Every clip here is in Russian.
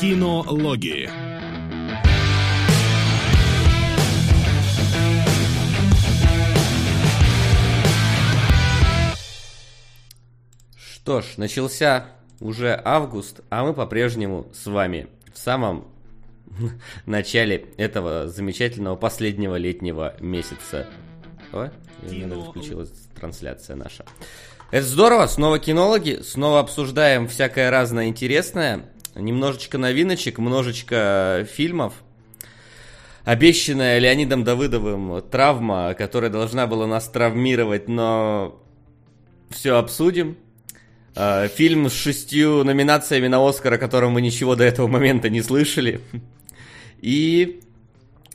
Кинологии. Что ж, начался уже август, а мы по-прежнему с вами в самом начале этого замечательного последнего летнего месяца. О, включилась трансляция наша. Это здорово, снова кинологи, снова обсуждаем всякое разное интересное. Немножечко новиночек, множечко фильмов. Обещанная Леонидом Давыдовым травма, которая должна была нас травмировать, но все обсудим. А, фильм с шестью номинациями на Оскар, о котором мы ничего до этого момента не слышали. И,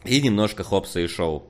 и немножко Хопса и Шоу.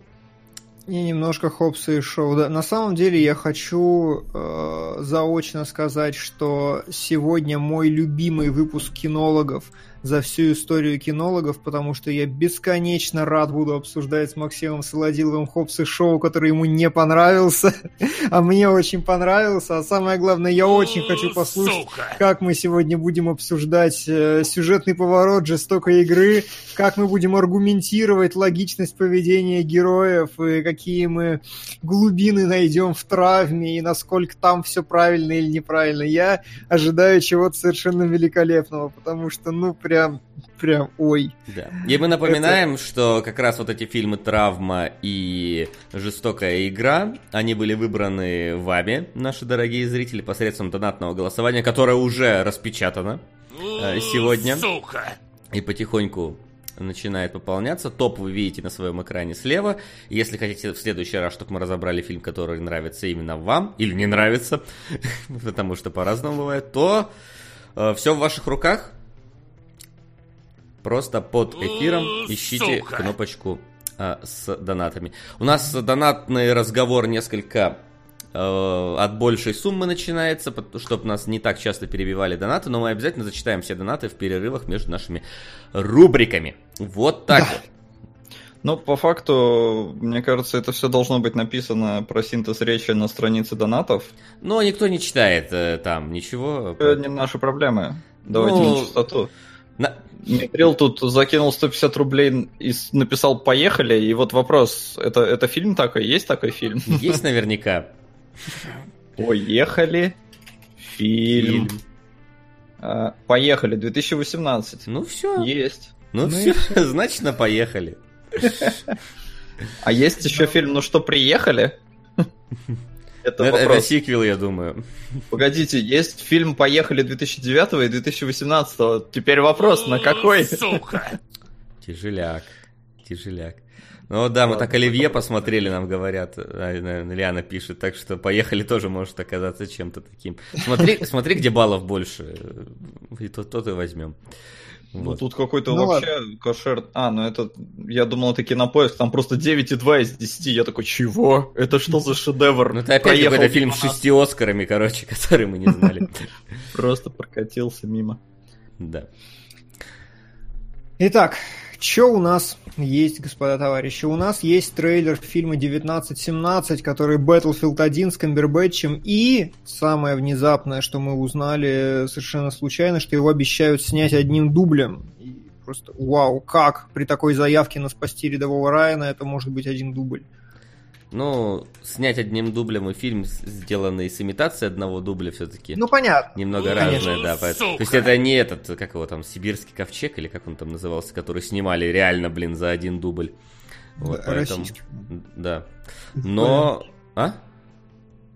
И немножко Хопса и Шоу. Да. На самом деле я хочу э, заочно сказать, что сегодня мой любимый выпуск кинологов – за всю историю кинологов, потому что я бесконечно рад буду обсуждать с Максимом Солодиловым Хопс и Шоу, который ему не понравился, а мне очень понравился. А самое главное, я очень хочу послушать, как мы сегодня будем обсуждать э, сюжетный поворот жестокой игры, как мы будем аргументировать логичность поведения героев и какие мы глубины найдем в травме и насколько там все правильно или неправильно. Я ожидаю чего-то совершенно великолепного, потому что, ну, прям прям, прям, ой. Да. И мы напоминаем, Это... что как раз вот эти фильмы «Травма» и «Жестокая игра», они были выбраны вами, наши дорогие зрители, посредством донатного голосования, которое уже распечатано э, сегодня. Сука! И потихоньку начинает пополняться. Топ вы видите на своем экране слева. Если хотите в следующий раз, чтобы мы разобрали фильм, который нравится именно вам, или не нравится, потому что по-разному бывает, то э, все в ваших руках. Просто под эфиром ищите Сука. кнопочку а, с донатами. У нас донатный разговор несколько э, от большей суммы начинается, чтобы нас не так часто перебивали донаты, но мы обязательно зачитаем все донаты в перерывах между нашими рубриками. Вот так да. вот. Ну, по факту, мне кажется, это все должно быть написано про синтез речи на странице донатов. Но никто не читает э, там ничего. Это не наши проблемы. Давайте ну, на чистоту. На... Митрил тут закинул 150 рублей и написал «Поехали», и вот вопрос, это, это фильм такой? Есть такой фильм? Есть наверняка. Поехали. Фильм. фильм. А, поехали, 2018. Ну все. Есть. Ну, ну все, значит, на поехали. А есть еще фильм «Ну что, приехали»? Это, это, это сиквел, я думаю. Погодите, есть фильм «Поехали» 2009 и 2018. Теперь вопрос, на какой? Сука! Тяжеляк, тяжеляк. Ну да, мы так Оливье посмотрели, нам говорят, а, Лиана пишет, так что поехали тоже может оказаться чем-то таким. Смотри, смотри, где баллов больше, и то, то и возьмем. Ну, вот. тут какой-то ну, вообще ладно. кошер... А, ну это... Я думал, это кинопоиск, там просто 9,2 из 10. Я такой, чего? Это что за шедевр? Ну это опять какой-то фильм с шести Оскарами, короче, который мы не знали. Просто прокатился мимо. Да. Итак, что у нас есть, господа товарищи? У нас есть трейлер фильма 1917, который Battlefield 1 с Камбербэтчем. И самое внезапное, что мы узнали совершенно случайно, что его обещают снять одним дублем. И просто вау, как при такой заявке на спасти рядового Райана это может быть один дубль? Ну, снять одним дублем и фильм, сделанный с имитацией одного дубля, все-таки. Ну, понятно. Немного ну, разное, да. Поэтому, то есть это не этот, как его там, сибирский ковчег, или как он там назывался, который снимали реально, блин, за один дубль. Вот, да, поэтому, российский. Да. Но... А?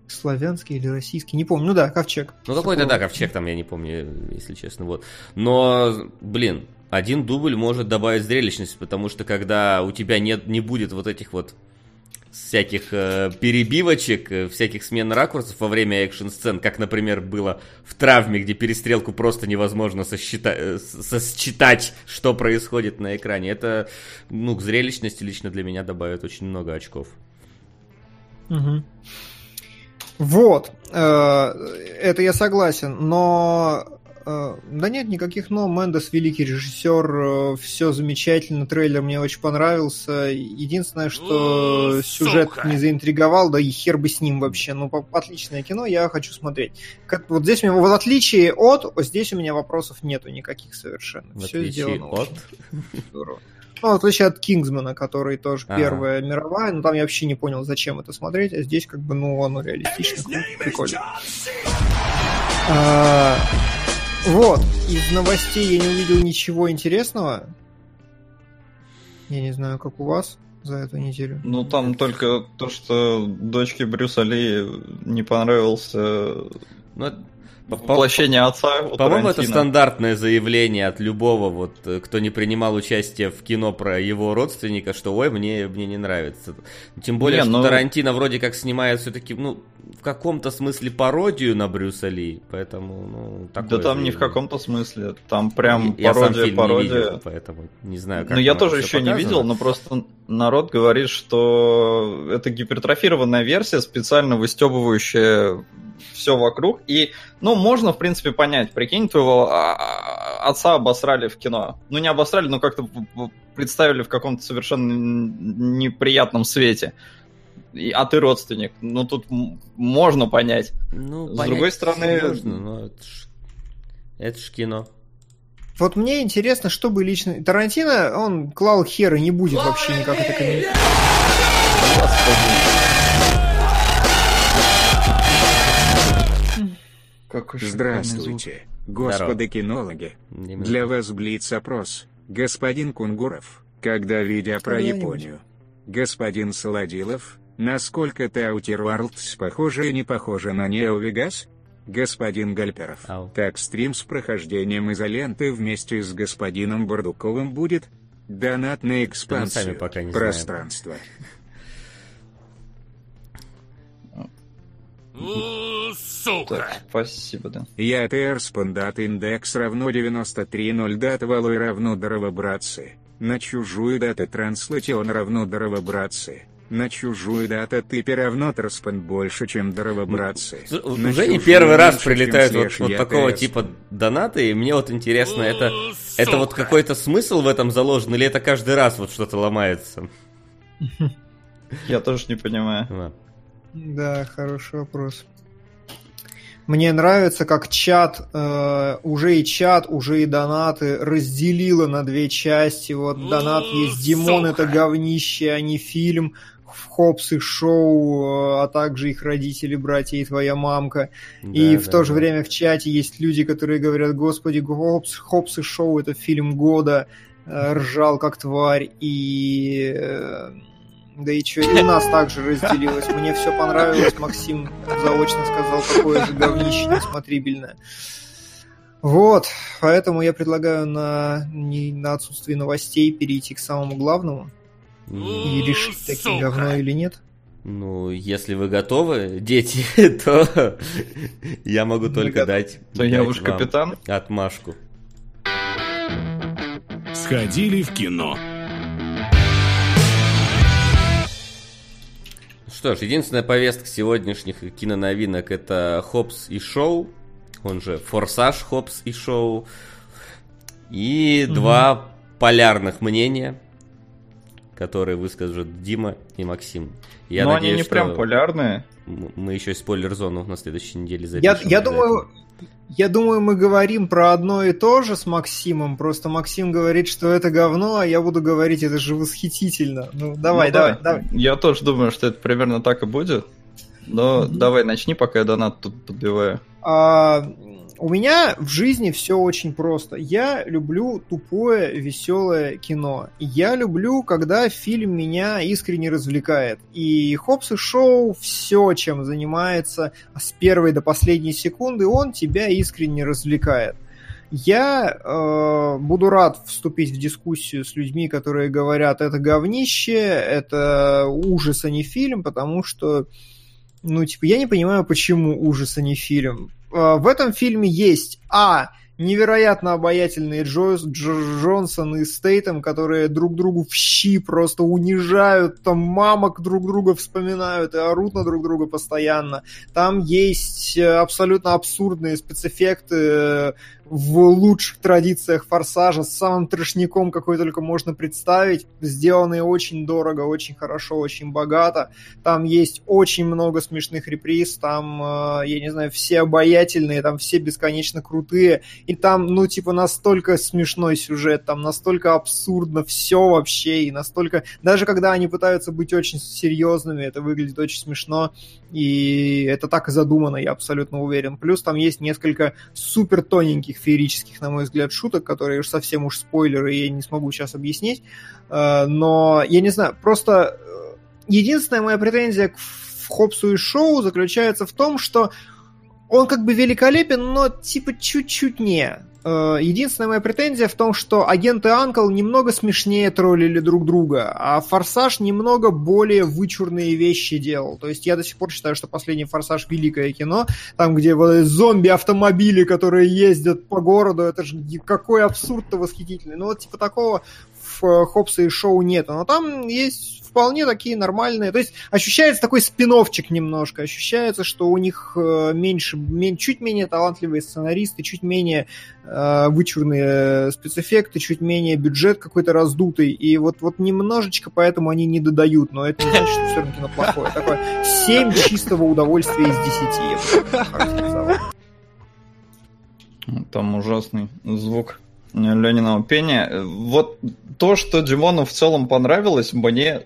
Славянский или российский, не помню. Ну да, ковчег. Ну какой-то, да, ковчег там, я не помню, если честно. Вот. Но, блин, один дубль может добавить зрелищность, потому что когда у тебя нет, не будет вот этих вот всяких э, перебивочек, э, всяких смен ракурсов во время экшн-сцен, как, например, было в «Травме», где перестрелку просто невозможно сосчитать, э, сосчитать, что происходит на экране. Это, ну, к зрелищности лично для меня добавит очень много очков. Угу. Вот, э, это я согласен, но да нет, никаких но. Мендес великий режиссер, э, все замечательно, трейлер мне очень понравился. Единственное, что сюжет не заинтриговал, да и хер бы с ним вообще. Ну, отличное кино, я хочу смотреть. Как, вот здесь у меня, в отличие от, здесь у меня вопросов нету никаких совершенно. В все сделано от? здорово. Ну, в отличие от Кингсмана, который тоже ага. первая мировая, но там я вообще не понял, зачем это смотреть, а здесь как бы, ну, оно реалистично, прикольно. А, вот, из новостей я не увидел ничего интересного. Я не знаю, как у вас за эту неделю. Ну, там только то, что дочке Брюса Ли не понравился ну, Воплощение отца. По-моему, это стандартное заявление от любого, вот, э, кто не принимал участие в кино про его родственника, что ой, мне, мне не нравится. Тем более, не, что. Ну, Тарантино вроде как снимает все-таки, ну, в каком-то смысле пародию на Брюса Ли, поэтому, ну, такое Да там не в каком-то смысле, там прям я, пародия, я пародия. Не видел, поэтому не знаю, как Ну, я тоже еще показано. не видел, но просто народ говорит, что это гипертрофированная версия, специально выстебывающая все вокруг. И, ну, можно, в принципе, понять. Прикинь, твоего а, а, отца обосрали в кино. Ну, не обосрали, но как-то представили в каком-то совершенно неприятном свете. А ты родственник. Ну, тут можно понять. Ну, С понять другой стороны... Можно, но это ж, это ж кино. Вот мне интересно, что бы лично... Тарантино, он клал хер и не будет вообще никак это комментировать. Здравствуйте, господа кинологи. Для вас блиц-опрос. Господин Кунгуров, когда видео про Японию? Господин Солодилов, насколько Таутер Уарлдс похожа и не похожа на Нео Вегас? Господин Гальперов, Ау. так стрим с прохождением изоленты вместе с господином Бардуковым будет? Донат на экспансию да пока не пространства. Знаем. Сука! Так, спасибо, да. Я Терспан дат индекс равно 93.0 дат валой равно дарова братцы. На чужую дату транслation равно дарова братцы. На чужую дату ты равно Терспан больше, чем дарова братцы. На Уже не первый раз прилетают вот, вот такого типа донаты, и мне вот интересно, это, это вот какой-то смысл в этом заложен, или это каждый раз вот что-то ломается? Я тоже не понимаю. Да, хороший вопрос. Мне нравится, как чат, э, уже и чат, уже и донаты разделило на две части. Вот донат есть Димон, это говнище, а не фильм. Хопс и Шоу, э, а также их родители, братья и твоя мамка. Да, и да, в то да. же время в чате есть люди, которые говорят, господи, Хопс, Хопс и Шоу это фильм года, э, ржал как тварь. И э, да и что, и у нас также разделилось. Мне все понравилось. Максим заочно сказал, какое же говнище несмотрибельное. Вот, поэтому я предлагаю на, не, на отсутствие новостей перейти к самому главному и решить, таки говно или нет. Ну, если вы готовы, дети, то я могу только дать. То я уж капитан. Отмашку. Сходили в кино. Что ж, единственная повестка сегодняшних киноновинок это Хопс и Шоу, он же Форсаж Хопс и Шоу, и угу. два полярных мнения, которые выскажут Дима и Максим. Я Но надеюсь, они не что прям полярные. Мы еще и спойлер-зону на следующей неделе запишем. Я, я думаю, я думаю, мы говорим про одно и то же с Максимом, просто Максим говорит, что это говно, а я буду говорить, это же восхитительно. Ну, давай, ну, давай, давай, давай. Я тоже думаю, что это примерно так и будет. Но mm-hmm. давай начни, пока я донат тут подбиваю. А, у меня в жизни все очень просто. Я люблю тупое, веселое кино. Я люблю, когда фильм меня искренне развлекает. И Хопс и Шоу все, чем занимается с первой до последней секунды, он тебя искренне развлекает. Я э, буду рад вступить в дискуссию с людьми, которые говорят, это говнище, это ужас, а не фильм, потому что, ну, типа, я не понимаю, почему ужас, а не фильм. Э, в этом фильме есть А. Невероятно обаятельные Джойс, Джонсон и Стейтем, которые друг другу в щи просто унижают, там мамок друг друга вспоминают и орут на друг друга постоянно. Там есть э, абсолютно абсурдные спецэффекты, в лучших традициях Форсажа, с самым трешником, какой только можно представить. Сделанные очень дорого, очень хорошо, очень богато. Там есть очень много смешных реприз, там, э, я не знаю, все обаятельные, там все бесконечно крутые. И там, ну, типа, настолько смешной сюжет, там настолько абсурдно все вообще, и настолько... Даже когда они пытаются быть очень серьезными, это выглядит очень смешно, и это так и задумано, я абсолютно уверен. Плюс там есть несколько супер тоненьких феерических, на мой взгляд, шуток, которые уж совсем уж спойлеры, я не смогу сейчас объяснить. Э, но, я не знаю, просто э, единственная моя претензия к Хопсу и Шоу заключается в том, что он как бы великолепен, но типа чуть-чуть не. Э, единственная моя претензия в том, что агенты Анкл немного смешнее троллили друг друга, а Форсаж немного более вычурные вещи делал. То есть я до сих пор считаю, что последний Форсаж великое кино, там, где вот зомби-автомобили, которые ездят по городу, это же какой абсурд-то восхитительный. Ну вот типа такого в Хопса и Шоу нету. Но там есть вполне такие нормальные. То есть ощущается такой спиновчик немножко. Ощущается, что у них э, меньше, мен, чуть менее талантливые сценаристы, чуть менее э, вычурные спецэффекты, чуть менее бюджет какой-то раздутый. И вот, вот немножечко поэтому они не додают. Но это не значит, что все равно кино плохое. Такое 7 чистого удовольствия из 10. Там ужасный звук. Лениного пения. Вот то, что Димону в целом понравилось, мне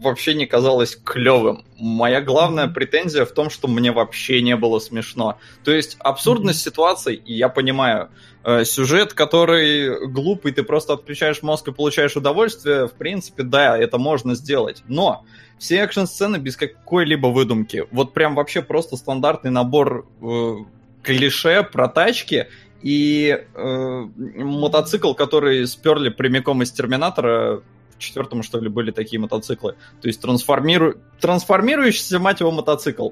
вообще не казалось клевым. Моя главная претензия в том, что мне вообще не было смешно. То есть абсурдность ситуации, и я понимаю, э, сюжет, который глупый, ты просто отключаешь мозг и получаешь удовольствие, в принципе, да, это можно сделать. Но все экшн-сцены без какой-либо выдумки. Вот прям вообще просто стандартный набор э, клише про тачки и э, мотоцикл, который сперли прямиком из Терминатора, в четвертом, что ли, были такие мотоциклы. То есть трансформиру... трансформирующийся, мать его, мотоцикл.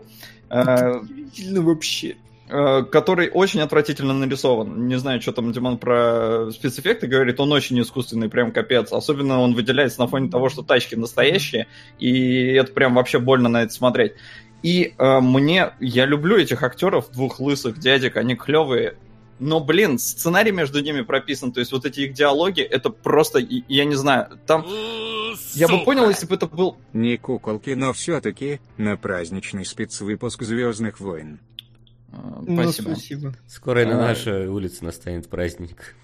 Э, Удивительно вообще э, который очень отвратительно нарисован. Не знаю, что там Диман про спецэффекты говорит, он очень искусственный, прям капец. Особенно он выделяется на фоне того, что тачки настоящие, и это прям вообще больно на это смотреть. И э, мне, я люблю этих актеров, двух лысых дядек, они клевые, но, блин, сценарий между ними прописан, то есть вот эти их диалоги, это просто, я не знаю, там... Я бы понял, если бы это был... Не куколки, но все-таки на праздничный спецвыпуск «Звездных войн». Спасибо. Ну, спасибо. Скоро а... на нашей улице настанет праздник.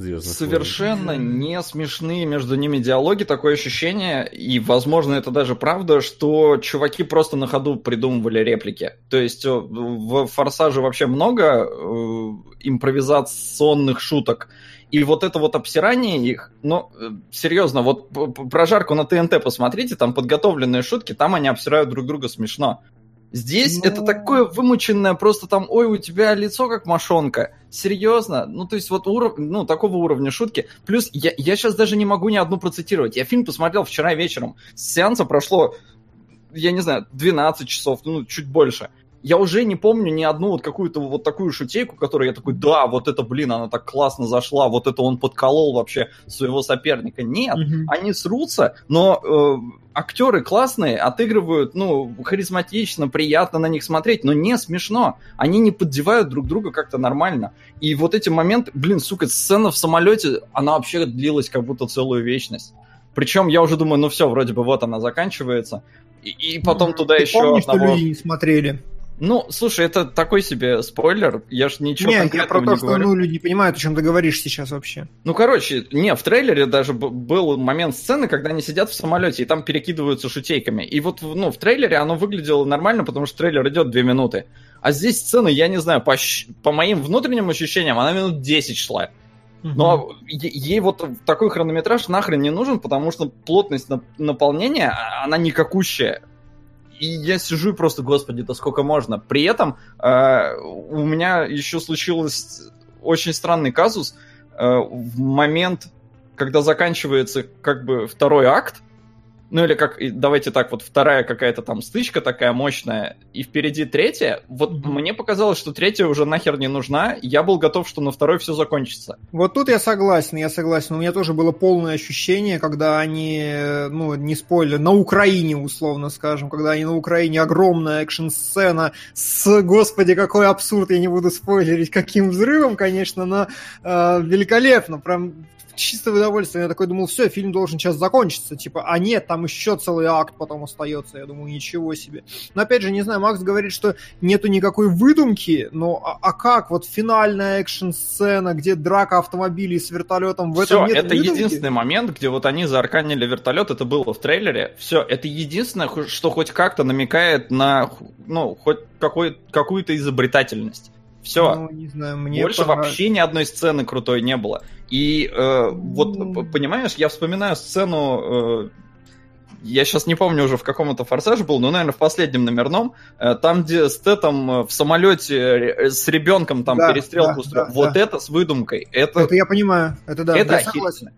Звездных Совершенно войн. не смешные между ними диалоги, такое ощущение, и, возможно, это даже правда, что чуваки просто на ходу придумывали реплики. То есть э, в «Форсаже» вообще много э, импровизационных шуток, и вот это вот обсирание их, ну, э, серьезно, вот прожарку на ТНТ посмотрите, там подготовленные шутки, там они обсирают друг друга смешно. Здесь ну... это такое вымученное, просто там, ой, у тебя лицо как мошонка. Серьезно? Ну, то есть вот уров... ну, такого уровня шутки. Плюс я, я сейчас даже не могу ни одну процитировать. Я фильм посмотрел вчера вечером. С сеанса прошло, я не знаю, 12 часов, ну, чуть больше я уже не помню ни одну вот какую-то вот такую шутейку, которую я такой, да, вот это, блин, она так классно зашла, вот это он подколол вообще своего соперника. Нет, mm-hmm. они срутся, но э, актеры классные, отыгрывают, ну, харизматично, приятно на них смотреть, но не смешно. Они не поддевают друг друга как-то нормально. И вот эти моменты, блин, сука, сцена в самолете, она вообще длилась как будто целую вечность. Причем я уже думаю, ну все, вроде бы вот она заканчивается. И, и потом туда Ты еще помнишь, одного... что люди не смотрели? Ну, слушай, это такой себе спойлер. Я ж ничего Нет, я про то, что ну, люди не понимают, о чем ты говоришь сейчас вообще. Ну, короче, не, в трейлере даже был момент сцены, когда они сидят в самолете и там перекидываются шутейками. И вот, ну, в трейлере оно выглядело нормально, потому что трейлер идет две минуты. А здесь сцена, я не знаю, по, по моим внутренним ощущениям, она минут 10 шла. Но ей вот такой хронометраж нахрен не нужен, потому что плотность наполнения, а, она никакущая и я сижу и просто, господи, да сколько можно. При этом э, у меня еще случился очень странный казус. Э, в момент, когда заканчивается как бы второй акт, ну или как, давайте так, вот вторая какая-то там стычка такая мощная, и впереди третья, вот mm-hmm. мне показалось, что третья уже нахер не нужна, я был готов, что на второй все закончится. Вот тут я согласен, я согласен, у меня тоже было полное ощущение, когда они, ну, не спойлер, на Украине, условно скажем, когда они на Украине, огромная экшн-сцена с, господи, какой абсурд, я не буду спойлерить, каким взрывом, конечно, но э, великолепно, прям чистое удовольствие. Я такой думал, все, фильм должен сейчас закончиться. Типа, а нет, там еще целый акт потом остается. Я думаю, ничего себе. Но опять же, не знаю, Макс говорит, что нету никакой выдумки, но а, а как? Вот финальная экшн-сцена, где драка автомобилей с вертолетом, в этом нет это выдумки? единственный момент, где вот они заарканили вертолет, это было в трейлере. Все, это единственное, что хоть как-то намекает на, ну, хоть какой, какую-то изобретательность. Все. Ну, не знаю, мне Больше пора... вообще ни одной сцены крутой не было. И э, вот, понимаешь, я вспоминаю сцену... Э, я сейчас не помню уже в каком-то форсаже был, но, наверное, в последнем номерном, э, там, где Стэтом э, в самолете э, с ребенком там да, перестрелку да, устроил. Да, вот да. это с выдумкой. Это, это я понимаю. Это да. Это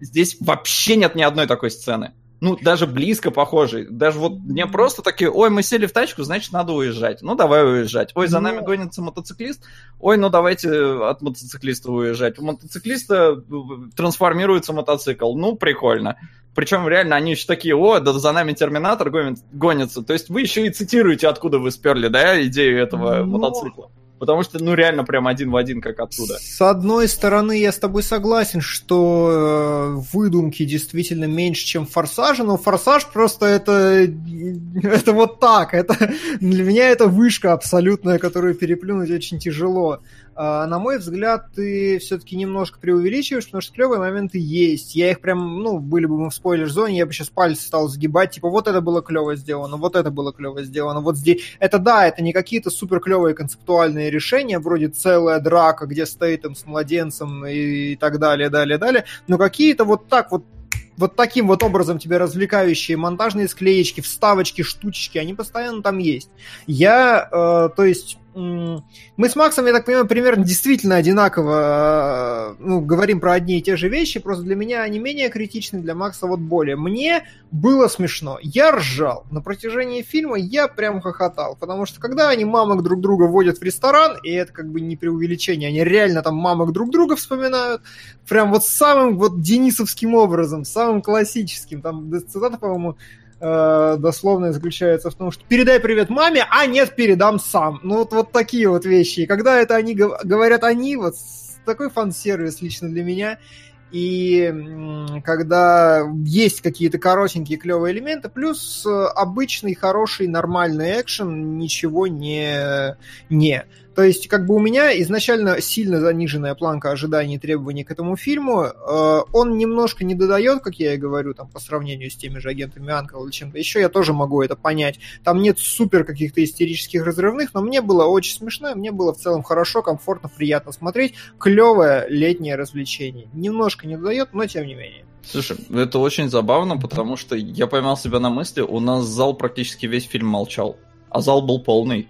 Здесь вообще нет ни одной такой сцены ну, даже близко похожий. Даже вот мне просто такие, ой, мы сели в тачку, значит, надо уезжать. Ну, давай уезжать. Ой, за нами ну. гонится мотоциклист. Ой, ну, давайте от мотоциклиста уезжать. У мотоциклиста э, трансформируется мотоцикл. Ну, прикольно. Причем реально они еще такие, о, да за нами терминатор гонится. То есть вы еще и цитируете, откуда вы сперли, да, идею этого ну... мотоцикла. Потому что, ну, реально прям один в один, как оттуда. С одной стороны, я с тобой согласен, что э, выдумки действительно меньше, чем форсажа, но форсаж просто это, это вот так. Это, для меня это вышка абсолютная, которую переплюнуть очень тяжело. А, на мой взгляд, ты все-таки немножко преувеличиваешь, потому что клевые моменты есть. Я их прям, ну, были бы мы в спойлер-зоне, я бы сейчас пальцы стал сгибать, типа, вот это было клево сделано, вот это было клево сделано, вот здесь... Это да, это не какие-то супер клевые концептуальные решения, вроде целая драка, где стоит там с младенцем и, и так далее, далее, далее, но какие-то вот так вот вот таким вот образом тебе развлекающие монтажные склеечки, вставочки, штучки, они постоянно там есть. Я, э, то есть, мы с Максом, я так понимаю, примерно действительно одинаково э, ну, говорим про одни и те же вещи, просто для меня они менее критичны, для Макса вот более. Мне было смешно, я ржал. На протяжении фильма я прям хохотал, потому что когда они мамок друг друга водят в ресторан, и это как бы не преувеличение, они реально там мамок друг друга вспоминают, прям вот самым вот денисовским образом, самым классическим, там цитата, по-моему, э, дословно заключается в том, что передай привет маме, а нет, передам сам. Ну вот, вот такие вот вещи. И когда это они говорят они, вот такой фан-сервис лично для меня. И когда есть какие-то коротенькие клевые элементы, плюс э, обычный хороший нормальный экшен, ничего не не. То есть, как бы у меня изначально сильно заниженная планка ожиданий и требований к этому фильму. Э, он немножко не додает, как я и говорю, там, по сравнению с теми же агентами Анкл или чем-то еще, я тоже могу это понять. Там нет супер каких-то истерических разрывных, но мне было очень смешно, мне было в целом хорошо, комфортно, приятно смотреть. Клевое летнее развлечение. Немножко не додает, но тем не менее. Слушай, это очень забавно, потому что я поймал себя на мысли, у нас зал практически весь фильм молчал, а зал был полный.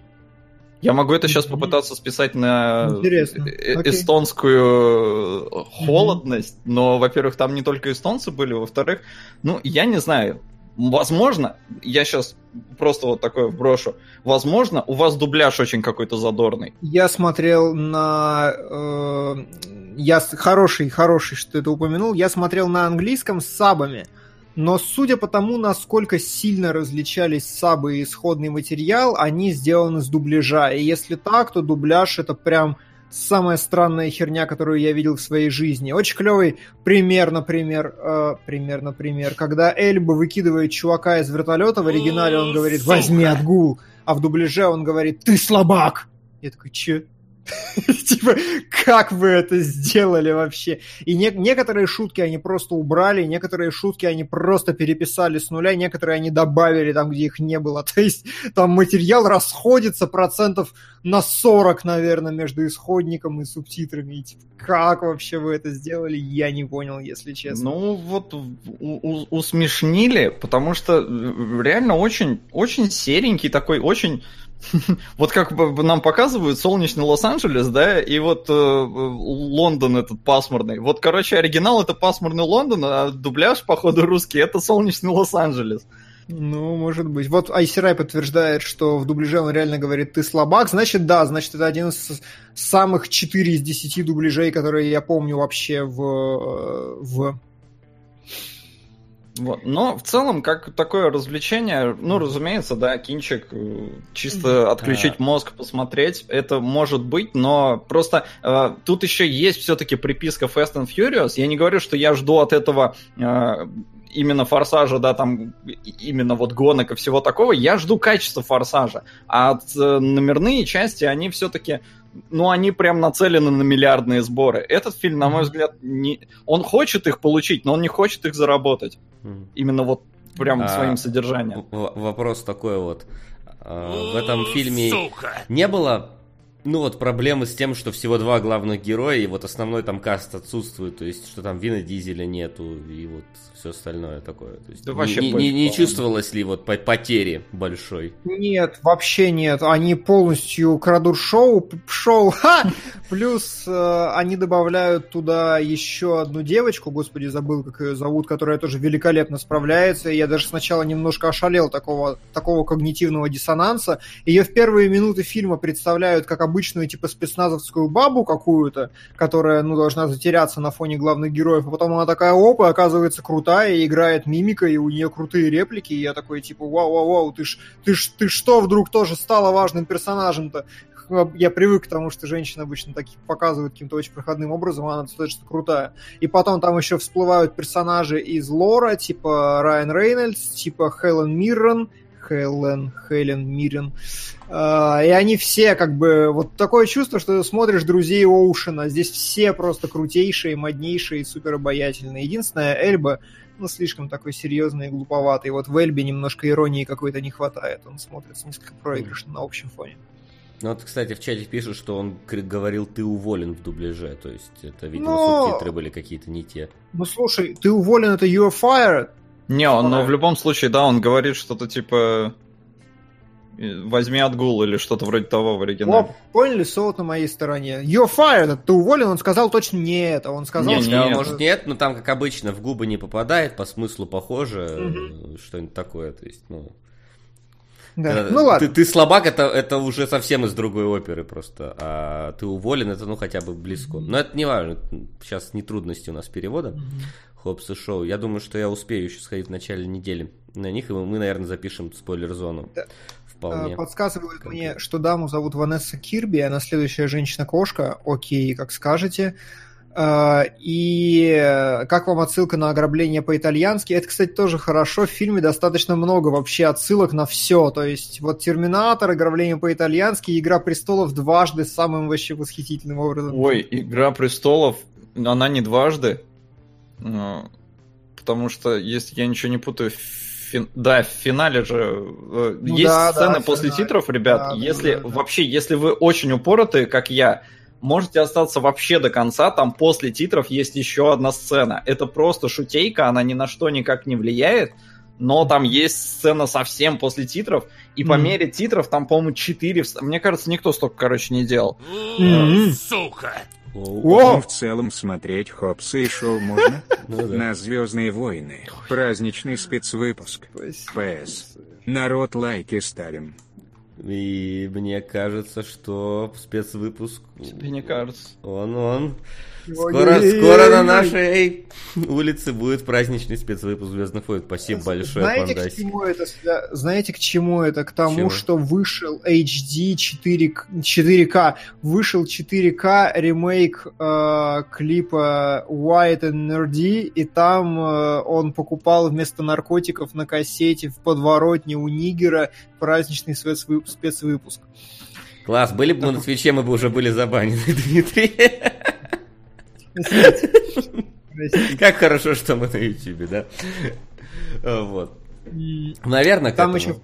Я могу это сейчас попытаться списать на Интересно. Э, эстонскую okay. холодность, но, во-первых, там не только эстонцы были, во-вторых, ну, я не знаю, возможно, я сейчас просто вот такое брошу, возможно, у вас дубляж очень какой-то задорный. Я смотрел на... Э, я хороший, хороший, что ты это упомянул, я смотрел на английском с сабами. Но судя по тому, насколько сильно различались сабы и исходный материал, они сделаны с дубляжа. И если так, то дубляж это прям самая странная херня, которую я видел в своей жизни. Очень клевый пример, например, э, пример, например, когда Эльба выкидывает чувака из вертолета, в оригинале он говорит «возьми отгул», а в дубляже он говорит «ты слабак». Я такой, че? Типа, как вы это сделали вообще? И не, некоторые шутки они просто убрали, некоторые шутки они просто переписали с нуля, некоторые они добавили там, где их не было. То есть там материал расходится процентов на 40, наверное, между исходником и субтитрами. И, типа, как вообще вы это сделали, я не понял, если честно. Ну, вот усмешнили, потому что э, реально очень, очень серенький такой, очень вот как нам показывают солнечный Лос-Анджелес, да, и вот э, Лондон этот пасмурный. Вот, короче, оригинал это пасмурный Лондон, а дубляж, походу, русский, это солнечный Лос-Анджелес. Ну, может быть. Вот Айсирай подтверждает, что в дубляже он реально говорит «ты слабак». Значит, да, значит, это один из самых 4 из 10 дубляжей, которые я помню вообще в, э, в вот. Но в целом, как такое развлечение, ну, разумеется, да, кинчик, э, чисто отключить мозг, посмотреть, это может быть, но просто э, тут еще есть все-таки приписка Fast and Furious. Я не говорю, что я жду от этого э, именно форсажа, да, там именно вот гонок и всего такого, я жду качества форсажа. А от, э, номерные части, они все-таки ну, они прям нацелены на миллиардные сборы. Этот фильм, на мой взгляд, не... он хочет их получить, но он не хочет их заработать. Mm. Именно вот прям а, своим содержанием. Вопрос такой вот. А, в этом фильме Сука. не было ну вот проблемы с тем, что всего два главных героя, и вот основной там каст отсутствует, то есть что там Вина Дизеля нету, и вот все остальное такое. То есть, да вообще не, не, не чувствовалось ли вот потери большой? Нет, вообще нет. Они полностью крадут шоу, шоу, ха! Плюс э, они добавляют туда еще одну девочку, господи, забыл, как ее зовут, которая тоже великолепно справляется. И я даже сначала немножко ошалел такого, такого когнитивного диссонанса. Ее в первые минуты фильма представляют как обычную типа спецназовскую бабу какую-то, которая, ну, должна затеряться на фоне главных героев, а потом она такая, опа, оказывается крутая, крутая, играет мимика, и у нее крутые реплики, и я такой, типа, вау-вау-вау, ты ж, ты ж, ты что вдруг тоже стала важным персонажем-то? я привык к тому, что женщины обычно такие показывают каким-то очень проходным образом, а она достаточно крутая. И потом там еще всплывают персонажи из лора, типа Райан Рейнольдс, типа Хелен Миррен, Хелен, Хелен Миррен. Uh, и они все как бы... Вот такое чувство, что ты смотришь «Друзей Оушена». Здесь все просто крутейшие, моднейшие супер обаятельные. Единственное, Эльба ну, слишком такой серьезный и глуповатый. Вот в Эльбе немножко иронии какой-то не хватает. Он смотрится несколько проигрышно на общем фоне. Ну вот, кстати, в чате пишут, что он говорил «ты уволен» в дубляже, то есть это, видимо, но... субтитры были какие-то не те. Ну слушай, «ты уволен» — это «you're fired». Не, он, но в любом случае, да, он говорит что-то типа Возьми отгул или что-то вроде того в оригинале. О, поняли, соут на моей стороне. You're fired, ты уволен, он сказал точно не это. Он сказал, не, что... Не, может нет, но там, как обычно, в губы не попадает, по смыслу похоже, угу. что-нибудь такое. То есть, ну... Да. ну ладно. Ты, ты слабак, это, это уже совсем из другой оперы просто. А ты уволен, это ну хотя бы близко. Но это не важно. Сейчас не трудности у нас перевода. Mm-hmm. Хопс и Шоу. Я думаю, что я успею еще сходить в начале недели на них, и мы, наверное, запишем спойлер-зону. Да вполне. Э, подсказывают мне, что даму зовут Ванесса Кирби, она следующая женщина-кошка. Окей, как скажете. Э, и как вам отсылка на ограбление по-итальянски? Это, кстати, тоже хорошо. В фильме достаточно много вообще отсылок на все. То есть вот Терминатор, ограбление по-итальянски, Игра престолов дважды самым вообще восхитительным образом. Ой, Игра престолов, она не дважды. Потому что, если я ничего не путаю, фин... да, в финале же э, ну, есть да, сцены да, после финале. титров, ребят. Да, если да, да. вообще, если вы очень упоротые, как я, можете остаться вообще до конца. Там после титров есть еще одна сцена. Это просто шутейка, она ни на что никак не влияет. Но там есть сцена совсем после титров, и mm по мере титров там, по-моему, 4... Мне кажется, никто столько, короче, не делал. Mm-hmm. Сука! О! В целом смотреть Хопса и шоу можно ну на Звездные войны. Праздничный спецвыпуск. ПС. Народ лайки ставим. И мне кажется, что спецвыпуск... Тебе не кажется? Он, он. Скоро, скоро на нашей улице будет праздничный спецвыпуск Звездных войн. Спасибо большое, Знаете, к чему это, знаете, к чему это? К тому, чему? что вышел HD 4, 4К. Вышел 4К ремейк э, клипа White and Nerdy, и там э, он покупал вместо наркотиков на кассете в подворотне у Нигера праздничный спецвыпуск. Класс, были бы мы на свече, мы бы уже были забанены, Дмитрий. Как хорошо, что мы на Ютубе, да? Вот. Наверное, там еще,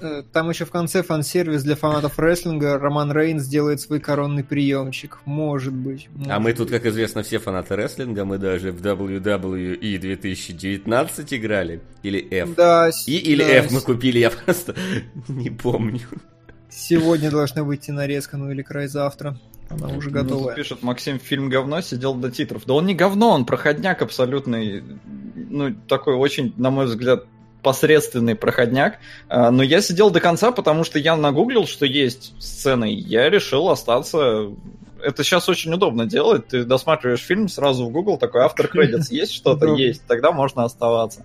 э, там еще в конце фан-сервис для фанатов рестлинга Роман Рейнс делает свой коронный приемчик. Может быть. Может а мы тут, как известно, все фанаты рестлинга. Мы даже в WWE 2019 играли. Или F. Да. И или да. F мы купили, я просто не помню. Сегодня должна выйти нарезка, ну или край завтра. Она уже готова. Ну, пишет, Максим, фильм говно, сидел до титров. Да он не говно, он проходняк абсолютный. Ну, такой очень, на мой взгляд, посредственный проходняк. А, но я сидел до конца, потому что я нагуглил, что есть сцены, я решил остаться это сейчас очень удобно делать. Ты досматриваешь фильм сразу в Google, такой автор кредитс есть что-то, есть, тогда можно оставаться.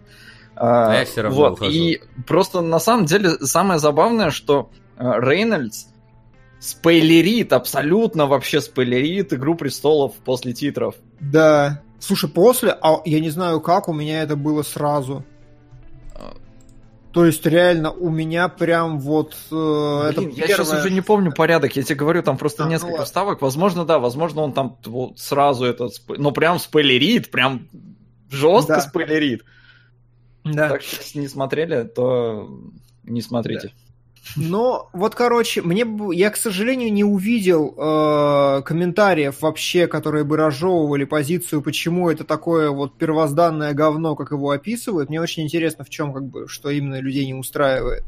А, а я все равно вот. ухожу. И просто на самом деле самое забавное, что Рейнольдс спойлерит, абсолютно вообще спойлерит «Игру престолов» после титров. Да. Слушай, после, а я не знаю как, у меня это было сразу. То есть реально у меня прям вот э, Блин, это я первое... сейчас уже не помню порядок, я тебе говорю, там просто а, несколько ну, вставок, возможно, да, возможно, он там вот сразу этот, ну прям спойлерит, прям жестко да. спойлерит. Да. Так что если не смотрели, то не смотрите. Да. Но вот, короче, мне я, к сожалению, не увидел э, комментариев вообще, которые бы разжевывали позицию, почему это такое вот первозданное говно, как его описывают. Мне очень интересно, в чем как бы, что именно людей не устраивает.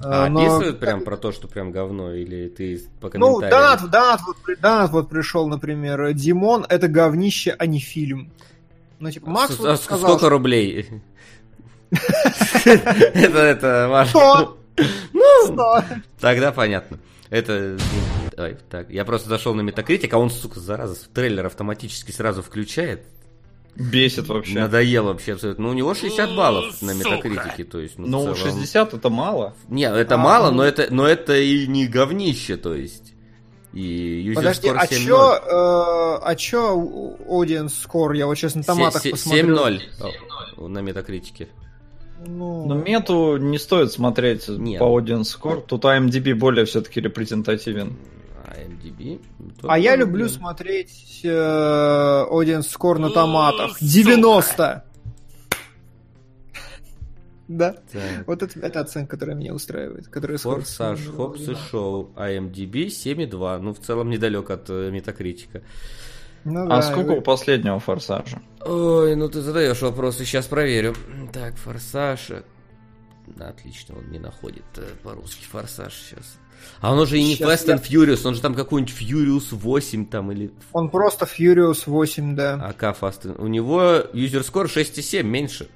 А э, Но... описывают прям про то, что прям говно, или ты по комментариям? Ну, Донат, Донат, вот, Донат вот пришел, например, Димон, это говнище, а не фильм. Ну, типа, Макс а вот сказал, Сколько рублей? Это, это важно. Ну, тогда понятно. Это... Давай, так. Я просто зашел на Метакритик, а он, сука, зараза, трейлер автоматически сразу включает. Бесит вообще. Надоел вообще абсолютно. Ну, у него 60 баллов на метакритике, то есть. Ну, ну 60 это мало. Нет, это а, мало, ну... но это, но это и не говнище, то есть. И Подожди, score 7.0. а чё, э, а чё audience score? Я вот сейчас на томатах 7, посмотрю. 7.0 на метакритике. Ну... Но мету не стоит смотреть Нет. по Audience Score. Тут IMDb более все-таки репрезентативен. IMDb? А я люблю нет. смотреть э, Audience Score на томатах. 90! Да. Вот это, это оценка, которая меня устраивает. Которая Форсаж, Хопс и Шоу, IMDb 7,2. Ну, в целом, недалек от э, метакритика. Ну, а да, сколько вы... у последнего форсажа? Ой, ну ты задаешь вопросы, сейчас проверю. Так, форсаж. Отлично, он не находит э, по-русски форсаж сейчас. А он уже и не сейчас Fast and Furious, он же там какой-нибудь Furious 8 там или... Он просто Furious 8, да. А как Fast and... У него user score 6,7, меньше.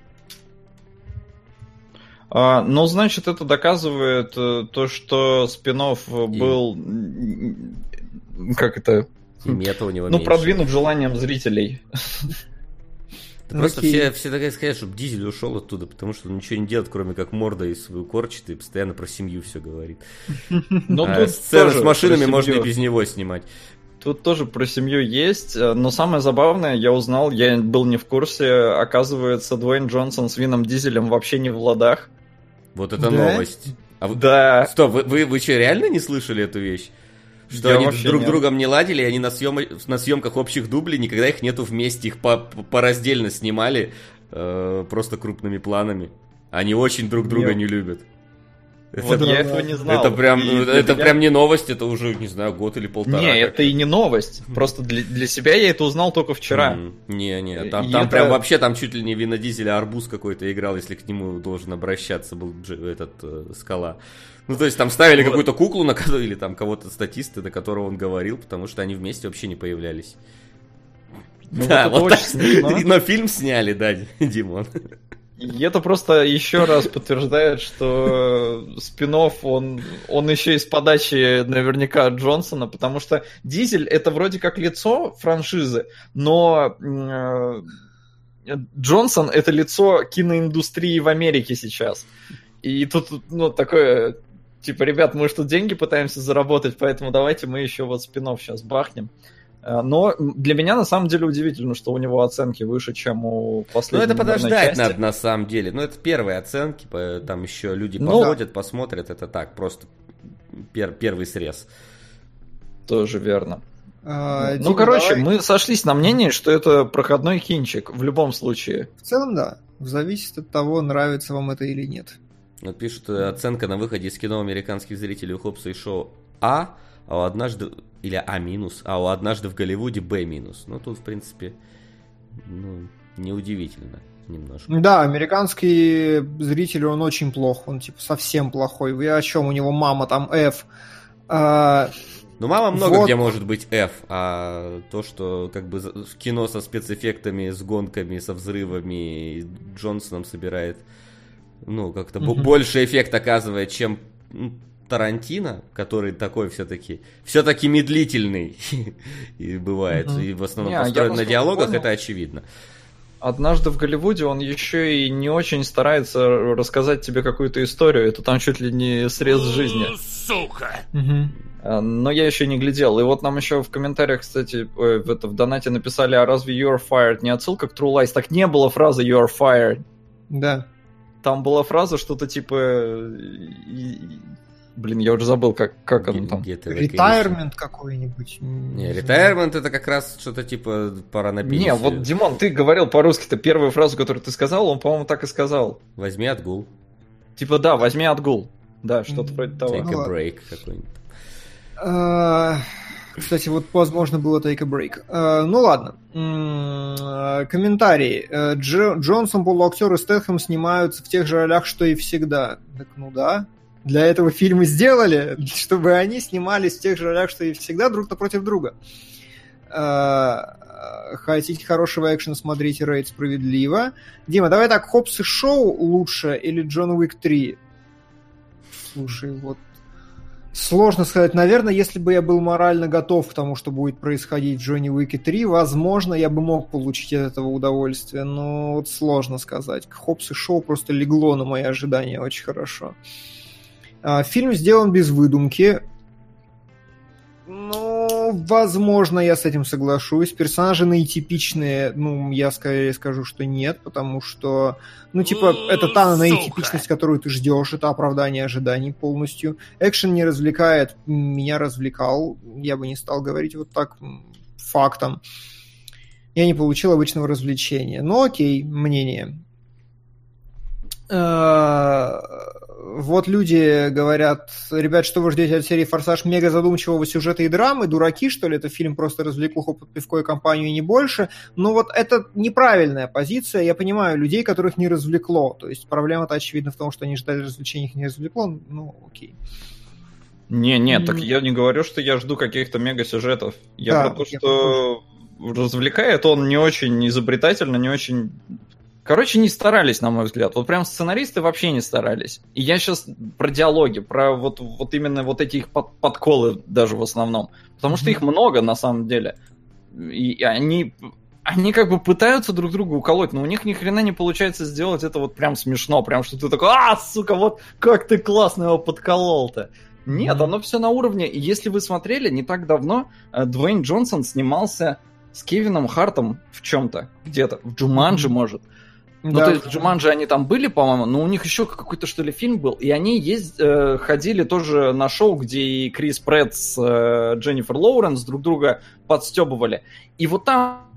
А, ну, значит, это доказывает э, то, что спинов был... И... Как это? Мета у него Ну, меньше. продвинут желанием зрителей. Просто все, все так сказать, чтобы Дизель ушел оттуда, потому что он ничего не делает, кроме как морда и свою корчит, и постоянно про семью все говорит. Но а тут сцены с машинами можно и без него снимать. Тут тоже про семью есть, э, но самое забавное, я узнал, я был не в курсе, оказывается, Дуэйн Джонсон с Вином Дизелем вообще не в ладах. Вот это да? новость. А вы... Да. Стоп, вы, вы, вы что, реально не слышали эту вещь? Что Я они друг нет. другом не ладили, они на, съем... на съемках общих дублей никогда их нету вместе, их по, по раздельно снимали э, просто крупными планами. Они очень друг друга нет. не любят. Это, вот я этого не знал. Это прям, и это меня... прям не новость, это уже, не знаю, год или полтора. Не, это и не новость. Просто для, для себя я это узнал только вчера. Mm, не, не, там, там это... прям вообще, там чуть ли не винодизель, а арбуз какой-то играл, если к нему должен обращаться был этот э, скала. Ну, то есть там ставили вот. какую-то куклу, на или там кого-то статиста, до которого он говорил, потому что они вместе вообще не появлялись. Ну, да, вот, вот так. Но фильм сняли, да, Димон. И это просто еще раз подтверждает, что спинов он, он еще из подачи наверняка Джонсона, потому что Дизель это вроде как лицо франшизы, но э, Джонсон это лицо киноиндустрии в Америке сейчас. И тут, ну, такое, типа, ребят, мы что деньги пытаемся заработать, поэтому давайте мы еще вот спинов сейчас бахнем. Э, но для меня на самом деле удивительно, что у него оценки выше, чем у последнего. Ну, это подождать части. надо на самом деле. Ну, это первые оценки, там еще люди ну, походят, посмотрят. Это так, просто пер, первый срез. Тоже верно. А, ну, Дима, короче, давай... мы сошлись на мнении, что это проходной кинчик в любом случае. В целом, да. Зависит от того, нравится вам это или нет. Вот пишут, э, оценка на выходе из кино американских зрителей у Хопса и Шоу А, а у однажды, или А минус, а у однажды в Голливуде Б минус. Ну, тут, в принципе, ну, неудивительно немножко. Да, американский зритель, он очень плох, он типа совсем плохой. Вы о чем? У него мама там F. А, ну, мама много вот. где может быть F, а то, что как бы в кино со спецэффектами, с гонками, со взрывами Джонсоном собирает ну, как-то угу. больше эффект оказывает, чем Тарантино, который такой все-таки все-таки медлительный и бывает, угу. и в основном не, построен на диалогах, понял. это очевидно. Однажды в Голливуде он еще и не очень старается рассказать тебе какую-то историю. Это там чуть ли не срез жизни. Сука! Угу. Но я еще не глядел. И вот нам еще в комментариях, кстати, в, это, в донате написали, а разве you're fired не отсылка к True Lies? Так не было фразы you're fired. Да. Там была фраза что-то типа Блин, я уже забыл, как, как он там. Ретайрмент какой-нибудь. Не, ретайрмент это как раз что-то типа пора на пенсию. Не, вот, Димон, ты говорил по-русски-то первую фразу, которую ты сказал, он, по-моему, так и сказал. Возьми отгул. Типа, да, возьми отгул. Да, что-то вроде того. Take a break какой-нибудь. Кстати, вот возможно было take a break. Uh, ну ладно. Uh, комментарий. Uh, Джонсон, полуактер и Стэтхэм снимаются в тех же ролях, что и всегда. Так, ну да для этого фильмы сделали, чтобы они снимались в тех же ролях, что и всегда, друг напротив друга. Хотите хорошего экшена, смотрите Рейд справедливо. Дима, давай так, Хопс и Шоу лучше или Джон Уик 3? Слушай, вот Сложно сказать. Наверное, если бы я был морально готов к тому, что будет происходить в Джонни Уике 3, возможно, я бы мог получить от этого удовольствие. Но вот сложно сказать. Хопс и Шоу просто легло на мои ожидания очень хорошо. А, фильм сделан без выдумки. Ну, возможно, я с этим соглашусь. Персонажи наитипичные, ну, я скорее скажу, что нет, потому что, ну, типа, это та наитипичность, которую ты ждешь, это оправдание ожиданий полностью. Экшен не развлекает, меня развлекал, я бы не стал говорить вот так фактом. Я не получил обычного развлечения. Но окей, мнение. Вот люди говорят, ребят, что вы ждете от серии «Форсаж» мега задумчивого сюжета и драмы? Дураки, что ли? Это фильм просто развлекуха под пивко и компанию и не больше. Но вот это неправильная позиция. Я понимаю людей, которых не развлекло. То есть проблема-то, очевидно, в том, что они ждали развлечений, их не развлекло. Ну, окей. Не, не, так я не говорю, что я жду каких-то мега-сюжетов. Я да, про то, что развлекает он не очень изобретательно, не очень Короче, не старались, на мой взгляд. Вот прям сценаристы вообще не старались. И я сейчас про диалоги, про вот, вот именно вот эти их под, подколы даже в основном. Потому что их много на самом деле. И они, они как бы пытаются друг друга уколоть, но у них ни хрена не получается сделать это вот прям смешно. Прям что ты такой, а, сука, вот как ты классно его подколол-то. Нет, оно все на уровне. И если вы смотрели, не так давно э, Дуэйн Джонсон снимался с Кевином Хартом в чем-то, где-то, в Джуманджи, может. Ну, да. то есть Джуманджи они там были, по-моему, но у них еще какой-то, что ли, фильм был, и они есть, э, ходили тоже на шоу, где и Крис Прэтт с э, Дженнифер Лоуренс друг друга подстебывали. И вот там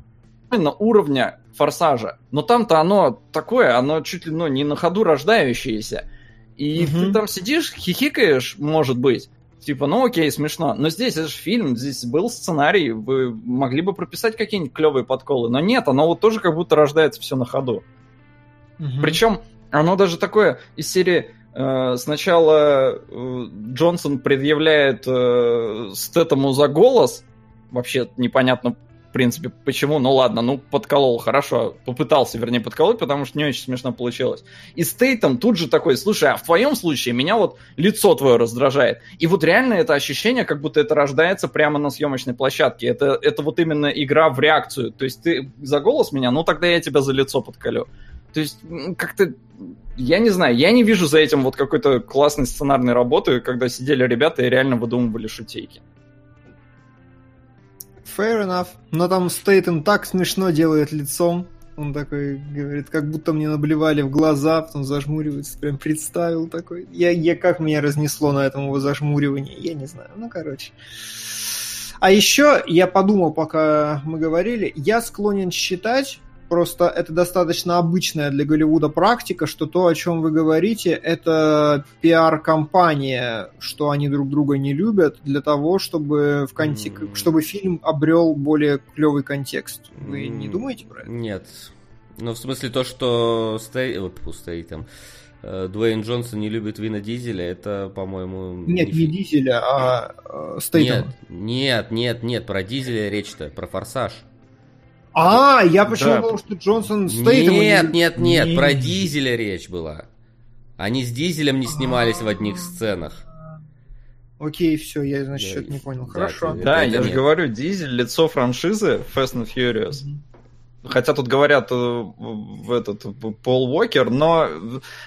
на уровня форсажа. Но там-то оно такое, оно чуть ли ну, не на ходу рождающееся. И угу. ты там сидишь, хихикаешь, может быть. Типа, ну окей, смешно. Но здесь это же фильм, здесь был сценарий, вы могли бы прописать какие-нибудь клевые подколы. Но нет, оно вот тоже как будто рождается все на ходу. Угу. Причем оно даже такое из серии э, сначала э, Джонсон предъявляет э, Стэтому за голос, вообще непонятно в принципе почему, ну ладно, ну подколол, хорошо, попытался, вернее, подколоть, потому что не очень смешно получилось. И Стейтом тут же такой, слушай, а в твоем случае меня вот лицо твое раздражает. И вот реально это ощущение, как будто это рождается прямо на съемочной площадке. Это, это вот именно игра в реакцию. То есть ты за голос меня, ну тогда я тебя за лицо подколю. То есть, как-то, я не знаю, я не вижу за этим вот какой-то классной сценарной работы, когда сидели ребята и реально выдумывали шутейки. Fair enough. Но там Стейтен так смешно делает лицом. Он такой говорит, как будто мне наблевали в глаза, потом зажмуривается, прям представил такой. Я, я как меня разнесло на этом его зажмуривании, я не знаю. Ну, короче. А еще я подумал, пока мы говорили, я склонен считать, Просто это достаточно обычная для Голливуда практика, что то, о чем вы говорите, это пиар-компания, что они друг друга не любят, для того, чтобы, в конте... mm. чтобы фильм обрел более клевый контекст. Вы mm. не думаете про это? Нет. Ну, в смысле, то, что Стей... Вот, стоит там. Э, Дуэйн Джонсон не любит Вина Дизеля, это, по-моему... Нет, не, не Дизеля, а э, Стейтема. Нет, нет, нет, нет, про Дизеля речь-то, про Форсаж. А, я почему да. думал, что Джонсон стоит Нет, нет, нет, нет, про Дизеля речь была. Они с Дизелем не снимались в одних сценах. Окей, все, я, значит, что-то не понял. Хорошо. Да, я же говорю, Дизель, лицо франшизы Fast and Furious. Хотя тут говорят э, в этот Пол Уокер, но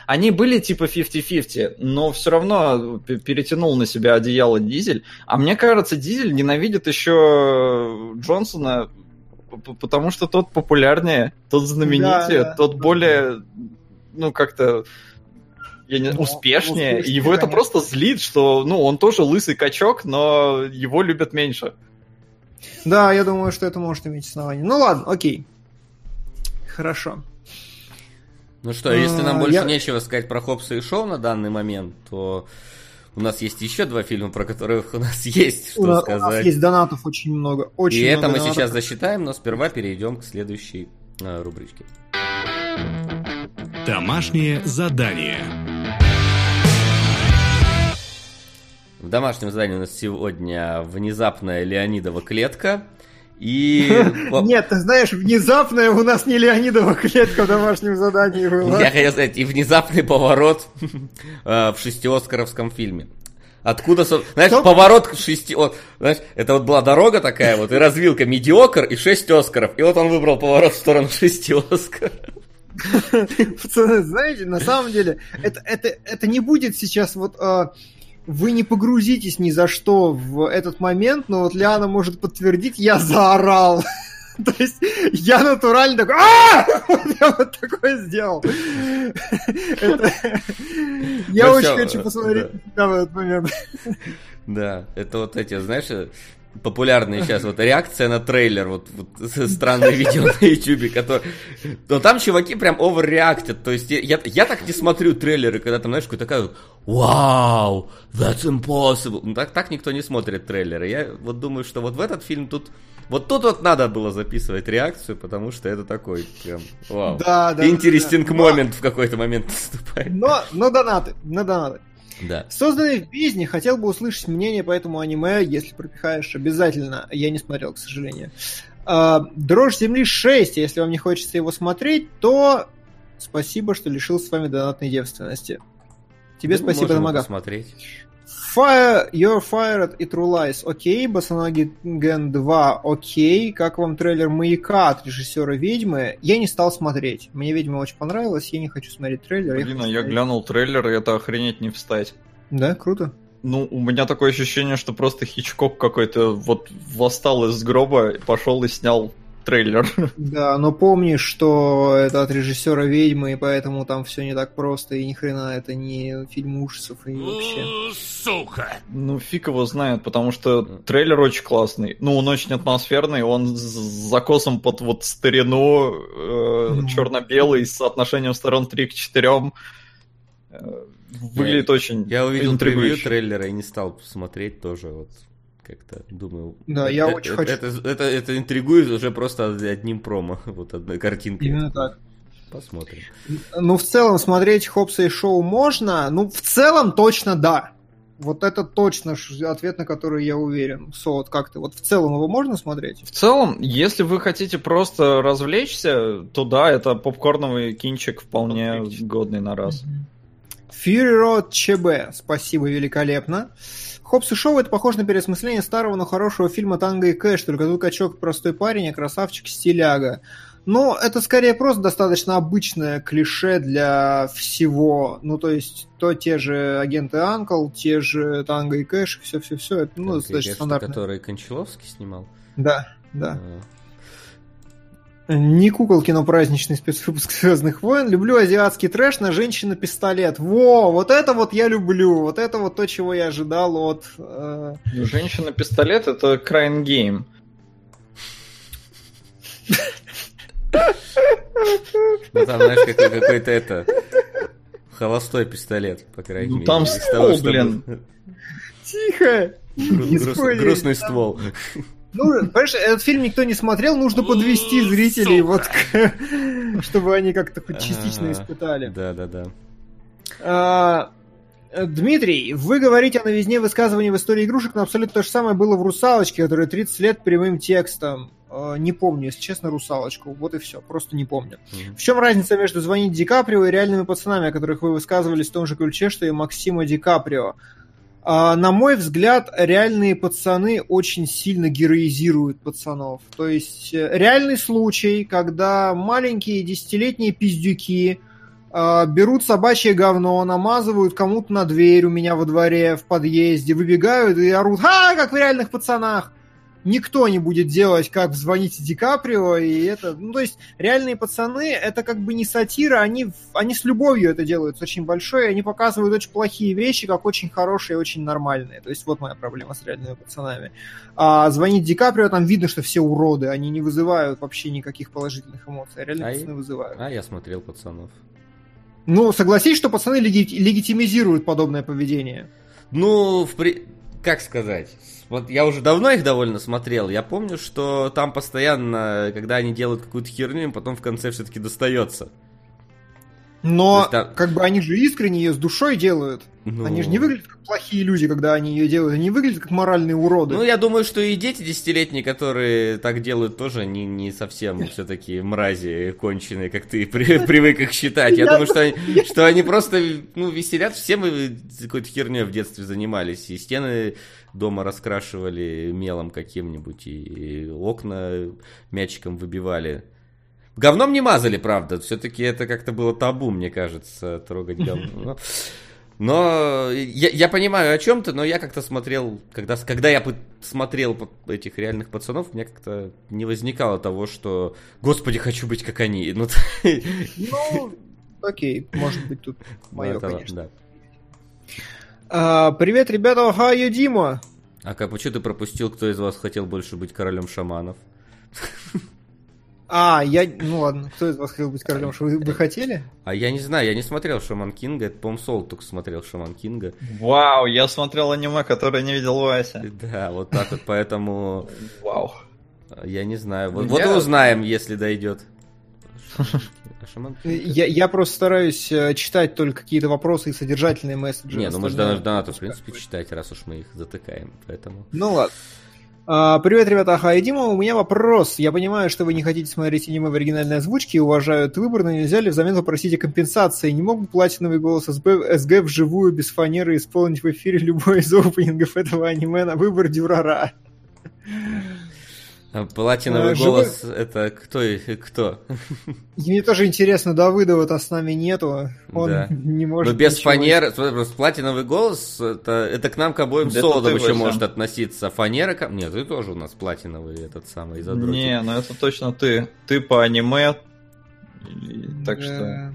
они были типа 50-50, но все равно перетянул на себя одеяло Дизель. А мне кажется, Дизель ненавидит еще Джонсона, потому что тот популярнее, тот знаменитее, да, тот более, ну как-то я не, ну, успешнее. успешнее. Его конечно. это просто злит, что ну он тоже лысый качок, но его любят меньше. Да, я думаю, что это может иметь основание. Ну ладно, окей. Хорошо. Ну что, если нам а, больше я... нечего сказать про Хопса и Шоу на данный момент, то у нас есть еще два фильма, про которых у нас есть что у сказать. У нас есть донатов очень много. Очень и много это мы донатов. сейчас засчитаем, но сперва перейдем к следующей э, рубричке. Домашнее задание. В домашнем задании у нас сегодня внезапная Леонидова клетка. И... Нет, ты знаешь, внезапная у нас не Леонидова клетка в домашнем задании была. Я хотел сказать, и внезапный поворот э, в шестиоскаровском фильме. Откуда, знаешь, Стоп. поворот шести... Вот, знаешь, это вот была дорога такая вот, и развилка медиокр, и шесть Оскаров. И вот он выбрал поворот в сторону шести Оскаров. Пацаны, знаете, на самом деле, это, это, это не будет сейчас вот... А, вы не погрузитесь ни за что в этот момент, но вот Лиана может подтвердить, я заорал. То есть я натурально такой, а Я вот такое сделал. Я ну очень хочу посмотреть на этот момент. Да, это вот эти, знаешь, популярная сейчас вот реакция на трейлер, вот, вот странное видео на ютубе, который... Но там чуваки прям оверреактят, то есть я, я так не смотрю трейлеры, когда там, знаешь, какой-то такая «Вау, that's impossible!» Ну так, так никто не смотрит трейлеры. Я вот думаю, что вот в этот фильм тут... Вот тут вот надо было записывать реакцию, потому что это такой прям, вау. Да, да. Интересting да, момент в какой-то момент наступает. Но, но донаты, но донаты. Да. Созданный в Бездне, хотел бы услышать мнение по этому аниме, если пропихаешь обязательно. Я не смотрел, к сожалению. А, Дрожь Земли 6, если вам не хочется его смотреть, то спасибо, что лишил с вами донатной девственности. Тебе ну, спасибо, Дамага. посмотреть. Fire, You're Fired и True Lies, окей. Босоноги Ген 2, окей. Как вам трейлер «Маяка» от режиссера «Ведьмы»? Я не стал смотреть. Мне «Ведьма» очень понравилась, я не хочу смотреть трейлер. Блин, я, а я глянул трейлер, и это охренеть не встать. Да, круто. Ну, у меня такое ощущение, что просто Хичкок какой-то вот восстал из гроба, пошел и снял трейлер. Да, но помни, что это от режиссера ведьмы, и поэтому там все не так просто, и ни хрена это не фильм ужасов и вообще. Сука! Ну, фиг его знает, потому что трейлер очень классный. Ну, он очень атмосферный, он с закосом под вот старину, э, черно-белый, с соотношением сторон 3 к 4. Э, выглядит я, очень Я увидел превью трейлера и не стал смотреть тоже. Вот как-то думаю. Да, я это, очень это, хочу. Это, это, это, это интригует уже просто одним промо, вот одной картинкой. Именно так. Посмотрим. Ну, в целом, смотреть Хопса и Шоу можно. Ну, в целом, точно да. Вот это точно ответ, на который я уверен. Со, вот как ты? Вот в целом его можно смотреть? В целом, если вы хотите просто развлечься, то да, это попкорновый кинчик вполне годный на раз. Fury Road ЧБ. Спасибо, великолепно. Хопс и Шоу это похоже на переосмысление старого, но хорошего фильма «Танго и Кэш», только тут качок простой парень, а красавчик стиляга. Но это скорее просто достаточно обычное клише для всего. Ну, то есть, то те же агенты Анкл, те же Танго и Кэш, все-все-все. Это ну, достаточно стандартно. который Кончаловский снимал? Да, да. А. Не куколки, но праздничный спецвыпуск Звездных войн. Люблю азиатский трэш на женщина-пистолет. Во, вот это вот я люблю. Вот это вот то, чего я ожидал от... Э... Женщина-пистолет это Crying Game. Ну там, знаешь, какой-то это... Холостой пистолет, по крайней мере. Ну там ствол, блин. Тихо! Грустный ствол. Ну, понимаешь, этот фильм никто не смотрел, нужно подвести зрителей, вот, чтобы они как-то хоть частично испытали. Да, да, да. А, Дмитрий, вы говорите о новизне высказываний в истории игрушек, но абсолютно то же самое было в «Русалочке», которая 30 лет прямым текстом. Э, не помню, если честно, «Русалочку». Вот и все, просто не помню. Mm-hmm. В чем разница между «Звонить Ди Каприо» и «Реальными пацанами», о которых вы высказывались в том же ключе, что и Максима Ди Каприо? А, на мой взгляд, реальные пацаны очень сильно героизируют пацанов. То есть э, реальный случай, когда маленькие десятилетние пиздюки э, берут собачье говно, намазывают кому-то на дверь у меня во дворе, в подъезде, выбегают и орут «Ха, как в реальных пацанах!» Никто не будет делать, как звонить Ди Каприо, и это, ну, то есть, реальные пацаны, это как бы не сатира, они, они с любовью это делают, очень большое, они показывают очень плохие вещи, как очень хорошие и очень нормальные, то есть, вот моя проблема с реальными пацанами. А звонить Ди Каприо, там видно, что все уроды, они не вызывают вообще никаких положительных эмоций, а реальные а пацаны я, вызывают. А я смотрел пацанов. Ну, согласись, что пацаны леги- легитимизируют подобное поведение. Ну, в при... как сказать, я уже давно их довольно смотрел. Я помню, что там постоянно, когда они делают какую-то херню, им потом в конце все-таки достается. Но есть, там... как бы они же искренне ее с душой делают. Ну... Они же не выглядят как плохие люди, когда они ее делают. Они выглядят как моральные уроды. Ну, я думаю, что и дети десятилетние, которые так делают, тоже не, не совсем все-таки мрази конченые, как ты при, привык их считать. Я думаю, что они, что они просто ну, веселят. Все мы какой-то херней в детстве занимались. И стены дома раскрашивали мелом каким-нибудь, и окна мячиком выбивали. Говном не мазали, правда. Все-таки это как-то было табу, мне кажется, трогать говно. Но я, я понимаю о чем ты, но я как-то смотрел, когда, когда я смотрел этих реальных пацанов, меня как-то не возникало того, что, господи, хочу быть как они. Ну, ну окей, может быть, тут мое, конечно. Да. А, привет, ребята, хаю, Дима. А как, почему ты пропустил, кто из вас хотел больше быть королем шаманов? А, я... Ну ладно, кто из вас хотел быть королем? Что вы, вы хотели? А я не знаю, я не смотрел Шаман Кинга, это, по-моему, Сол только смотрел Шаман Кинга. Вау, я смотрел аниме, которое не видел Вася. Да, вот так вот, поэтому... Вау. Я не знаю, вот, я... вот узнаем, если дойдет. Я, я просто стараюсь э, читать только какие-то вопросы и содержательные месседжи. Не, ну мы же донатов, в принципе, читать, раз уж мы их затыкаем, поэтому... Ну ладно. А, привет, ребята, Аха и Дима. У меня вопрос. Я понимаю, что вы не хотите смотреть аниме в оригинальной озвучке и уважаю этот выбор, но нельзя ли взамен попросить компенсации? Не мог бы платиновый голос СБ, СГ вживую, без фанеры, исполнить в эфире любой из опенингов этого аниме на выбор Дюрара? А платиновый а, голос живой... это кто кто? мне тоже интересно, Давыдова-то с нами нету. Он да. не может. Но без фанеры, просто платиновый голос это, это к нам к обоим да солодам еще может относиться. Фанера ко Нет, ты тоже у нас платиновый этот самый задротик. Не, ну это точно ты. Ты по аниме. Так да. что.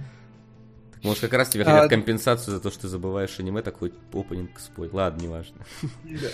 Может, как раз тебе хотят а... компенсацию за то, что ты забываешь аниме, такой опенинг спой. Ладно, неважно.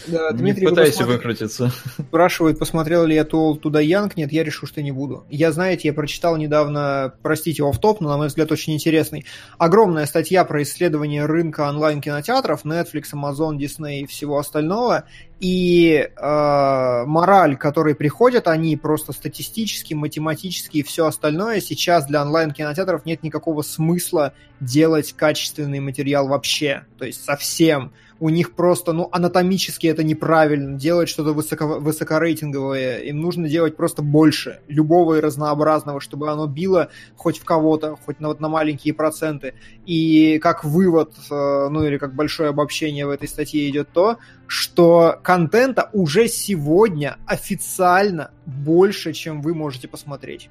Да, Дмитрий, не пытайся выкрутиться. Спрашивает, посмотрел ли я Туол Туда Янг. Нет, я решил, что не буду. Я, знаете, я прочитал недавно, простите, в топ но, на мой взгляд, очень интересный. Огромная статья про исследование рынка онлайн-кинотеатров, Netflix, Amazon, Disney и всего остального. И э, мораль, которой приходят они, просто статистически, математически и все остальное, сейчас для онлайн-кинотеатров нет никакого смысла делать качественный материал вообще. То есть совсем у них просто, ну, анатомически это неправильно, делать что-то высоко, высокорейтинговое, им нужно делать просто больше, любого и разнообразного, чтобы оно било хоть в кого-то, хоть на, вот на маленькие проценты. И как вывод, э, ну, или как большое обобщение в этой статье идет то, что контента уже сегодня официально больше, чем вы можете посмотреть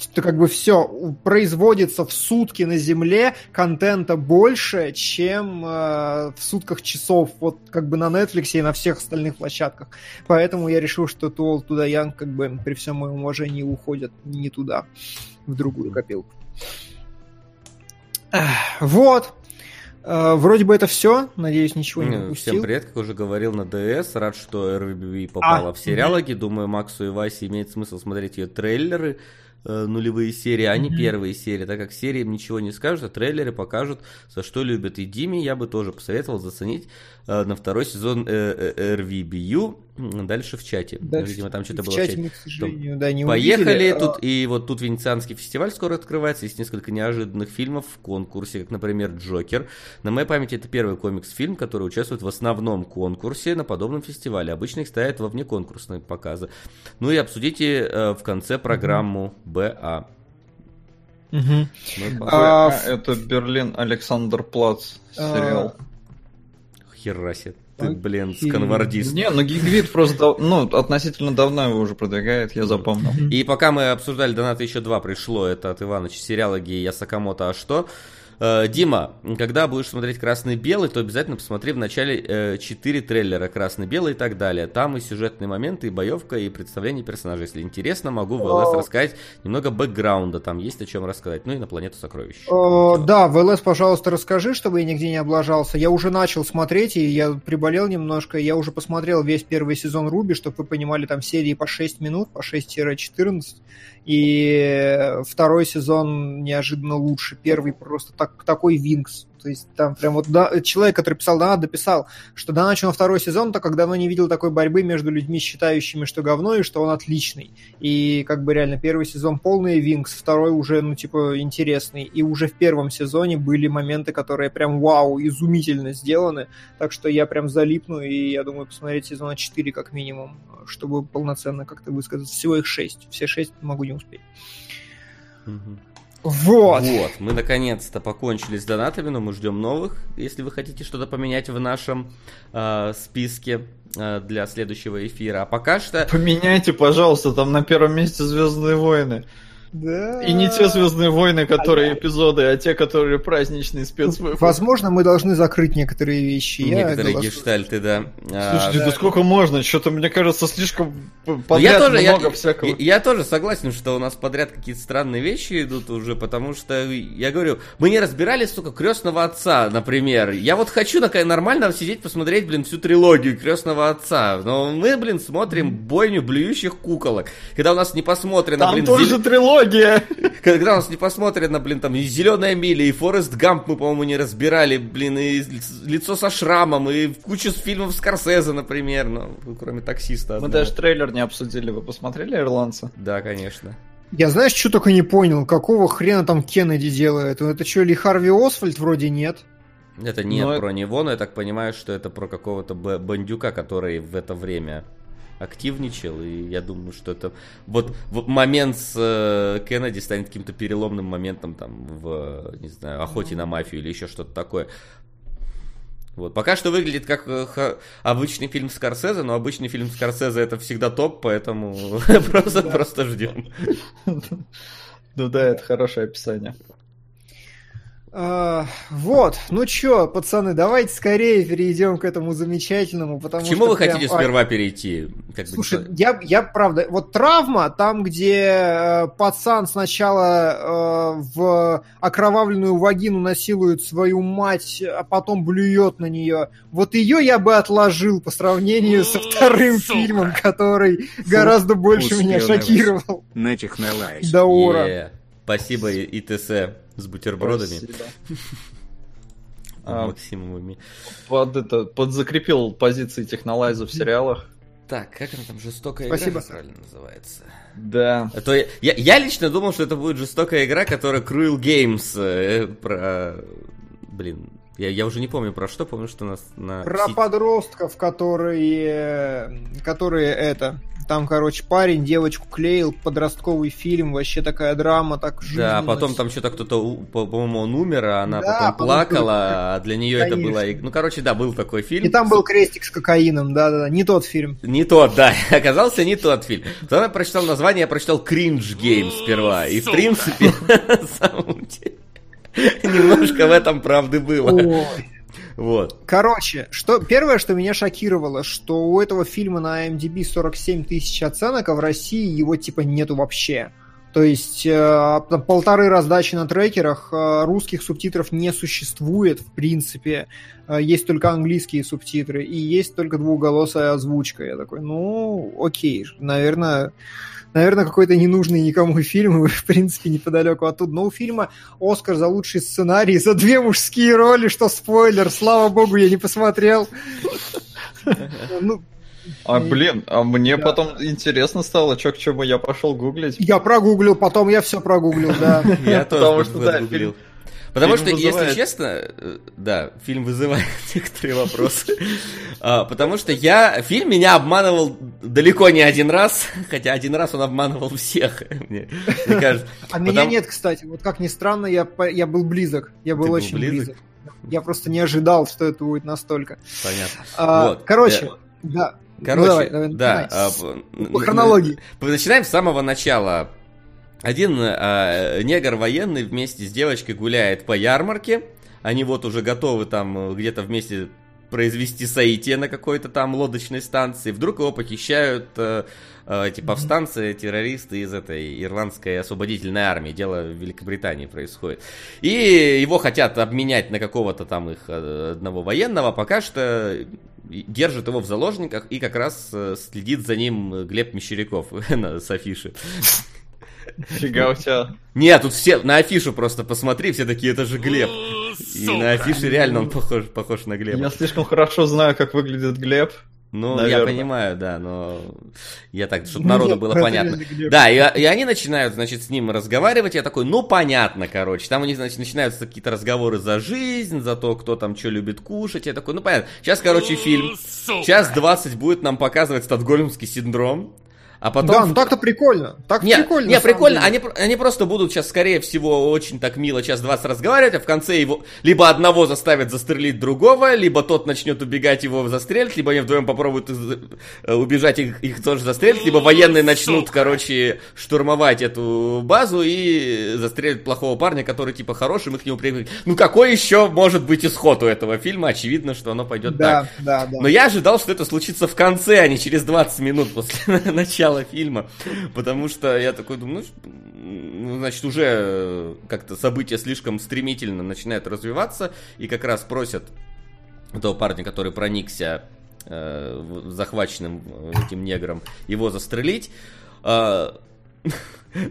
что как бы все производится в сутки на Земле, контента больше, чем э, в сутках часов, вот как бы на Netflix и на всех остальных площадках. Поэтому я решил, что Туол туда Янг как бы при всем моем уважении уходят не туда, в другую копилку. Вот. Uh, вроде бы это все. Надеюсь, ничего не упустил. Всем привет, как уже говорил на ДС. Рад, что RBB попала а, в сериалоги. Думаю, Максу и Васе имеет смысл смотреть ее трейлеры э, нулевые серии, а не первые серии, так как серии им ничего не скажут, а трейлеры покажут, за что любят. И Диме я бы тоже посоветовал заценить на второй сезон э, э, RVBU дальше в чате. Дальше, Видимо, там что-то в было чате в чате. мы, к сожалению, да, не Поехали увидели. тут, А, и вот тут Венецианский фестиваль скоро открывается, есть несколько неожиданных фильмов в конкурсе, как, например, Джокер. На моей памяти это первый комикс-фильм, который участвует в основном конкурсе на подобном фестивале. Обычно их ставят во внеконкурсные показы. Ну и обсудите э, в конце программу БА. мгм. Ну, А, А, это Берлин Александр Плац А, сериал. Хера себе. Ты, блин, сканвардист. Не, ну Гигвит просто ну, относительно давно его уже продвигает, я запомнил. И пока мы обсуждали донаты, еще два пришло. Это от Иваныча сериалоги Я Сакамото, а что? Э, Дима, когда будешь смотреть красный-белый, то обязательно посмотри в начале 4 трейлера красный-белый и так далее. Там и сюжетные моменты, и боевка, и представление персонажей. Если интересно, могу в ЛС рассказать немного бэкграунда. Там есть о чем рассказать. Ну и на планету сокровищ. Э, Да, в ЛС, пожалуйста, расскажи, чтобы я нигде не облажался. Я уже начал смотреть, и я приболел немножко. Я уже посмотрел весь первый сезон Руби, чтобы вы понимали, там серии по 6 минут, по 6-14. И второй сезон неожиданно лучше. Первый просто так, такой винкс. То есть там прям вот да, человек, который писал донат, дописал, что до начала второй сезон, так как давно не видел такой борьбы между людьми, считающими, что говно, и что он отличный. И как бы реально первый сезон полный винкс, второй уже, ну, типа, интересный. И уже в первом сезоне были моменты, которые прям вау, изумительно сделаны. Так что я прям залипну, и я думаю посмотреть сезона 4 как минимум, чтобы полноценно как-то высказаться. Всего их 6. Все 6 могу не успеть. Мгм. Вот. Вот, мы наконец-то покончили с донатами, но мы ждем новых. Если вы хотите что-то поменять в нашем э, списке э, для следующего эфира. А пока что... Поменяйте, пожалуйста, там на первом месте Звездные войны. Да. И не те Звездные войны, которые эпизоды, а те, которые праздничные спецвыпуски. Возможно, мы должны закрыть некоторые вещи. Я Некоторые голосую. гештальты, да. А, Слушайте, да сколько можно? Что-то, мне кажется, слишком Ну, подряд я тоже, я, много всякого. я, я тоже согласен, что у нас подряд какие-то странные вещи идут уже, потому что, я говорю, мы не разбирали, сука, крестного отца, например. Я вот хочу на- нормально сидеть, посмотреть, блин, всю трилогию крестного отца. Но мы, блин, смотрим бойню блюющих куколок. Когда у нас не посмотрено, Там блин, тоже зелё- трилогия. Когда у нас не посмотрено, блин, там и Зеленая миля, и Форест Гамп мы, по-моему, не разбирали, блин, и лицо со шрамом, и кучу фильмов Скорсезе, например, ну, кроме таксиста. Мы одного. даже трейлер не обсудили. Вы посмотрели «Ирландца»? Да, конечно. Я знаешь, что только не понял, какого хрена там Кеннеди делает? Это что, Ли Харви Освальд? Вроде нет. Это не Но про него, но я так понимаю, что это про какого-то бандюка, который в это время активничал, и я думаю, что это вот, вот момент с э, Кеннеди станет каким-то переломным моментом там в, не знаю, охоте на мафию или еще что-то такое. Вот. Пока что выглядит как э, обычный фильм Скорсезе, но обычный фильм Скорсезе это всегда топ, поэтому просто, просто ждем. Ну да, это хорошее описание. А, вот, ну чё, пацаны, давайте скорее перейдем к этому замечательному, потому К чему что вы прям- хотите сперва перейти? Как бы, Слушай, что- я, я правда, вот травма, там, где э, пацан сначала э, в окровавленную вагину насилует свою мать, а потом блюет на нее, вот ее я бы отложил по сравнению со вторым фильмом, который гораздо больше меня успел шокировал. На технолайз. До ура. Е, Спасибо ИТС с бутербродами. Спасибо. А, Максимумами. под это, подзакрепил позиции технолайза в сериалах. Так, как она там жестокая Спасибо, игра правильно называется? Да. А то я, я, я лично думал, что это будет жестокая игра, которая Cruel Games э, про... Блин, я, я уже не помню про что, помню, что нас на... Про Си- подростков, которые, которые это, там, короче, парень девочку клеил, подростковый фильм, вообще такая драма, так Да, жизненно. потом там что-то кто-то, по-моему, он умер, а она Да, потом потом плакала, а для нее это Конечно. было... Ну, короче, да, был такой фильм. И там был крестик с кокаином, да-да-да, не тот фильм. Не тот, да, оказался не тот фильм. Потом я прочитал название, я прочитал Cringe Game сперва. И, в принципе, на самом деле, немножко в этом правды было. Вот. Короче, что, первое, что меня шокировало, что у этого фильма на MDB 47 тысяч оценок, а в России его типа нету вообще. То есть э, полторы раздачи на трекерах, э, русских субтитров не существует, в принципе. Э, есть только английские субтитры и есть только двухголосая озвучка. Я такой, ну, окей, наверное, наверное, какой-то ненужный никому фильм, в принципе, неподалеку оттуда. Но у фильма Оскар за лучший сценарий, за две мужские роли, что спойлер, слава богу, я не посмотрел. Ну, а блин, а мне да. потом интересно стало, что к чему я пошел гуглить. Я прогуглил, потом я все прогуглил, да. Я тоже прогуглил. Потому фильм что, вызывает... если честно, э, да, фильм вызывает некоторые вопросы. а, потому что я, фильм меня обманывал далеко не один раз, хотя один раз он обманывал всех, мне, кажется. А меня нет, кстати, вот как ни странно, я, я был близок, я был очень близок? Я просто не ожидал, что это будет настолько. Понятно. А, вот. Короче, да. Короче, ну, давай, давай, да. А, по хронологии. Начинаем с самого начала один э, негр военный вместе с девочкой гуляет по ярмарке. Они вот уже готовы там э, где-то вместе произвести соитие на какой-то там лодочной станции. Вдруг его похищают э, э, эти повстанцы, террористы из этой ирландской освободительной армии. Дело в Великобритании происходит. И его хотят обменять на какого-то там их э, одного военного. Пока что держит его в заложниках и как раз э, следит за ним Глеб Мещеряков с афиши. Фига у тебя. Нет, тут все на афишу просто посмотри, все такие, это же Глеб. И на афише реально он похож, похож на Глеба. Я слишком хорошо знаю, как выглядит Глеб. Ну, Наверное. я понимаю, да, но я так, чтобы народу было понятно. Да, и, и они начинают, значит, с ним разговаривать. Я такой, ну, понятно, короче. Там у них, значит, начинаются какие-то разговоры за жизнь, за то, кто там что любит кушать. Я такой, ну, понятно. Сейчас, короче, фильм. Сейчас 20 будет нам показывать стокгольмский синдром. А потом... Да, ну так-то прикольно. Так не, прикольно. Не, прикольно. Они, они просто будут сейчас, скорее всего, очень так мило час 20 разговаривать, а в конце его либо одного заставят застрелить другого, либо тот начнет убегать, его застрелить, либо они вдвоем попробуют э, убежать, их, их тоже застрелить, либо военные начнут, короче, штурмовать эту базу и застрелят плохого парня, который типа хороший, мы к нему приехали. Ну какой еще может быть исход у этого фильма? Очевидно, что оно пойдет да, так. Да, да. Но я ожидал, что это случится в конце, а не через 20 минут после начала начала фильма, потому что я такой думаю, ну, значит, уже э, как-то события слишком стремительно начинают развиваться, и как раз просят того парня, который проникся э, захваченным э, этим негром, его застрелить. Э,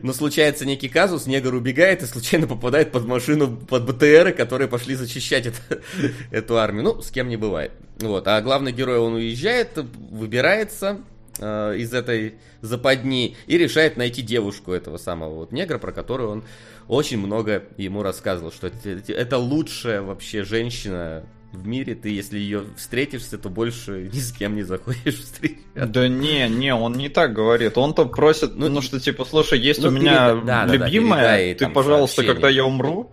но случается некий казус, негр убегает и случайно попадает под машину, под БТРы, которые пошли зачищать это, эту армию. Ну, с кем не бывает. Вот. А главный герой, он уезжает, выбирается, э, из этой западни и решает найти девушку этого самого вот негра, про которую он очень много ему рассказывал, что это, это лучшая вообще женщина в мире, ты если ее встретишься, то больше ни с кем не захочешь встречаться. Да не, не, он не так говорит. Он-то просит, ну, ну что типа, слушай, есть ну, у меня да, любимая, да, да, ты, пожалуйста, сообщение. когда я умру,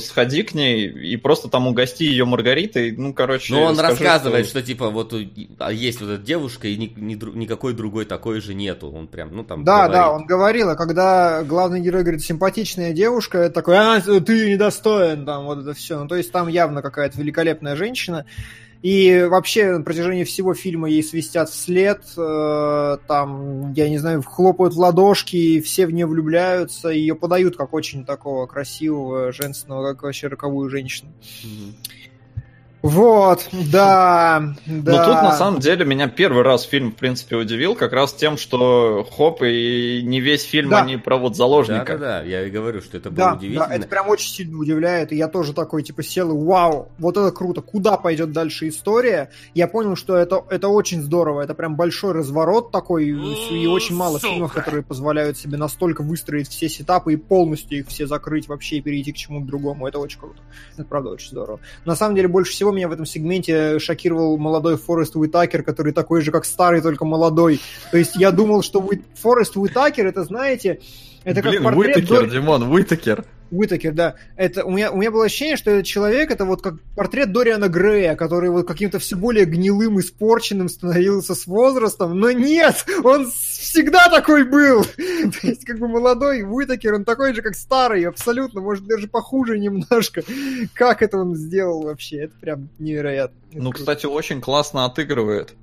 сходи к ней и просто там угости ее Маргаритой, ну, короче... Ну, он скажи, рассказывает, что... что, типа, вот а есть вот эта девушка, и ни, ни, никакой другой такой же нету, он прям, ну, там Да, говорит. да, он говорил, а когда главный герой говорит, симпатичная девушка, это такой, а, ты недостоин, там, вот это все, ну, то есть там явно какая-то великолепная женщина, и вообще на протяжении всего фильма ей свистят вслед, э, там, я не знаю, хлопают в ладошки, все в нее влюбляются, ее подают как очень такого красивого, женственного, как вообще роковую женщину. Mm-hmm. Вот, да, да. Но тут на самом деле меня первый раз фильм, в принципе, удивил как раз тем, что хоп, и не весь фильм да. они про вот заложника. Да, да, да, я и говорю, что это было да, удивительно. Да, это прям очень сильно удивляет, и я тоже такой, типа, сел и вау, вот это круто, куда пойдет дальше история? Я понял, что это, это очень здорово, это прям большой разворот такой, и очень мало фильмов, которые позволяют себе настолько выстроить все сетапы и полностью их все закрыть вообще и перейти к чему-то другому, это очень круто. Это правда очень здорово. На самом деле, больше всего меня в этом сегменте шокировал молодой Форест Уитакер, который такой же, как старый, только молодой. То есть я думал, что Уит... Форест Уитакер, это, знаете, это Блин, как портрет... Уитакер, Дор... Димон, Уитакер. Уитакер, да. Это, у, меня, у меня было ощущение, что этот человек это вот как портрет Дориана Грея, который вот каким-то все более гнилым, испорченным становился с возрастом, но нет, он всегда такой был. То есть как бы молодой Уитакер, он такой же, как старый, абсолютно, может даже похуже немножко. Как это он сделал вообще, это прям невероятно. Ну, кстати, очень классно отыгрывает.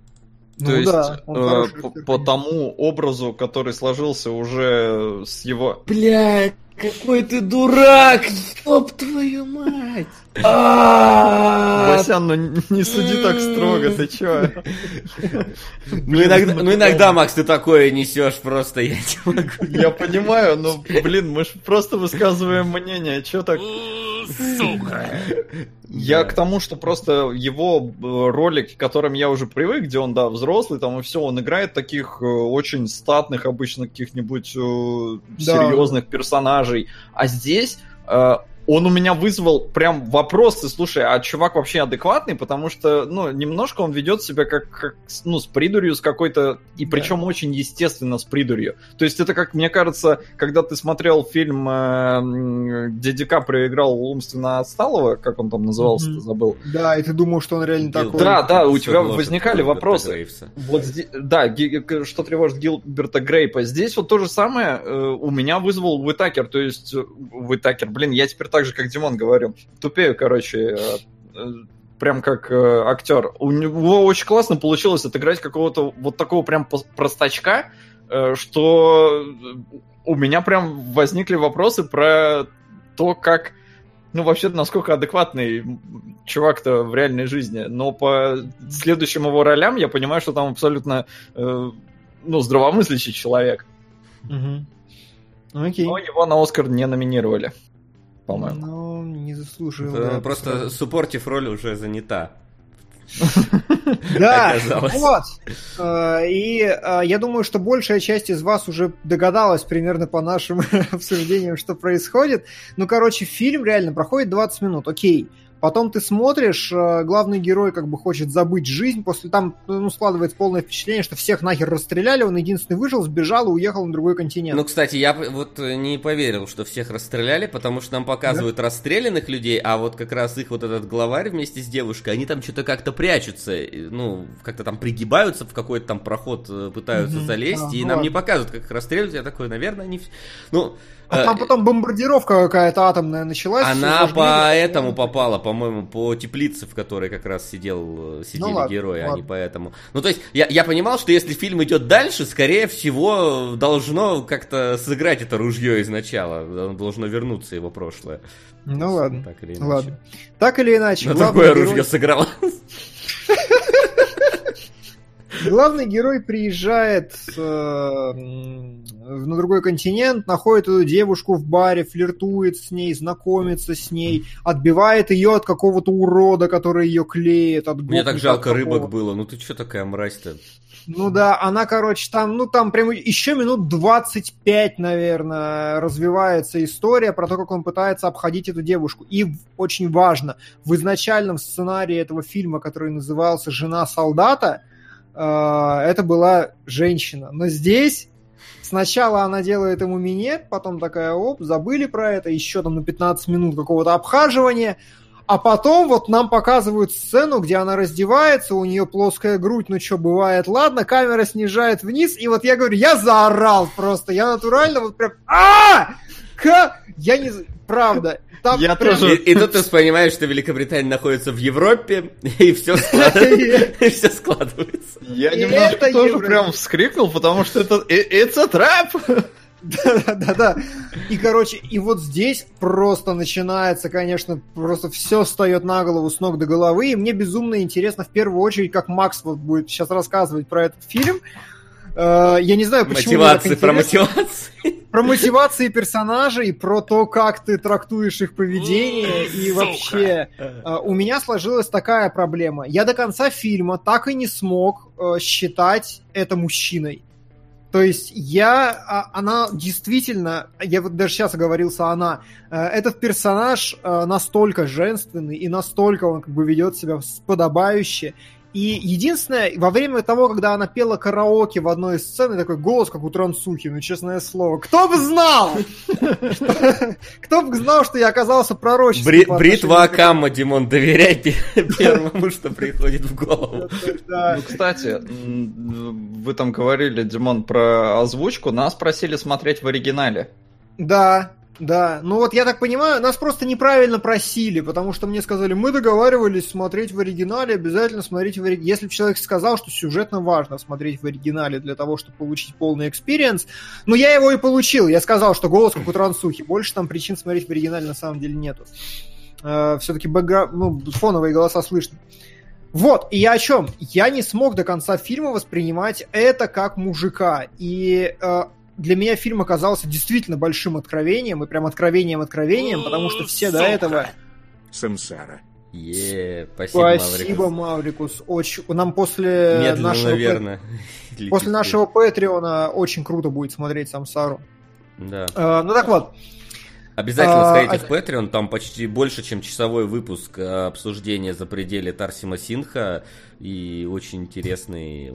Ну, То да, есть э, по, по тому образу, который сложился уже с его... Блядь, какой ты дурак! Оп, твою мать! Васян, ну не суди так строго, ты чё? Ну иногда, ну иногда, Макс, ты такое несешь просто, я не могу. Я понимаю, но, блин, мы же просто высказываем мнение, чё так... Сука! Я к тому, что просто его э, ролик, к которым я уже привык, где он, да, взрослый, там и все, он играет таких э, очень статных, обычно каких-нибудь э, серьезных персонажей. А здесь он у меня вызвал прям вопросы, слушай, а чувак вообще адекватный, потому что, ну, немножко он ведет себя как, как ну, с придурью, с какой-то, и причем да. очень естественно с придурью. То есть это как, мне кажется, когда ты смотрел фильм, э, где Ди Каприо играл умственно отсталого, как он там назывался, mm-hmm. забыл. Да, и ты думал, что он реально Гил... такой. Да, да, у тебя возникали вопросы. Вот здесь, да, ги, что тревожит Гилберта Грейпа. Здесь вот то же самое э, у меня вызвал Уитакер, то есть Уитакер, блин, я теперь так же, как Димон говорю. Тупею, короче, э, э, прям как э, актер. У него очень классно получилось отыграть какого-то вот такого прям простачка, э, что у меня прям возникли вопросы про то, как ну, вообще, насколько адекватный чувак-то в реальной жизни. Но по следующим его ролям я понимаю, что там абсолютно, э, ну, здравомыслящий человек. Угу. Окей. Но его на Оскар не номинировали по-моему. Ну, не заслужил. Да, просто суппортив роль уже занята. Да, вот. Э, и э, я думаю, что большая часть из вас уже догадалась примерно по нашим обсуждениям, что происходит. Ну, короче, фильм реально проходит 20 минут, окей. Потом ты смотришь, э, главный герой как бы хочет забыть жизнь, после там ну, складывается полное впечатление, что всех нахер расстреляли, он единственный выжил, сбежал и уехал на другой континент. Ну, кстати, я вот э, не поверил, что всех расстреляли, потому что нам показывают да? расстрелянных людей, а вот как раз их вот этот главарь вместе с девушкой, они там что-то как-то прячутся, ну, как-то там пригибаются в какой-то там проход, э, пытаются угу, залезть, да, и нам не показывают, как их расстреливают, я такой, наверное, они... Ну, а там потом бомбардировка какая-то атомная началась. Она по этому попала, по-моему, по теплице, в которой как раз сидел, э, сидели ну, ладно, герои, ладно. а не поэтому. Ну, то есть, я, я понимал, что если фильм идет дальше, скорее всего, должно как-то сыграть это ружье изначала. Должно вернуться его прошлое. Ну ладно. Так или иначе. Ладно. Так или иначе. Но такое герой... ружье сыграло. Главный герой приезжает э, на другой континент, находит эту девушку в баре, флиртует с ней, знакомится с ней, отбивает ее от какого-то урода, который ее клеит. От Мне так жалко такого. рыбок было. Ну ты что такая мразь-то? Ну да, она, короче, там, ну там прям еще минут 25, наверное, развивается история про то, как он пытается обходить эту девушку. И очень важно, в изначальном сценарии этого фильма, который назывался «Жена солдата», э, это была женщина. Но здесь Сначала она делает ему минет, потом такая, оп, забыли про это, еще там на 15 минут какого-то обхаживания, а потом вот нам показывают сцену, где она раздевается, у нее плоская грудь, ну что, бывает, ладно, камера снижает вниз, и вот я говорю, я заорал просто, я натурально вот прям, а! Я не... Правда, там я прям... тоже... И, и тут ты понимаешь, что Великобритания находится в Европе, и все складывается. Я немножко тоже прям вскрикнул, потому что это... It's a trap! Да-да-да. И, короче, и вот здесь просто начинается, конечно, просто все встает на голову с ног до головы. И мне безумно интересно, в первую очередь, как Макс вот будет сейчас рассказывать про этот фильм. Э, я не знаю, почему Мотивации, про мотивации. Про мотивации персонажей, про то, как ты трактуешь их поведение. И вообще, э, у меня сложилась такая проблема. Я до конца фильма так и не смог э, считать это мужчиной. То есть я, а, она действительно, я вот даже сейчас оговорился, она, этот персонаж настолько женственный и настолько он как бы ведет себя подобающе, и единственное, во время того, когда она пела караоке в одной из сцен, такой голос, как у Трансухи, ну, честное слово. Кто бы знал! Кто бы знал, что я оказался пророчеством. Бритва Акамма, Димон, доверяй первому, что приходит в голову. Ну, кстати, вы там говорили, Димон, про озвучку. Нас просили смотреть в оригинале. Да, Да, ну вот я так понимаю, нас просто неправильно просили, потому что мне сказали, мы договаривались смотреть в оригинале, обязательно смотреть в оригинале. Если человек сказал, что сюжетно важно смотреть в оригинале для того, чтобы получить полный experience, ну я его и получил. Я сказал, что голос как у трансухи. Больше там причин смотреть в оригинале на самом деле нету. Э, все-таки бэкгра... ну, фоновые голоса слышно. Вот, и я о чем? Я не смог до конца фильма воспринимать это как мужика. И э, для меня фильм оказался действительно большим откровением, и прям откровением-откровением, потому что все до этого... Самсара. Е, спасибо, спасибо, Маврикус. Очень... Нам после Медленно, нашего... наверное. После нашего Патреона очень круто будет смотреть Самсару. Да. Э, ну так вот, Обязательно а, сходите а... в Patreon, там почти больше, чем часовой выпуск э, обсуждения за пределы Тарсима Синха, и очень интересный,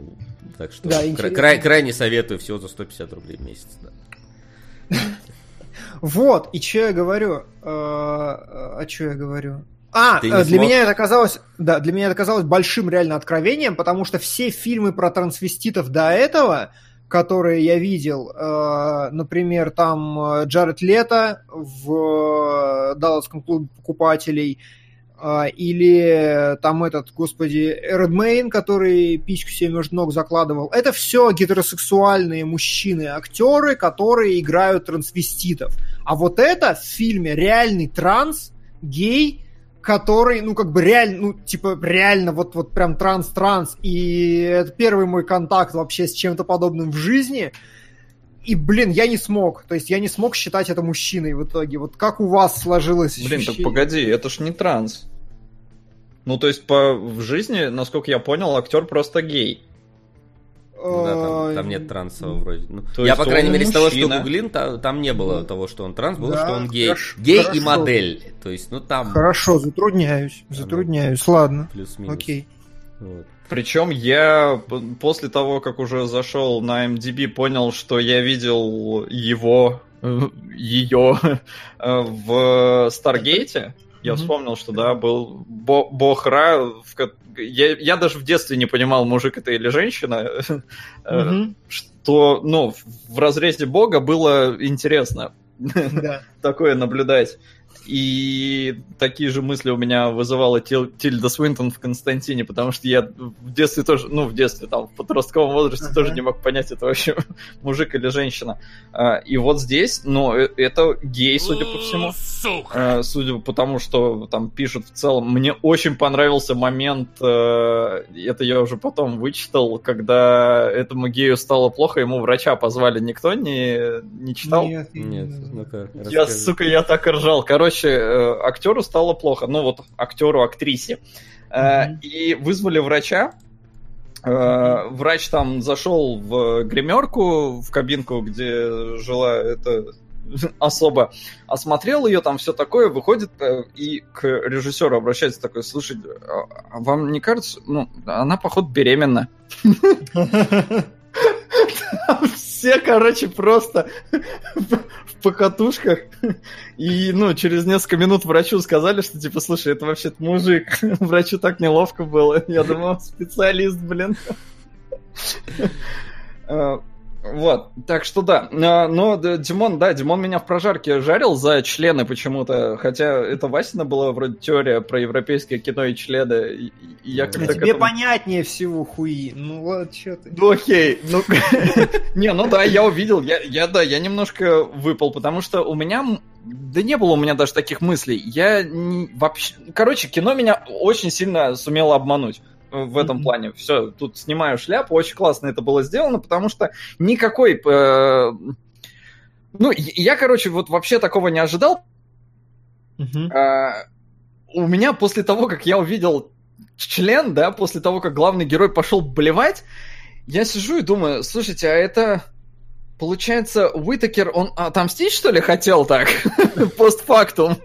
так что да, кра- край- крайне советую, всего за 150 рублей в месяц. Да. Вот, и что я говорю? А, а что я говорю? А, для смог... меня это оказалось, да, для меня это оказалось большим реально откровением, потому что все фильмы про трансвеститов до этого, которые я видел, э, например, там э, Джаред Лето в э, Далласском клубе покупателей, или там этот, господи, Редмейн, который пичку себе между ног закладывал. Это все гетеросексуальные мужчины-актеры, которые играют трансвеститов. А вот это в фильме реальный транс, гей, который, ну, как бы реально, ну, типа, реально вот, вот прям транс-транс, и это первый мой контакт вообще с чем-то подобным в жизни, и, блин, я не смог, то есть я не смог считать это мужчиной в итоге, вот как у вас сложилось Блин, ощущение? так погоди, это ж не транс. Ну, то есть, по, в жизни, насколько я понял, актер просто гей. Ну, да, там, там нет транса вроде. Ну, я, по крайней мере, из того, что гуглин, там, там не было того, что он транс, было, да, что он гей. Хорошо, гей хорошо. и модель. То есть, ну там. Хорошо, затрудняюсь. Затрудняюсь. Ладно. Плюс-минус. Окей. Вот. Причем я после того, как уже зашел на MDB, понял, что я видел его, ее э, в Старгейте. Я вспомнил, что да, был Бо- Бог Ра, в, я, я даже в детстве не понимал, мужик это или женщина, mm-hmm. что, ну, в разрезе бога было интересно такое наблюдать. И такие же мысли у меня вызывала Тиль, Тильда Свинтон в Константине, потому что я в детстве тоже, ну, в детстве, там, в подростковом возрасте ага. тоже не мог понять, это вообще мужик или женщина. А, и вот здесь, ну, э, это гей, судя по всему. Сука. А, судя по тому, что там пишут в целом. Мне очень понравился момент, э, это я уже потом вычитал, когда этому гею стало плохо, ему врача позвали. Никто не, не читал? Нет, нет. Ну-ка, я, сука, я так ржал. Короче, короче, э, актеру стало плохо, ну вот актеру, актрисе. Mm-hmm. И вызвали врача. Э, врач там зашел в гримерку, в кабинку, где жила эта особо осмотрел ее, там все такое, выходит и к режиссеру обращается такой, слушай, а, а вам не кажется, ну, она, походу, беременна. Все, короче, просто в покатушках. И, ну, через несколько минут врачу сказали, что, типа, слушай, это вообще-то мужик. Врачу так неловко было. Я думал, специалист, блин. Вот, так что да. А, но Димон, да, Димон меня в прожарке жарил за члены почему-то, хотя это Васина была вроде теория про европейское кино и члены. И я а тебе этому... понятнее всего, хуи. Ну вот, что ты. Ну окей, ну... Не, ну да, я увидел, я, я, да, я немножко выпал, потому что у меня... Да не было у меня даже таких мыслей. Я вообще... Короче, кино меня очень сильно сумело обмануть в этом mm-hmm. плане. Все, тут снимаю шляпу, очень классно это было сделано, потому что никакой... Э, ну, я, короче, вот вообще такого не ожидал. Mm-hmm. Э, у меня после того, как я увидел член, да, после того, как главный герой пошел блевать, я сижу и думаю, слушайте, а это... Получается, Уитакер, он отомстить, что ли, хотел так? Постфактум.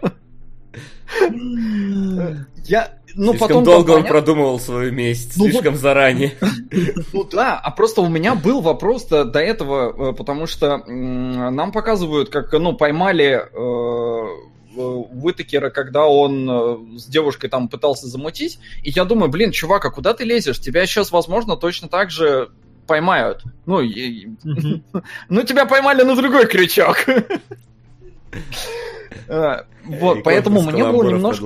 Я, ну, слишком потом долго он продумывал свою месть, ну, слишком вот... заранее. Ну да, а просто у меня был вопрос до этого, э, потому что нам показывают, как, ну, поймали э, Уитакера, когда он э, с девушкой там пытался замутить, и я думаю, блин, чувак, а куда ты лезешь? Тебя сейчас, возможно, точно так же поймают. Ну, и... ну тебя поймали на другой крючок. Вот, поэтому мне было немножко...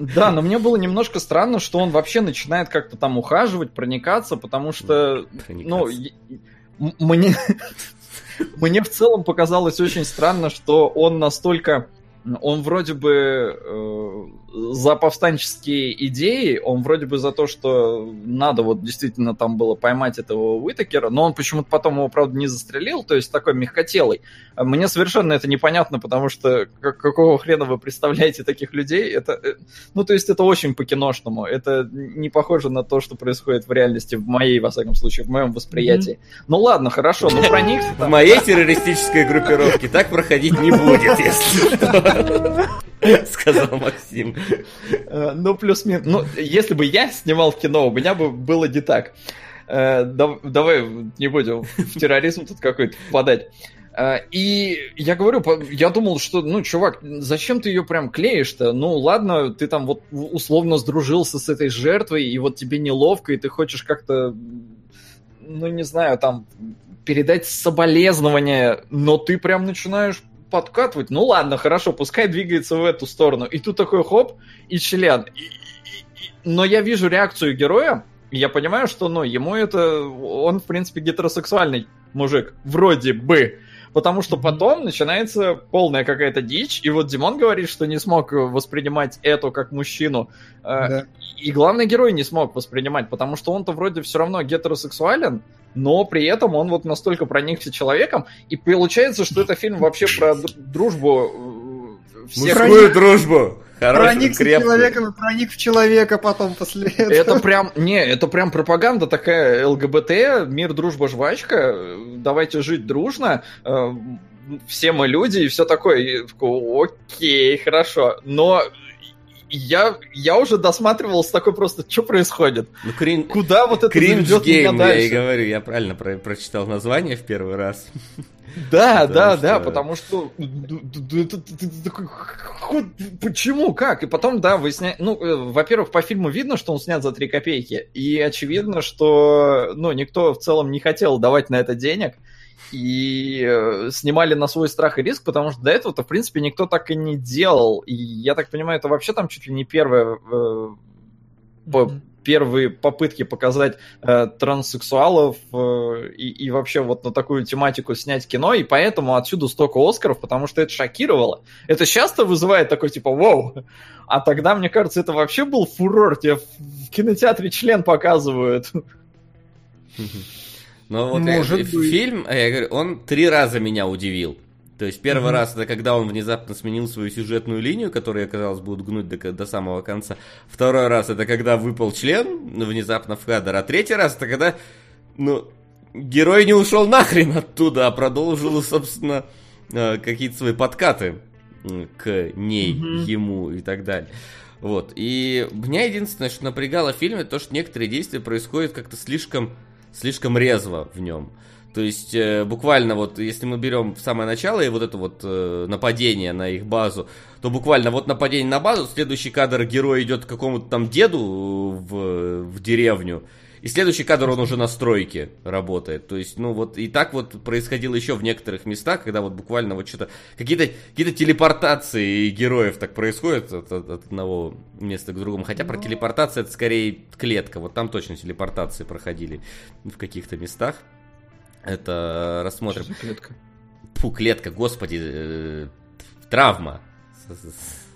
Да, но мне было немножко странно, что он вообще начинает как-то там ухаживать, проникаться, потому что, ну, мне, мне в целом показалось очень странно, что он настолько он вроде бы э, за повстанческие идеи, он вроде бы за то, что надо вот действительно там было поймать этого Уитакера, но он почему-то потом его, правда, не застрелил, то есть такой мягкотелый. Мне совершенно это непонятно, потому что как, какого хрена вы представляете таких людей? Это, э, ну, то есть это очень по-киношному, это не похоже на то, что происходит в реальности, в моей, во всяком случае, в моем восприятии. Mm-hmm. Ну ладно, хорошо, ну проникся. В моей террористической группировке так проходить не будет, если что. Сказал Максим. Э, ну, плюс-минус. Ну, если бы я снимал кино, у меня бы было не так. Э, давай не будем в терроризм тут какой-то впадать. Э, и я говорю, я думал, что, ну, чувак, зачем ты ее прям клеишь-то? Ну, ладно, ты там вот условно сдружился с этой жертвой, и вот тебе неловко, и ты хочешь как-то, ну, не знаю, там, передать соболезнования, но ты прям начинаешь подкатывать. Ну ладно, хорошо, пускай двигается в эту сторону. И тут такой хоп, и член. И, и, и... Но я вижу реакцию героя, и я понимаю, что ну, ему это... Он, в принципе, гетеросексуальный мужик. Вроде бы. Потому что потом начинается полная какая-то дичь, и вот Димон говорит, что не смог воспринимать эту как мужчину. Э, да. И главный герой не смог воспринимать, потому что он-то вроде все равно гетеросексуален, но при этом он вот настолько проникся человеком, и получается, что это фильм вообще про дружбу э, всех... Мужскую дружбу! проник в человеком и проник в человека потом после этого. Это прям, не, это прям пропаганда такая ЛГБТ, мир, дружба, жвачка, давайте жить дружно, э, все мы люди и все такое. И, окей, хорошо. Но я, я уже досматривал с такой просто, что происходит? Ну, крин... Куда вот это Кринж заведет гейм, меня дальше? Я и говорю, я правильно про прочитал название в первый раз. Да, да, да, потому что почему, как? И потом, да, выясняет, ну, э, во-первых, по фильму видно, что он снят за 3 копейки, и очевидно, что, ну, никто в целом не хотел давать на это денег, и э, снимали на свой страх и риск, потому что до этого-то, в принципе, никто так и не делал. И я так понимаю, это вообще там чуть ли не первое э, mm-hmm. первые попытки показать э, транссексуалов э, и, и вообще вот на такую тематику снять кино, и поэтому отсюда столько Оскаров, потому что это шокировало. Это часто вызывает такой типа «Воу!» А тогда, мне кажется, это вообще был фурор. Тебе в кинотеатре член показывают. Но вот Может быть. фильм, а я говорю, он три раза меня удивил. То есть первый mm-hmm. раз это когда он внезапно сменил свою сюжетную линию, которая, казалось, будет гнуть до, до самого конца. Второй раз это когда выпал член внезапно в кадр. А третий раз это когда, ну, герой не ушел нахрен оттуда, а продолжил, собственно, э, какие-то свои подкаты к ней, mm-hmm. ему и так далее. Вот. И меня единственное, что напрягало в фильме, то, что некоторые действия происходят как-то слишком слишком резво в нем. То есть, э, буквально вот, если мы берем самое начало и вот это вот э, нападение на их базу, то буквально вот нападение на базу, следующий кадр герой идет к какому-то там деду в, в деревню, и следующий кадр он уже на стройке работает. То есть, ну вот и так вот происходило еще в некоторых местах, когда вот буквально вот что-то, какие-то какие телепортации героев так происходят от, от, от одного места к другому. Хотя про ну. телепортацию это скорее клетка. Вот там точно телепортации проходили в каких-то местах. Это рассмотрим. Что клетка? Фу, клетка, господи, э, травма.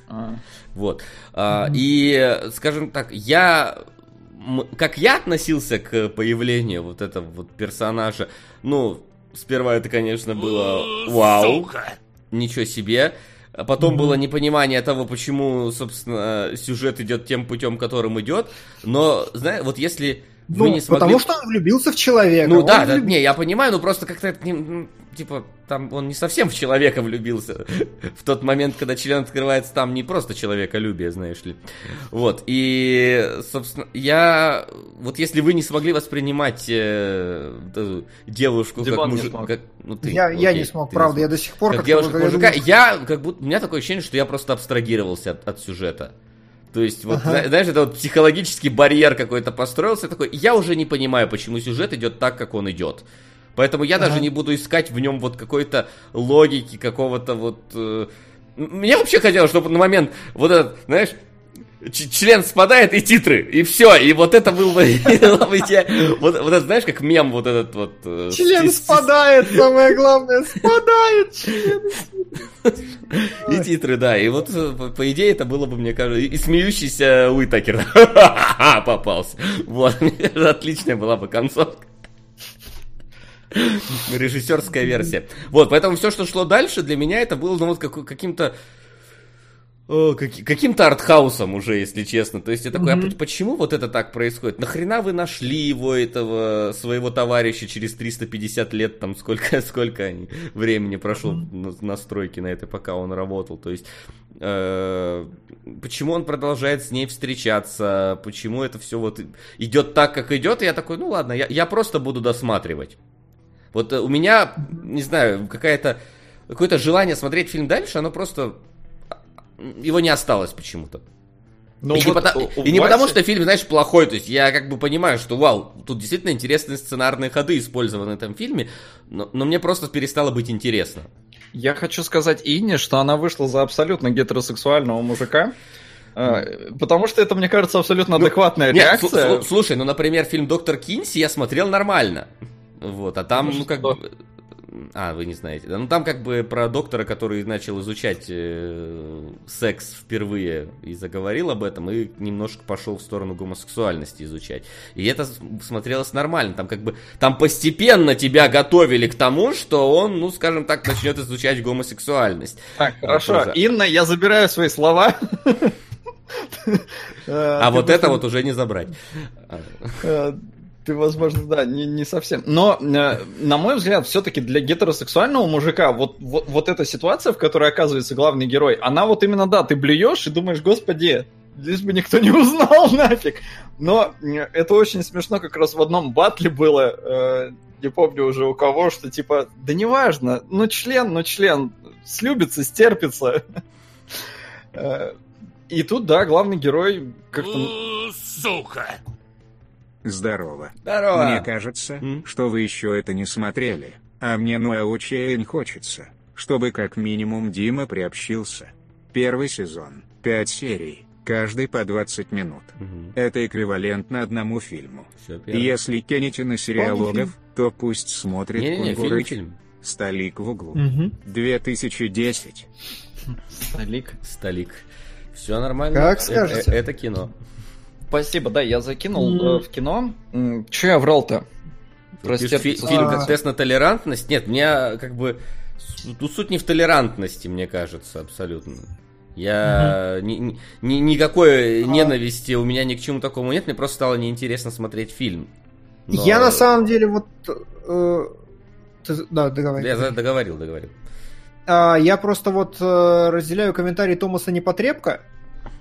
А. Вот. А, и, скажем так, я как я относился к появлению вот этого вот персонажа, ну, сперва это, конечно, было вау, Сука. ничего себе. А потом mm-hmm. было непонимание того, почему, собственно, сюжет идет тем путем, которым идет. Но, знаешь, вот если ну, не смогли... потому что он влюбился в человека. Ну да, да, не, я понимаю, но просто как-то это не, типа, там он не совсем в человека влюбился. В тот момент, когда член открывается, там не просто человеколюбие, знаешь ли. Вот, и, собственно, я... Вот если вы не смогли воспринимать э, девушку Димон как мужика... Как, ну, ты, я, окей, я не смог, правда, смог. я до сих пор... Как, как девушка мужика, я как будто... У меня такое ощущение, что я просто абстрагировался от, от сюжета. То есть, вот, ага. знаешь, это вот психологический барьер какой-то построился такой. Я уже не понимаю, почему сюжет идет так, как он идет. Поэтому я ага. даже не буду искать в нем вот какой-то логики, какого-то вот... Э... Мне вообще хотелось, чтобы на момент вот этот, знаешь, член спадает и титры, и все, и вот это был бы, вот, вот это знаешь, как мем вот этот вот... Э, член спадает, самое главное, спадает член. И титры, да, и вот э, по идее это было бы, мне кажется, и смеющийся Уитакер попался. Вот, отличная была бы концовка. Режиссерская версия. Вот, поэтому все, что шло дальше, для меня это было ну, вот каким-то о, как, каким-то артхаусом уже, если честно. То есть я такой, mm-hmm. а почему вот это так происходит? Нахрена вы нашли его, этого своего товарища через 350 лет, там сколько, сколько они, времени прошло mm-hmm. на, стройке на это, пока он работал? То есть э, почему он продолжает с ней встречаться? Почему это все вот идет так, как идет? И я такой, ну ладно, я, я просто буду досматривать. Вот у меня, не знаю, какая-то какое-то желание смотреть фильм дальше, оно просто его не осталось почему-то. Ну, и, вот не, потому, и не потому, что фильм, знаешь, плохой. То есть я как бы понимаю, что вау, тут действительно интересные сценарные ходы использованы в этом фильме, но, но мне просто перестало быть интересно. Я хочу сказать Инне, что она вышла за абсолютно гетеросексуального мужика. А, потому что это, мне кажется, абсолютно ну, адекватная ну, реакция. Нет, слушай, ну, например, фильм Доктор Кинси я смотрел нормально. Вот, а там, ну, ну как бы а, вы не знаете. Ну, там как бы про доктора, который начал изучать э, секс впервые и заговорил об этом, и немножко пошел в сторону гомосексуальности изучать. И это смотрелось нормально. Там как бы, там постепенно тебя готовили к тому, что он, ну, скажем так, начнет изучать гомосексуальность. Так, хорошо. Инна, я забираю свои слова. А вот это вот уже не забрать. Ты, возможно, да, не, не совсем. Но, э, на мой взгляд, все-таки для гетеросексуального мужика вот, вот, вот эта ситуация, в которой оказывается главный герой, она вот именно, да, ты блюешь и думаешь, господи, лишь бы никто не узнал нафиг. Но э, это очень смешно, как раз в одном батле было, э, не помню уже у кого, что типа, да неважно, ну член, ну член, слюбится, стерпится. Э, и тут, да, главный герой как-то... Сука! Здорово. Здорово. Мне кажется, М? что вы еще это не смотрели, а мне ну очень хочется, чтобы как минимум Дима приобщился. Первый сезон, пять серий, каждый по 20 минут. Угу. Это эквивалентно одному фильму. Если кинете на сериалогов, то пусть смотрит не, не, Кунгурыч. Фильм, фильм. Столик в углу. Угу. 2010. Столик. Столик. Все нормально. Как скажете. Это, это кино. Спасибо, да, я закинул mm. в кино. Че я врал-то? Прости, фи- фильм как тест на толерантность? Нет, мне как бы... Тут суть не в толерантности, мне кажется, абсолютно. Я угу. ни, ни, никакой а... ненависти у меня ни к чему такому нет, мне просто стало неинтересно смотреть фильм. Но... Я на самом деле вот... Э, ты, да, договорил. Я договорил, договорил. А, я просто вот э, разделяю комментарий Томаса Непотребка,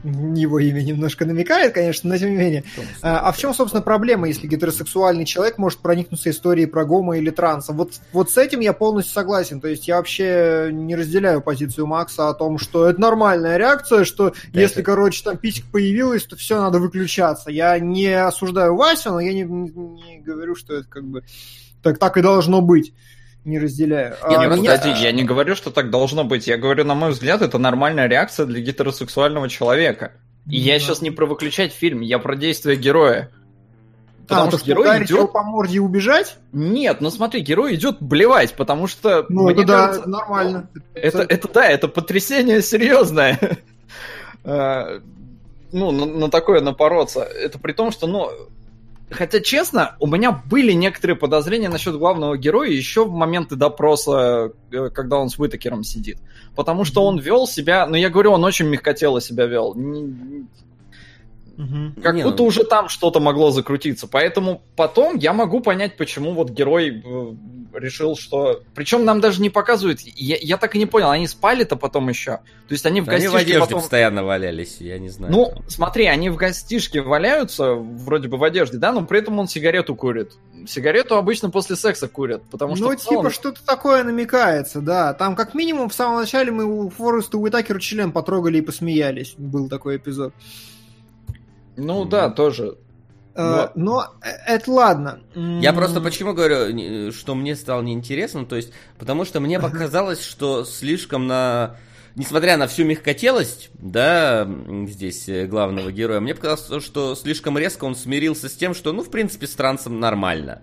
его имя немножко намекает, конечно, но тем не менее. А, а в чем, собственно, проблема, если гетеросексуальный человек может проникнуться историей про гомо или транса? Вот, вот с этим я полностью согласен. То есть я вообще не разделяю позицию Макса о том, что это нормальная реакция, что да если, это... короче, там писька появилась, то все, надо выключаться. Я не осуждаю Васю, но я не, не говорю, что это как бы так, так и должно быть не разделяю. Нет, а, ну, меня... подожди, я не говорю, что так должно быть. Я говорю, на мой взгляд, это нормальная реакция для гетеросексуального человека. И да. я сейчас не про выключать фильм, я про действие героя. Потому а, что герой идет по морде убежать? Нет, ну смотри, герой идет блевать, потому что. Ну, это да, кажется, нормально. Это, это да, это потрясение серьезное. А, ну, на, на такое напороться. Это при том, что, ну, Хотя, честно, у меня были некоторые подозрения насчет главного героя еще в моменты допроса, э, когда он с Вытакером сидит. Потому что он вел себя, ну я говорю, он очень мягкотело себя вел. Угу. Как Не, будто ну... уже там что-то могло закрутиться. Поэтому потом я могу понять, почему вот герой э, решил, что... Причем нам даже не показывают... Я, я так и не понял, они спали-то потом еще? То есть они в гостишке Они в одежде потом... постоянно валялись, я не знаю. Ну, смотри, они в гостишке валяются, вроде бы в одежде, да, но при этом он сигарету курит. Сигарету обычно после секса курят, потому что... Ну, целом... типа, что-то такое намекается, да. Там, как минимум, в самом начале мы у Фореста Уитакера член потрогали и посмеялись. Был такой эпизод. Ну mm-hmm. да, тоже. Э, но э, это ладно. Я просто почему говорю, что мне стало неинтересно, то есть, потому что мне показалось, что слишком на... Несмотря на всю мягкотелость, да, здесь э, главного героя, мне показалось, что слишком резко он смирился с тем, что, ну, в принципе, с трансом нормально.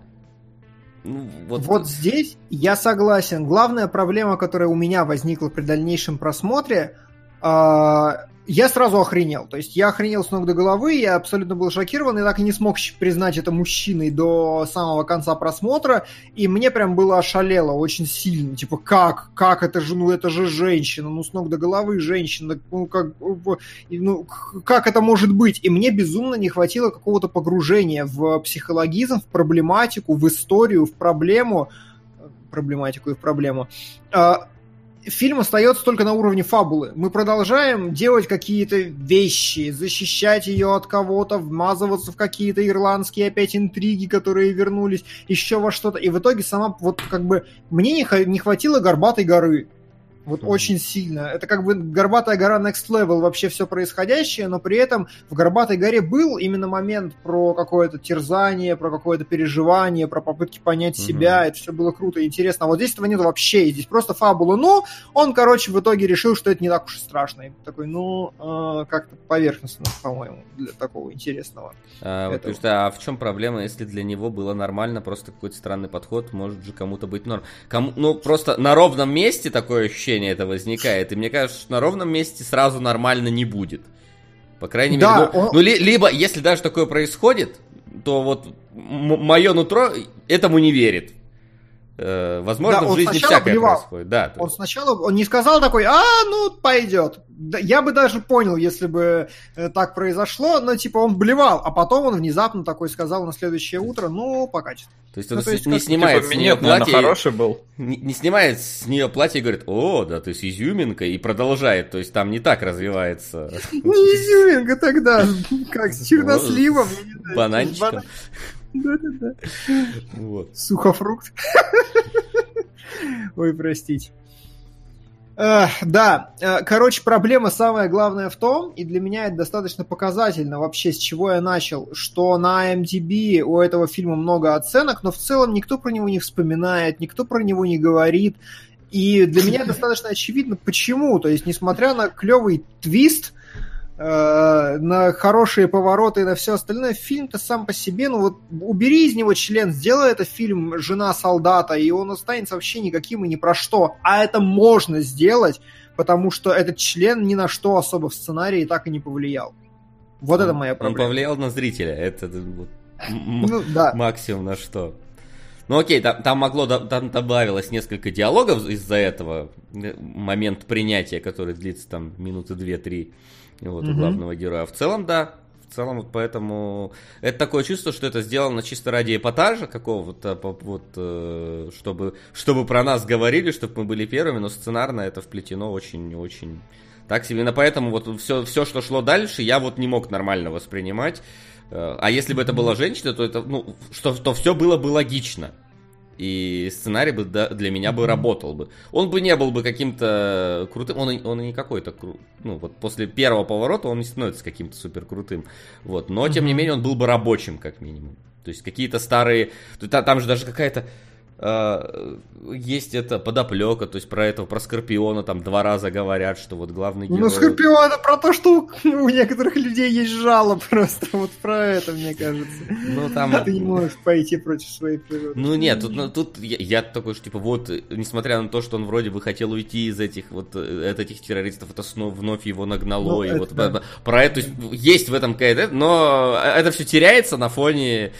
Ну, вот... вот здесь я согласен. Главная проблема, которая у меня возникла при дальнейшем просмотре, а, я сразу охренел. То есть я охренел с ног до головы, я абсолютно был шокирован, и так и не смог признать это мужчиной до самого конца просмотра, и мне прям было ошалело очень сильно. Типа, как? Как это же? Ну, это же женщина, ну, с ног до головы женщина. Ну, как, ну, как это может быть? И мне безумно не хватило какого-то погружения в психологизм, в проблематику, в историю, в проблему, проблематику и в проблему а, фильм остается только на уровне фабулы. Мы продолжаем делать какие-то вещи, защищать ее от кого-то, вмазываться в какие-то ирландские опять интриги, которые вернулись, еще во что-то. И в итоге сама, вот как бы, мне не, хватило горбатой горы. Вот mm-hmm. очень сильно. Это как бы Горбатая гора Next Level, вообще все происходящее, но при этом в Горбатой горе был именно момент про какое-то терзание, про какое-то переживание, про попытки понять mm-hmm. себя. Это все было круто и интересно. А вот здесь этого нет вообще. Здесь просто фабула. Ну, он, короче, в итоге решил, что это не так уж и страшно. И такой, ну, э, как-то поверхностно, по-моему, для такого интересного. А, вот, что, а в чем проблема, если для него было нормально, просто какой-то странный подход, может же кому-то быть норм. Кому, ну, просто на ровном месте такое ощущение ощущение это возникает. И мне кажется, что на ровном месте сразу нормально не будет. По крайней да, мере, ну, он... ну ли, либо, если даже такое происходит, то вот мое нутро этому не верит. Э, возможно, да, в жизни всякое блевал. происходит. Да, он сначала он не сказал такой, а, ну, пойдет. Я бы даже понял, если бы э, так произошло, но типа он блевал, а потом он внезапно такой сказал на следующее утро, ну, по качеству. То есть он ну, то есть, не как... снимает типа, с нее платье. хороший был. Не, не снимает с нее платье и говорит, о, да, то есть изюминка, и продолжает. То есть там не так развивается. Не изюминка тогда, как с черносливом. Бананчиком. Да-да-да. Вот. Сухофрукт. Ой, простите. да, э, короче, проблема самая главная в том, и для меня это достаточно показательно вообще, с чего я начал, что на MDB у этого фильма много оценок, но в целом никто про него не вспоминает, никто про него не говорит. И для меня достаточно очевидно, почему. То есть, несмотря на клевый твист, на хорошие повороты и на все остальное, фильм-то сам по себе, ну вот убери из него член, сделай это фильм «Жена солдата», и он останется вообще никаким и ни про что. А это можно сделать, потому что этот член ни на что особо в сценарии так и не повлиял. Вот он, это моя проблема. Он повлиял на зрителя, это ну, да. максимум на что. Ну окей, там, там могло, там добавилось несколько диалогов из-за этого, э, момент принятия, который длится там минуты две-три вот, угу. у главного героя. В целом, да, в целом вот поэтому это такое чувство, что это сделано чисто ради эпатажа какого-то, вот, э, чтобы, чтобы про нас говорили, чтобы мы были первыми, но сценарно это вплетено очень-очень так себе. Именно поэтому вот все, все, что шло дальше, я вот не мог нормально воспринимать. Э, а если бы это была женщина, то это, ну, что, то все было бы логично и сценарий бы для меня бы работал бы. Он бы не был бы каким-то крутым, он, он и не какой-то, ну вот после первого поворота он не становится каким-то супер крутым, вот, но тем не менее он был бы рабочим как минимум. То есть какие-то старые, там же даже какая-то есть это подоплека, то есть про этого, про Скорпиона там два раза говорят, что вот главный ну, герой... Ну, Скорпиона про то, что у некоторых людей есть жало просто, вот про это, мне кажется. Ну, там... А ты не можешь пойти против своей природы. Ну, нет, тут, ну, тут я, я такой, что, типа, вот, несмотря на то, что он вроде бы хотел уйти из этих вот, э, от этих террористов, это снова вновь его нагнало, ну, и вот да. про это, есть в этом какая-то, но это все теряется на фоне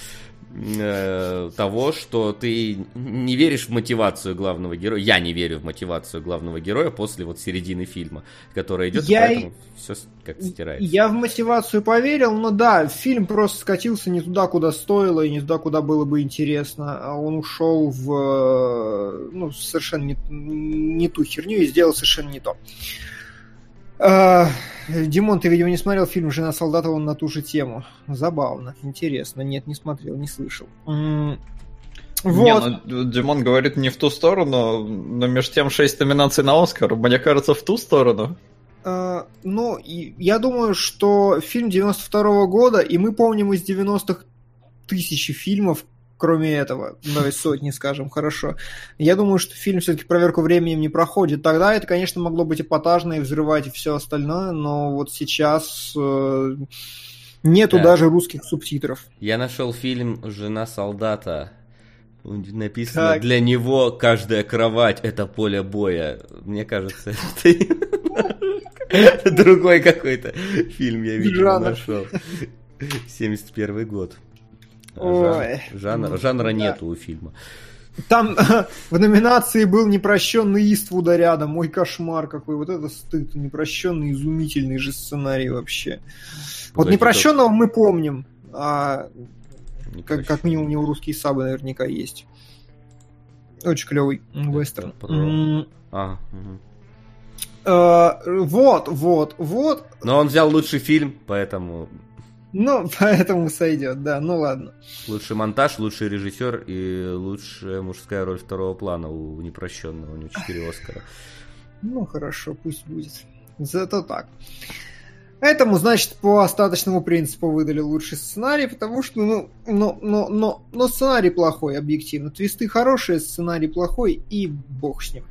э, того, что ты не веришь в мотивацию главного героя. Я не верю в мотивацию главного героя после вот середины фильма, которая идет, я... поэтому все как стирается. Я в мотивацию поверил, но да, фильм просто скатился не туда, куда стоило, и не туда, куда было бы интересно. А он ушел в э, ну, совершенно не, не ту херню и сделал совершенно не то. Димон, ты, видимо, не смотрел фильм «Жена солдата» он на ту же тему. Забавно, интересно. Нет, не смотрел, не слышал. Вот. Не, ну, Димон говорит не в ту сторону, но между тем 6 номинаций на Оскар, мне кажется, в ту сторону. Uh, ну, и, я думаю, что фильм 92 -го года, и мы помним из 90-х тысячи фильмов, кроме этого, давай сотни, скажем, хорошо. Я думаю, что фильм все-таки проверку временем не проходит. Тогда это, конечно, могло быть эпатажно и взрывать и все остальное, но вот сейчас э, нету да. даже русских субтитров. Я нашел фильм «Жена солдата». Написано, так. для него каждая кровать это поле боя. Мне кажется, это другой какой-то фильм я видел, нашел. 71 год. Ой. Жанр, жанра да. нету у фильма. Там в номинации был непрощенный Иствуда рядом. Мой кошмар какой. Вот это стыд. Непрощенный, изумительный же сценарий вообще. Подожди, вот непрощенного мы помним. А как, как минимум у него русские сабы наверняка есть. Очень клевый вестерн. А, угу. Uh, вот, вот, вот. Но он взял лучший фильм, поэтому ну, поэтому сойдет, да, ну ладно. Лучший монтаж, лучший режиссер и лучшая мужская роль второго плана у непрощенного, у него 4 Оскара. Ну, хорошо, пусть будет. Зато так. Этому, значит, по остаточному принципу выдали лучший сценарий, потому что, ну, но, но, но, но сценарий плохой, объективно. Твисты хорошие, сценарий плохой, и бог с ним.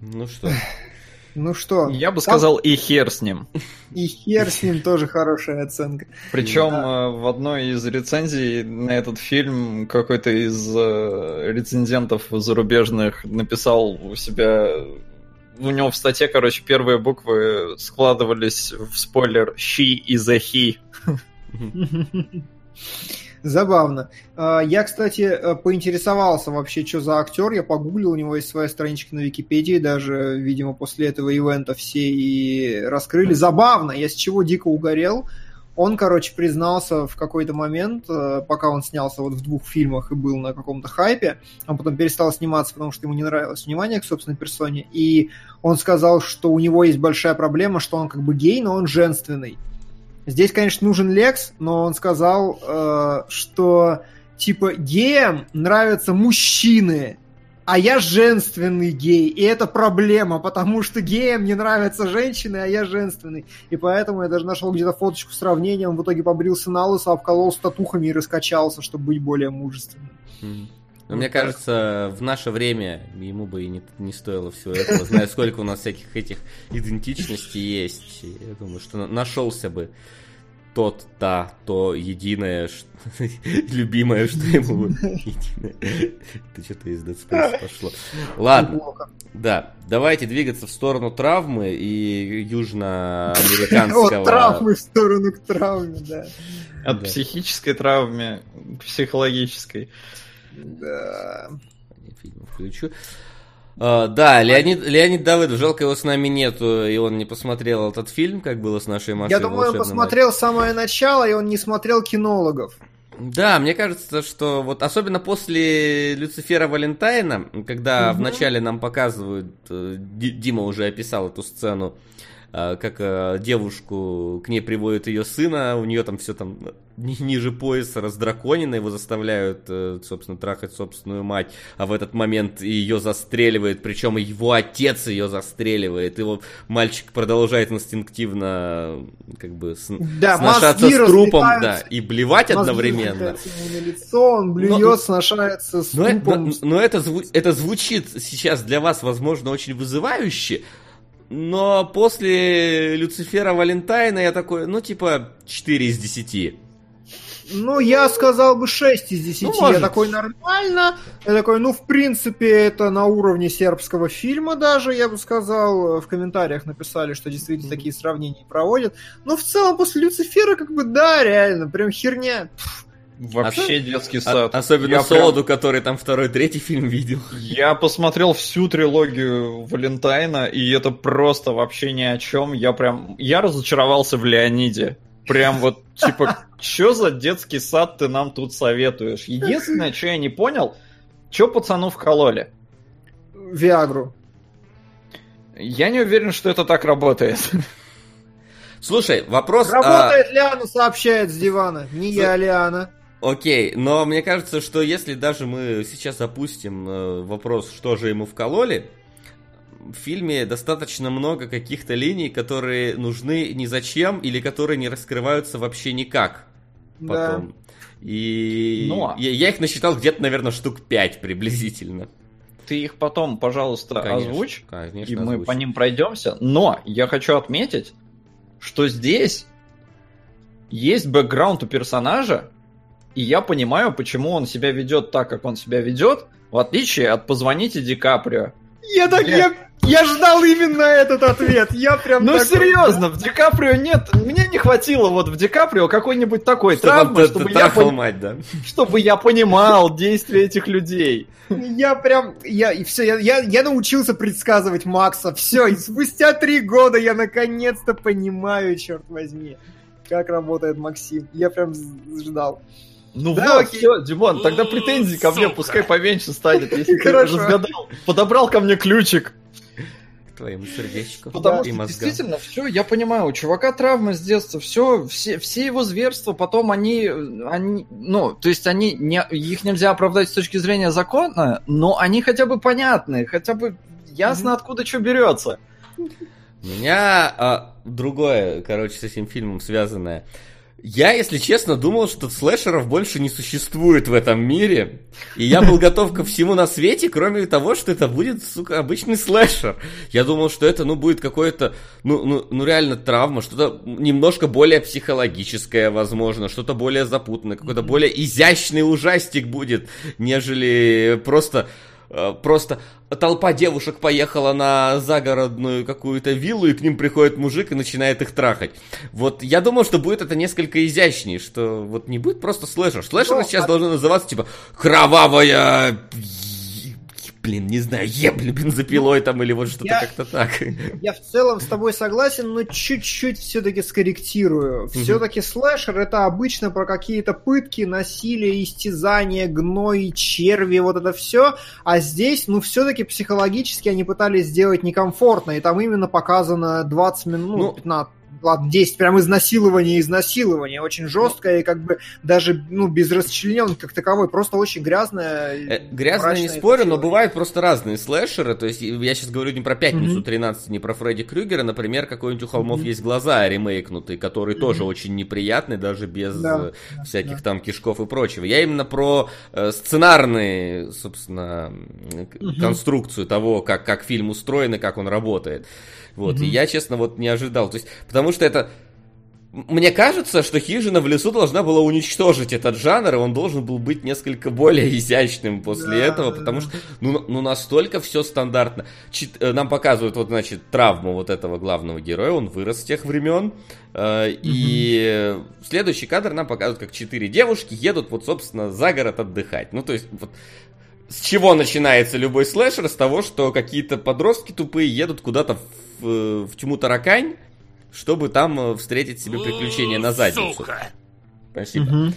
Ну что, ну что? Я бы сказал, и хер с ним. И хер с ним тоже хорошая оценка. Причем да. Э, в одной из рецензий на этот фильм какой-то из э, рецензентов зарубежных написал у себя у него в статье, короче, первые буквы складывались в спойлер «She is a he». Забавно. А, я, кстати, э, поинтересовался вообще, что за актер. Я погуглил, у него есть своя страничка на Википедии, даже, видимо, после этого ивента все и раскрыли. Забавно, я с чего дико угорел. Он, короче, признался в какой-то момент, э, пока он снялся вот в двух фильмах и был на каком-то хайпе, он потом перестал сниматься, потому что ему не нравилось внимание к собственной персоне, и он сказал, что у него есть большая проблема, что он как бы гей, но он женственный. Здесь, конечно, нужен Лекс, но он сказал, э, что типа геям нравятся мужчины, а я женственный гей, и это проблема, потому что геям не нравятся женщины, а я женственный. И поэтому я даже нашел где-то фоточку сравнения, он в итоге побрился на лысо, обколол татухами и раскачался, чтобы быть более мужественным. Mm-hmm. Но мне кажется, в наше время ему бы и не, не стоило всего этого, зная, сколько у нас всяких этих идентичностей есть. Я думаю, что нашелся бы тот, та, то единое, что, любимое, что ему единое. Это что-то из Dead Space пошло. Ладно, да, давайте двигаться в сторону травмы и южноамериканского... От травмы в сторону к травме, да. От психической травме к психологической. Да. Фильм включу. Uh, да, Леонид, Леонид Давыдов, жалко его с нами нету, и он не посмотрел этот фильм, как было с нашей Машей. Я думаю, он посмотрел самое начало, и он не смотрел кинологов. Да, мне кажется, что вот особенно после Люцифера Валентайна, когда угу. вначале нам показывают, э, Дима уже описал эту сцену, а, как а, девушку, к ней приводят ее сына, у нее там все там ниже пояса раздраконено, его заставляют, э, собственно, трахать собственную мать, а в этот момент ее застреливает, причем его отец ее застреливает, его мальчик продолжает инстинктивно как бы с, да, сношаться с трупом, да, и блевать одновременно. На лицо, он блюет, но, сношается с но, трупом. Но, но это, это звучит сейчас для вас, возможно, очень вызывающе, но после Люцифера Валентайна я такой, ну, типа, 4 из 10. Ну, я сказал бы 6 из 10. Ну, я такой, нормально. Я такой, ну, в принципе, это на уровне сербского фильма даже, я бы сказал. В комментариях написали, что действительно такие сравнения проводят. Но в целом после Люцифера, как бы, да, реально, прям херня. Пфф Вообще детский сад. Особенно я Солоду, прям... который там второй, третий фильм видел. Я посмотрел всю трилогию Валентайна, и это просто вообще ни о чем. Я прям... Я разочаровался в Леониде. Прям вот, типа, что за детский сад ты нам тут советуешь? Единственное, что я не понял, что пацану вкололи? Виагру. Я не уверен, что это так работает. Слушай, вопрос... Работает, а... Лиана сообщает с дивана. Не я, Лиана. Окей, но мне кажется, что если даже мы сейчас запустим э, вопрос, что же ему вкололи, в фильме достаточно много каких-то линий, которые нужны ни зачем или которые не раскрываются вообще никак потом. Да. И Но... Ну, а я, я их насчитал где-то, наверное, штук 5 приблизительно. Ты их потом, пожалуйста, конечно, озвучь, конечно, и мы озвучь. по ним пройдемся. Но я хочу отметить, что здесь есть бэкграунд у персонажа, и я понимаю, почему он себя ведет так, как он себя ведет, в отличие от «Позвоните Ди Каприо». Я так, я, я ждал именно этот ответ. Я прям. Ну такой... серьезно, в Ди Каприо нет. Мне не хватило вот в Ди Каприо какой-нибудь такой травмы, чтобы я пон... мать, да. чтобы я понимал действия этих людей. Я прям, я и все, я, я, я научился предсказывать Макса. Все, и спустя три года я наконец-то понимаю, черт возьми, как работает Максим. Я прям ждал. Ну да, вот, окей. все, Димон, тогда претензии ко мне пускай поменьше станет, если ты разгадал. Подобрал ко мне ключик. Твоему сердечку. Потому что действительно, все, я понимаю, у чувака травмы с детства, все, все, все его зверства, потом они, они, ну, то есть они, не, их нельзя оправдать с точки зрения закона, но они хотя бы понятны, хотя бы ясно, откуда что берется. У меня а, другое, короче, с этим фильмом связанное. Я, если честно, думал, что слэшеров больше не существует в этом мире. И я был готов ко всему на свете, кроме того, что это будет, сука, обычный слэшер. Я думал, что это, ну, будет какое-то, ну, ну, ну, реально травма, что-то немножко более психологическое, возможно, что-то более запутанное, какой-то более изящный ужастик будет, нежели просто просто толпа девушек поехала на загородную какую-то виллу, и к ним приходит мужик и начинает их трахать. Вот я думал, что будет это несколько изящнее, что вот не будет просто слэшер. Слэшеры ну, сейчас а... должны называться типа кровавая блин, не знаю, ебли бензопилой там или вот что-то как-то так. Я в целом с тобой согласен, но чуть-чуть все-таки скорректирую. Все-таки слэшер это обычно про какие-то пытки, насилие, истязание, гной, черви, вот это все. А здесь, ну, все-таки психологически они пытались сделать некомфортно, и там именно показано 20 минут, ну, 15 ладно, 10 прям изнасилование, изнасилование, очень жесткое и как бы даже, ну, без расчлененки как таковой, просто очень грязное. Э, грязное не спорю, но бывают просто разные слэшеры, то есть я сейчас говорю не про Пятницу mm-hmm. 13, не про Фредди Крюгера, например, какой-нибудь у холмов есть глаза ремейкнутый, который тоже очень неприятный, даже без да. Э, всяких да. там кишков и прочего. Я именно про э, сценарные, собственно, конструкцию того, как, как фильм устроен и как он работает. Вот, mm-hmm. и я, честно, вот не ожидал. То есть, потому что это... Мне кажется, что хижина в лесу должна была уничтожить этот жанр, и он должен был быть несколько более изящным после да, этого, потому что ну, ну настолько все стандартно. Чит, э, нам показывают вот, значит, травму вот этого главного героя, он вырос с тех времен, э, и следующий кадр нам показывают, как четыре девушки едут вот, собственно, за город отдыхать. Ну, то есть, вот с чего начинается любой слэшер? С того, что какие-то подростки тупые едут куда-то в, в тьму таракань, чтобы там э, встретить себе приключения на задницу. Сука. Спасибо. Угу.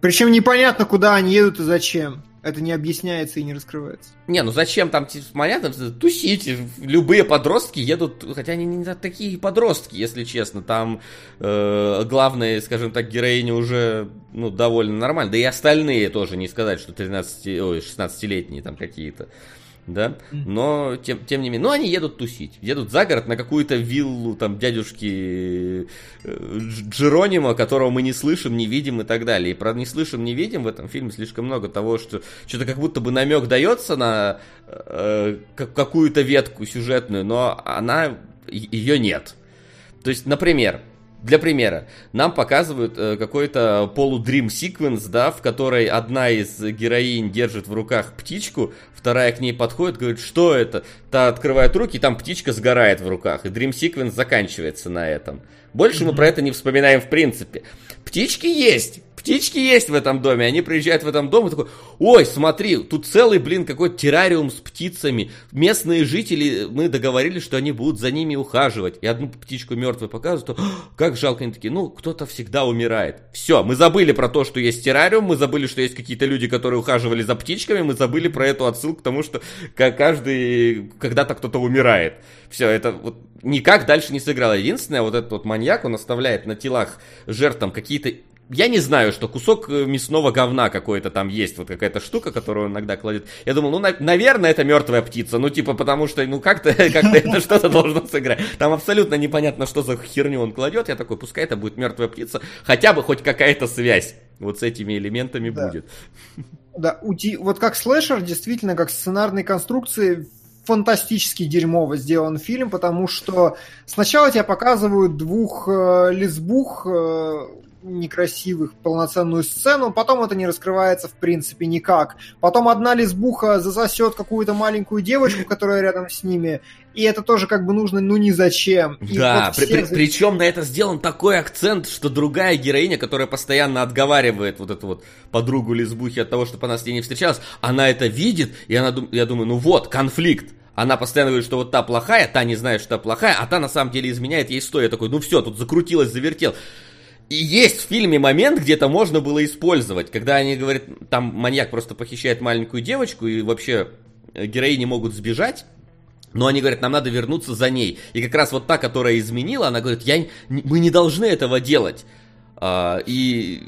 Причем непонятно, куда они едут и зачем. Это не объясняется и не раскрывается. Не, ну зачем там, типа, понятно, тусить. Любые подростки едут, хотя они не такие подростки, если честно. Там э, главная, скажем так, героиня уже ну, довольно нормально. Да и остальные тоже, не сказать, что 13, ой, 16-летние там какие-то да, но тем, тем не менее, ну они едут тусить, едут за город на какую-то виллу там дядюшки э, Джеронима, которого мы не слышим, не видим и так далее. И про не слышим, не видим в этом фильме слишком много того, что что-то как будто бы намек дается на э, какую-то ветку сюжетную, но она ее нет. То есть, например, для примера, нам показывают э, какой-то полудрим секвенс, да, в которой одна из героинь держит в руках птичку, вторая к ней подходит, говорит, что это? Та открывает руки, и там птичка сгорает в руках, и дрим секвенс заканчивается на этом. Больше mm-hmm. мы про это не вспоминаем в принципе. Птички есть, птички есть в этом доме. Они приезжают в этом дом и такой, ой, смотри, тут целый, блин, какой террариум с птицами. Местные жители, мы договорились, что они будут за ними ухаживать. И одну птичку мертвую показывают, то, как жалко, они такие, ну, кто-то всегда умирает. Все, мы забыли про то, что есть террариум, мы забыли, что есть какие-то люди, которые ухаживали за птичками, мы забыли про эту отсылку к тому, что каждый, когда-то кто-то умирает. Все, это вот никак дальше не сыграло. Единственное, вот этот вот маньяк, он оставляет на телах жертв там какие-то я не знаю, что кусок э, мясного говна какой-то там есть, вот какая-то штука, которую он иногда кладет. Я думал, ну, на, наверное, это мертвая птица, ну, типа, потому что, ну, как-то как это что-то должно сыграть. Там абсолютно непонятно, что за херню он кладет. Я такой, пускай это будет мертвая птица, хотя бы хоть какая-то связь вот с этими элементами да. будет. Да, вот как слэшер, действительно, как сценарной конструкции, фантастически дерьмово сделан фильм, потому что сначала тебе показывают двух э, лесбух э, некрасивых полноценную сцену, потом это не раскрывается в принципе никак. Потом одна лесбуха засосет какую-то маленькую девочку, которая рядом с ними, и это тоже как бы нужно, ну ни зачем. И да, вот при, при, причем на это сделан такой акцент, что другая героиня, которая постоянно отговаривает вот эту вот подругу лесбухи от того, чтобы она с ней не встречалась, она это видит, и она, я думаю, ну вот, конфликт. Она постоянно говорит, что вот та плохая, та не знает, что та плохая, а та на самом деле изменяет ей сто. Я такой, ну все, тут закрутилось, завертел. И есть в фильме момент, где это можно было использовать, когда они говорят, там маньяк просто похищает маленькую девочку, и вообще э, героини могут сбежать, но они говорят, нам надо вернуться за ней. И как раз вот та, которая изменила, она говорит, я, мы не должны этого делать. А, и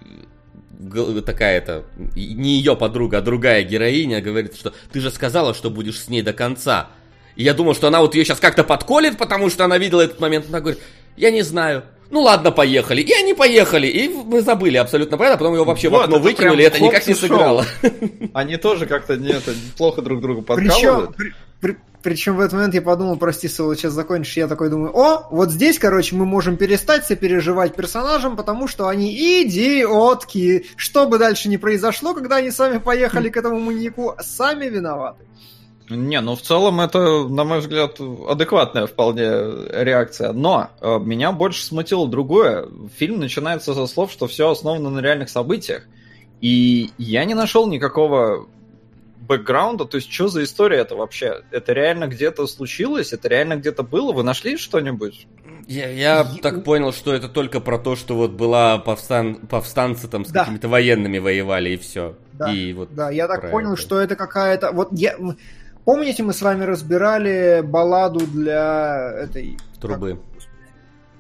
такая-то, не ее подруга, а другая героиня говорит, что ты же сказала, что будешь с ней до конца. И я думал, что она вот ее сейчас как-то подколет, потому что она видела этот момент. Она говорит, я не знаю ну ладно, поехали. И они поехали, и мы забыли абсолютно про это, потом его вообще вот, в окно это выкинули, это никак не сыграло. Они тоже как-то не, это, плохо друг друга подкалывают. Причем, при, причем в этот момент я подумал, прости, Соло, сейчас закончишь, я такой думаю, о, вот здесь, короче, мы можем перестать сопереживать персонажам, потому что они идиотки. Что бы дальше ни произошло, когда они сами поехали к этому маньяку, сами виноваты. Не, ну в целом это, на мой взгляд, адекватная вполне реакция. Но э, меня больше смутило другое. Фильм начинается со слов, что все основано на реальных событиях. И я не нашел никакого бэкграунда, то есть что за история это вообще? Это реально где-то случилось? Это реально где-то было? Вы нашли что-нибудь? Я, я так понял, что это только про то, что вот была повстан... повстанцы там с да. какими-то военными воевали и все. Да, и вот да я так понял, это. что это какая-то... Вот я... Помните, мы с вами разбирали балладу для этой... Трубы. Как...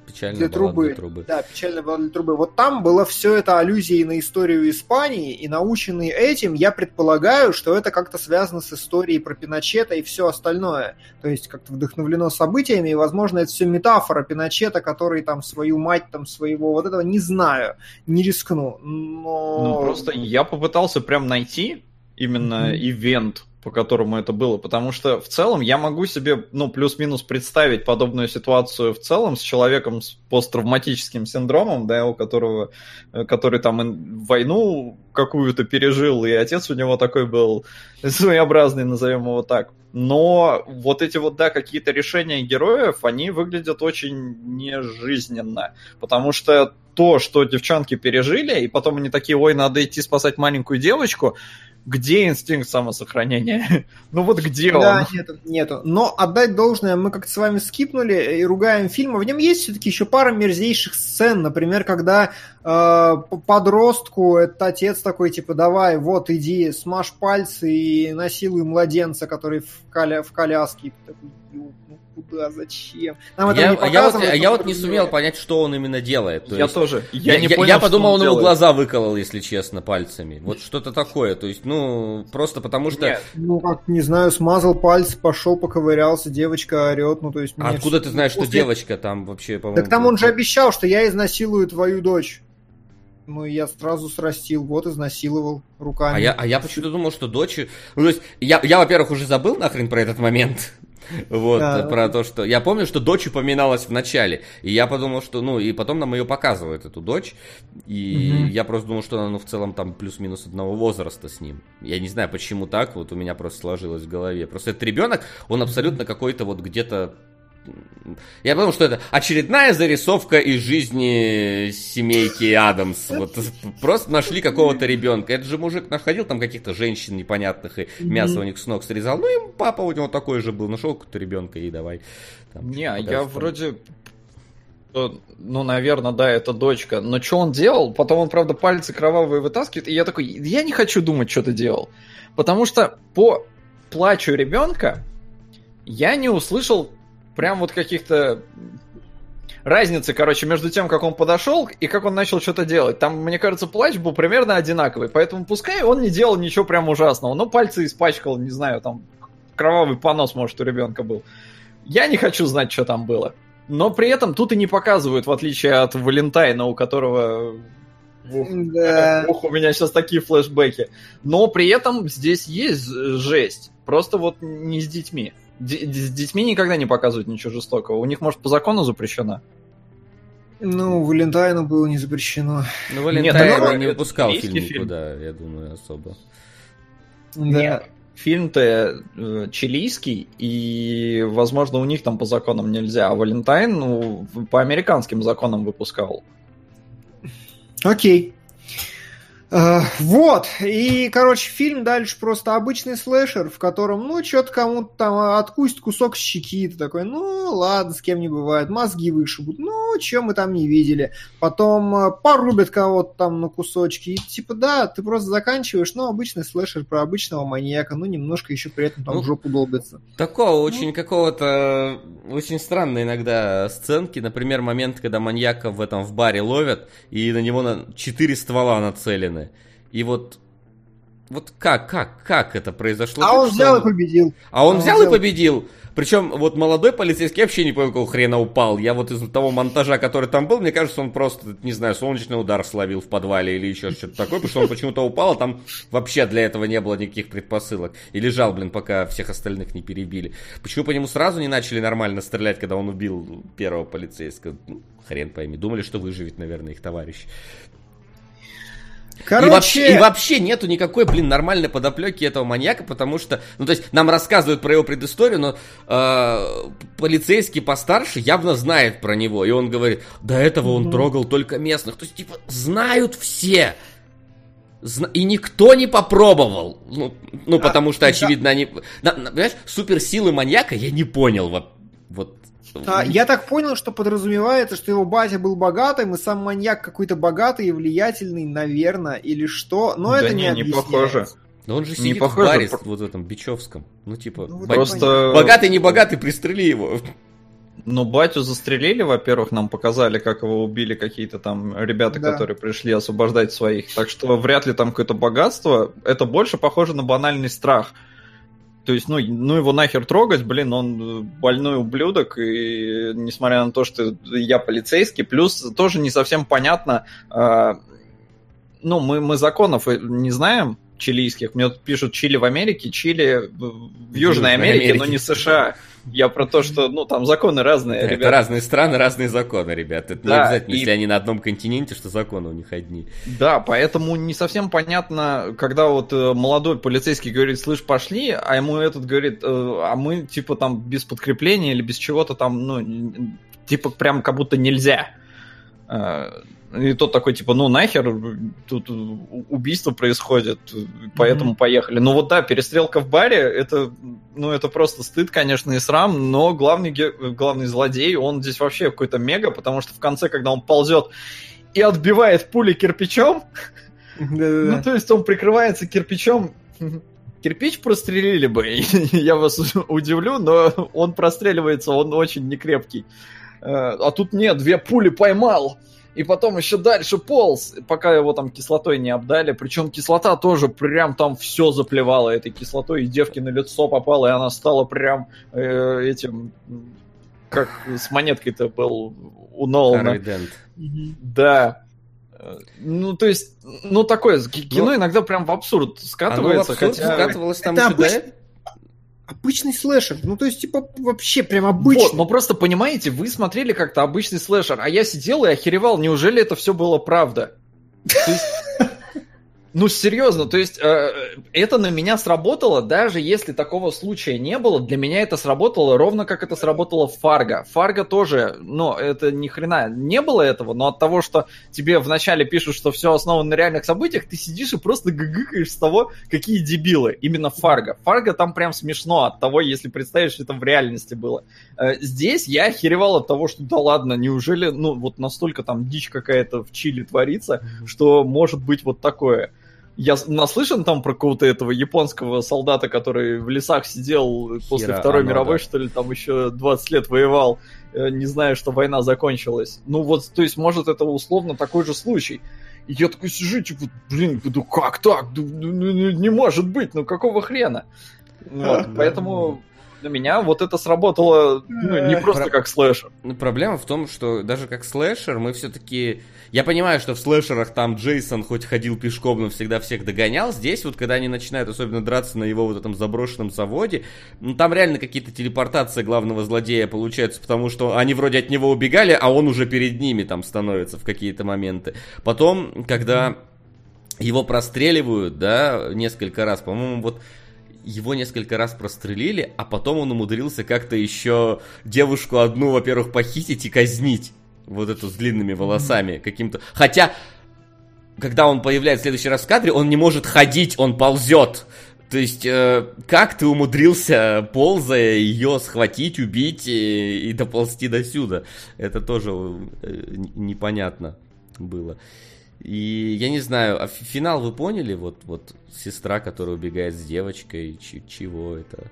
Печальная для трубы. для трубы. Да, печальная баллада для трубы. Вот там было все это аллюзией на историю Испании, и наученный этим, я предполагаю, что это как-то связано с историей про Пиночета и все остальное. То есть как-то вдохновлено событиями, и, возможно, это все метафора Пиночета, который там свою мать, там своего вот этого, не знаю, не рискну. Но... Ну, просто я попытался прям найти именно mm-hmm. ивент по которому это было, потому что в целом я могу себе, ну, плюс-минус представить подобную ситуацию в целом с человеком с посттравматическим синдромом, да, у которого, э, который там войну какую-то пережил, и отец у него такой был своеобразный, назовем его так. Но вот эти вот, да, какие-то решения героев, они выглядят очень нежизненно, потому что то, что девчонки пережили, и потом они такие, ой, надо идти спасать маленькую девочку, где инстинкт самосохранения? ну вот где да, он? нету, нету. Но отдать должное, мы как-то с вами скипнули и ругаем фильм, а в нем есть все-таки еще пара мерзейших сцен, например, когда э, подростку этот отец такой, типа, давай, вот, иди, смажь пальцы и насилуй младенца, который в, коля, в коляске. Такой, куда, зачем. Нам я, не я, вот, я вот не сумел понять, что он именно делает. То я есть, тоже. Я, я, не понял, я подумал, он, он ему глаза выколол, если честно, пальцами. Вот что-то такое. То есть, ну, просто потому что... Нет. Ну, как, не знаю, смазал пальцы, пошел, поковырялся, девочка орет, ну, то есть... А откуда все... ты знаешь, что девочка там вообще, по-моему... Так там он же обещал, что я изнасилую твою дочь. Ну, я сразу срастил, вот, изнасиловал руками. А я, а я почему-то думал, что дочь... Ну, то есть, я, я во-первых, уже забыл нахрен про этот момент. Вот, да. про то, что... Я помню, что дочь упоминалась в начале, и я подумал, что... Ну, и потом нам ее показывают, эту дочь, и угу. я просто думал, что она, ну, в целом, там, плюс-минус одного возраста с ним. Я не знаю, почему так, вот у меня просто сложилось в голове. Просто этот ребенок, он абсолютно какой-то вот где-то я подумал, что это очередная зарисовка из жизни семейки Адамс. Вот просто нашли какого-то ребенка. Это же мужик находил там каких-то женщин непонятных и мясо у них с ног срезал. Ну и папа у него такой же был. Нашел какого-то ребенка и давай. Там, Не, я вроде ну, наверное, да, это дочка. Но что он делал? Потом он, правда, пальцы кровавые вытаскивает, и я такой, я не хочу думать, что ты делал. Потому что по плачу ребенка я не услышал прям вот каких-то разницы, короче, между тем, как он подошел и как он начал что-то делать. Там, мне кажется, плач был примерно одинаковый. Поэтому пускай он не делал ничего прям ужасного, но пальцы испачкал, не знаю, там кровавый понос, может, у ребенка был. Я не хочу знать, что там было. Но при этом тут и не показывают, в отличие от Валентайна, у которого Ух, да. ух, у меня сейчас такие флешбеки. Но при этом здесь есть жесть. Просто вот не с детьми. Д- с детьми никогда не показывают ничего жестокого. У них, может, по закону запрещено? Ну, Валентайну было не запрещено. Ну, Валентайн Нет, не выпускал фильм никуда, я думаю, особо. Да. Нет, фильм-то э, чилийский, и, возможно, у них там по законам нельзя, а Валентайн ну, по американским законам выпускал. Окей. Uh, вот, и, короче, фильм дальше просто обычный слэшер, в котором, ну, что-то кому-то там откусит кусок щеки, ты такой, ну, ладно, с кем не бывает, мозги вышибут, ну, что мы там не видели. Потом uh, порубят кого-то там на кусочки, и типа, да, ты просто заканчиваешь, ну, обычный слэшер про обычного маньяка, ну, немножко еще при этом там ну, жопу долбится. Такого ну. очень какого-то, очень странно иногда сценки, например, момент, когда маньяка в этом в баре ловят, и на него на четыре ствола нацелены стороны. И вот вот как, как, как это произошло? А он взял он... и победил. А он, а взял, взял и победил. Причем вот молодой полицейский вообще не понял, какого хрена упал. Я вот из того монтажа, который там был, мне кажется, он просто, не знаю, солнечный удар словил в подвале или еще что-то такое, потому что он почему-то упал, а там вообще для этого не было никаких предпосылок. И лежал, блин, пока всех остальных не перебили. Почему по нему сразу не начали нормально стрелять, когда он убил первого полицейского? Ну, хрен пойми. Думали, что выживет, наверное, их товарищ. Короче... И, вообще, и вообще нету никакой, блин, нормальной подоплеки этого маньяка, потому что, ну, то есть, нам рассказывают про его предысторию, но э, полицейский постарше явно знает про него, и он говорит, до этого он трогал только местных. То есть, типа, знают все. Зна... И никто не попробовал. Ну, ну а, потому что, очевидно, они... На, на, понимаешь, суперсилы маньяка я не понял. Вот, вот а, я так понял, что подразумевается, что его батя был богатым, и сам маньяк какой-то богатый и влиятельный, наверное, или что. Но да это не, не, не похоже. Да он же сидит не похоже, в баре про... вот в этом Бичевском. Ну, типа, ну, просто... богатый, не богатый, пристрели его. Ну, батю застрелили, во-первых, нам показали, как его убили какие-то там ребята, да. которые пришли освобождать своих. Так что вряд ли там какое-то богатство. Это больше похоже на банальный страх. То есть, ну, ну его нахер трогать, блин, он больной ублюдок, и несмотря на то, что я полицейский, плюс тоже не совсем понятно, э, ну, мы, мы законов не знаем чилийских, мне тут пишут Чили в Америке, Чили в Южной Америке, Америке, но не США. Я про то, что, ну, там законы разные, Это ребята. разные страны, разные законы, ребят. Это да, не обязательно, и... если они на одном континенте, что законы у них одни. Да, поэтому не совсем понятно, когда вот э, молодой полицейский говорит, слышь, пошли, а ему этот говорит, э, а мы, типа, там, без подкрепления или без чего-то там, ну, типа, прям как будто нельзя. И тот такой, типа, ну нахер, тут убийство происходит, поэтому mm-hmm. поехали. Ну вот да, перестрелка в баре, это, ну это просто стыд, конечно, и срам, но главный, главный злодей, он здесь вообще какой-то мега, потому что в конце, когда он ползет и отбивает пули кирпичом, ну то есть он прикрывается кирпичом, кирпич прострелили бы, я вас удивлю, но он простреливается, он очень некрепкий. Э, а тут нет, две пули поймал и потом еще дальше полз, пока его там кислотой не обдали. Причем кислота тоже прям там все заплевала этой кислотой, и девке на лицо попала, и она стала прям э, этим, как с монеткой-то был у Нолана. Да. Ну, то есть, ну, такое, кино ну, иногда прям в абсурд скатывается. Оно в абсурд хотя... скатывалось там это еще обыч... до обычный слэшер. Ну, то есть, типа, вообще прям обычный. Вот, но просто понимаете, вы смотрели как-то обычный слэшер, а я сидел и охеревал, неужели это все было правда? Ну, серьезно, то есть э, это на меня сработало, даже если такого случая не было, для меня это сработало ровно как это сработало в Фарго. Фарго тоже, ну, это ни хрена не было этого, но от того, что тебе вначале пишут, что все основано на реальных событиях, ты сидишь и просто гыгыкаешь с того, какие дебилы. Именно Фарго. Фарго там прям смешно от того, если представишь, что это в реальности было. Э, здесь я охеревал от того, что да ладно, неужели, ну, вот настолько там дичь какая-то в Чили творится, что может быть вот такое. Я наслышан там про какого-то этого японского солдата, который в лесах сидел Хиро после Второй Анода. мировой, что ли, там еще 20 лет воевал, э, не зная, что война закончилась. Ну вот, то есть, может, это условно такой же случай. И я такой сижу, типа, блин, ну как так? Ну, ну, ну, не может быть, ну какого хрена? Вот, поэтому для меня вот это сработало ну, не просто Про... как слэшер. Ну, проблема в том, что даже как слэшер мы все-таки... Я понимаю, что в слэшерах там Джейсон хоть ходил пешком, но всегда всех догонял. Здесь вот, когда они начинают особенно драться на его вот этом заброшенном заводе, ну там реально какие-то телепортации главного злодея получаются, потому что они вроде от него убегали, а он уже перед ними там становится в какие-то моменты. Потом, когда его простреливают, да, несколько раз, по-моему, вот его несколько раз прострелили, а потом он умудрился как-то еще девушку одну, во-первых, похитить и казнить. Вот эту с длинными волосами каким-то. Хотя, когда он появляется в следующий раз в кадре, он не может ходить, он ползет. То есть, э, как ты умудрился, ползая, ее схватить, убить и, и доползти до сюда? Это тоже э, непонятно было. И я не знаю, а финал вы поняли? Вот, вот сестра, которая убегает с девочкой, чего это?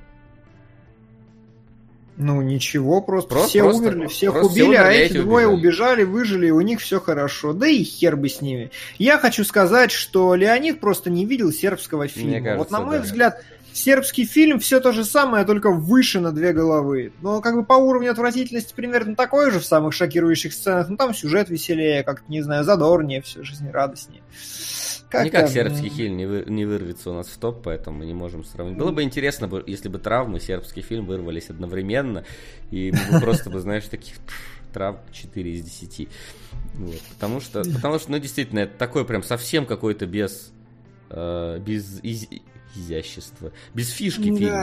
Ну ничего, просто, просто все просто, умерли, всех просто убили, все умерли, а эти двое убежали. убежали, выжили, и у них все хорошо. Да и хер бы с ними. Я хочу сказать, что Леонид просто не видел сербского фильма. Мне кажется, вот на мой да. взгляд, сербский фильм все то же самое, только выше на две головы. Но как бы по уровню отвратительности примерно такой же в самых шокирующих сценах. Но там сюжет веселее, как не знаю, задорнее, все жизнерадостнее. Как Никак сербский фильм не, вы, не вырвется у нас в топ, поэтому мы не можем сравнить. Было бы интересно, если бы травмы сербский фильм вырвались одновременно, и мы бы просто бы, знаешь, таких травм 4 из 10. Вот. Потому что, потому что, ну, действительно, это такой прям совсем какой-то без, э, без из, изящества, без фишки да. фильм.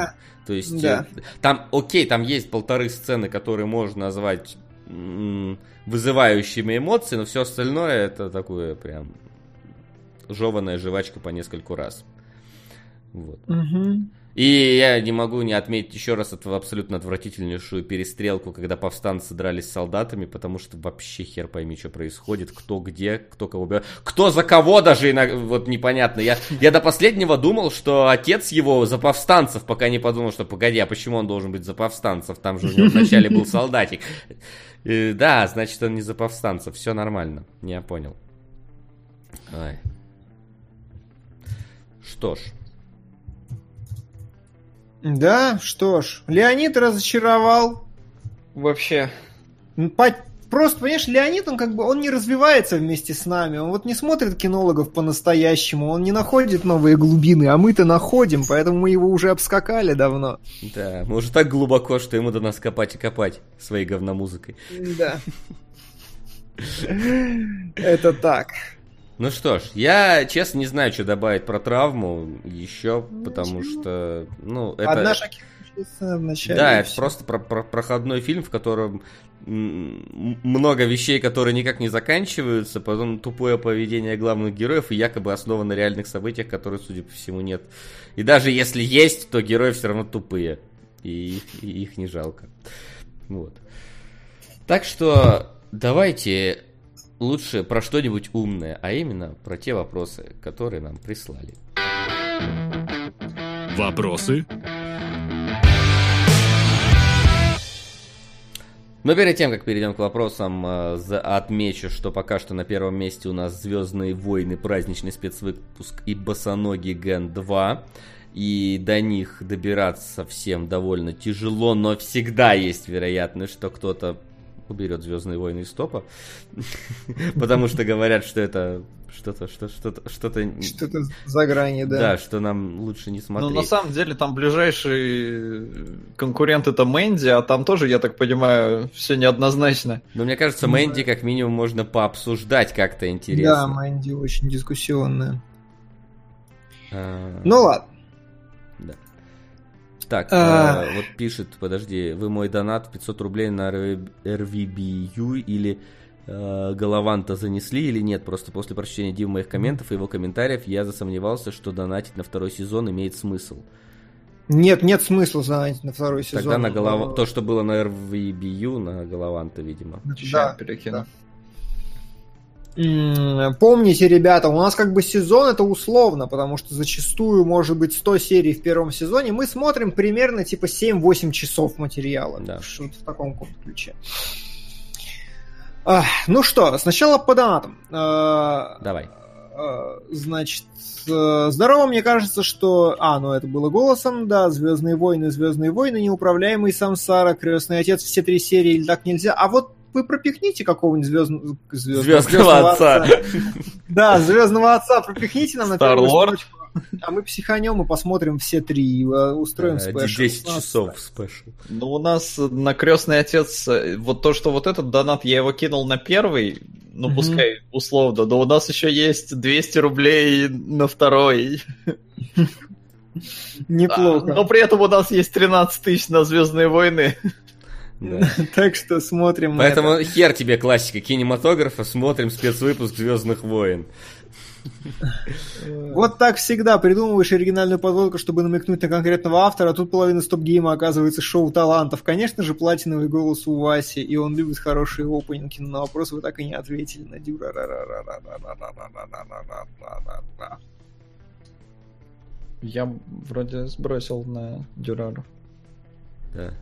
То есть, да. э, там, окей, там есть полторы сцены, которые можно назвать вызывающими эмоции, но все остальное это такое прям жеванная жвачка по нескольку раз. Вот. Угу. И я не могу не отметить еще раз эту абсолютно отвратительнейшую перестрелку, когда повстанцы дрались с солдатами, потому что вообще хер пойми, что происходит, кто где, кто кого убивает. Кто за кого даже, вот непонятно. Я, я до последнего думал, что отец его за повстанцев, пока не подумал, что погоди, а почему он должен быть за повстанцев? Там же у него вначале был солдатик. Да, значит, он не за повстанцев, все нормально. Я понял. Ой. Что ж. Да, что ж. Леонид разочаровал. Вообще. По... Просто, понимаешь, Леонид, он как бы, он не развивается вместе с нами, он вот не смотрит кинологов по-настоящему, он не находит новые глубины, а мы-то находим, поэтому мы его уже обскакали давно. Да, мы уже так глубоко, что ему до нас копать и копать своей говномузыкой. Да. Это так. Ну что ж, я честно не знаю, что добавить про травму еще, ну, потому Ничего. что, ну, это... Одна в начале. Да, это просто про про проходной фильм, в котором много вещей, которые никак не заканчиваются, потом тупое поведение главных героев и якобы основа на реальных событиях, которые, судя по всему, нет. И даже если есть, то герои все равно тупые. И их, и их не жалко. Вот. Так что давайте лучше про что-нибудь умное, а именно про те вопросы, которые нам прислали. Вопросы? Но перед тем, как перейдем к вопросам, э, отмечу, что пока что на первом месте у нас Звездные войны, праздничный спецвыпуск и Босоногий Ген 2. И до них добираться всем довольно тяжело, но всегда есть вероятность, что кто-то уберет Звездные войны из топа. Потому что говорят, что это что-то, что, что-то, что-то... Что-то за гранью, да. Да, что нам лучше не смотреть. Ну, на самом деле, там ближайший конкурент это Мэнди, а там тоже, я так понимаю, все неоднозначно. Но мне кажется, Мэнди как минимум можно пообсуждать как-то интересно. Да, Мэнди очень дискуссионная. А... Ну ладно. Так, а... э, вот пишет, подожди, вы мой донат 500 рублей на RVBU или э, Голованта занесли или нет? Просто после прочтения Димы моих комментов и его комментариев я засомневался, что донатить на второй сезон имеет смысл. Нет, нет смысла занять на второй сезон. Тогда на голова... то, что было на RVBU, на Голованта, видимо. Да, перекину. Да. Помните, ребята, у нас как бы сезон это условно, потому что зачастую может быть 100 серий в первом сезоне. Мы смотрим примерно типа 7-8 часов материала. Да. Что-то в таком ключе. Ну что, сначала по донатам. А, Давай. А, значит, э, здорово, мне кажется, что... А, ну это было голосом, да, Звездные войны, Звездные войны, Неуправляемый Самсара, Крестный отец, все три серии, или так нельзя. А вот вы пропихните какого-нибудь звезд... звезд... звездного, звездного отца. отца. Да, звездного отца пропихните нам на первую строчку. А мы психанем и посмотрим все три и э, устроим special. 10 часов special. Ну, у нас на крестный отец, э, вот то, что вот этот донат, я его кинул на первый, ну, пускай условно, но у нас еще есть 200 рублей на второй. Неплохо. Но при этом у нас есть 13 тысяч на Звездные войны. Так что смотрим. Поэтому хер тебе классика кинематографа, смотрим спецвыпуск Звездных войн. Вот так всегда. Придумываешь оригинальную подводку, чтобы намекнуть на конкретного автора, а тут половина стоп-гейма оказывается шоу талантов. Конечно же, платиновый голос у Васи, и он любит хорошие опенинги, но на вопрос вы так и не ответили. на. Я вроде сбросил на Дюрару. Да.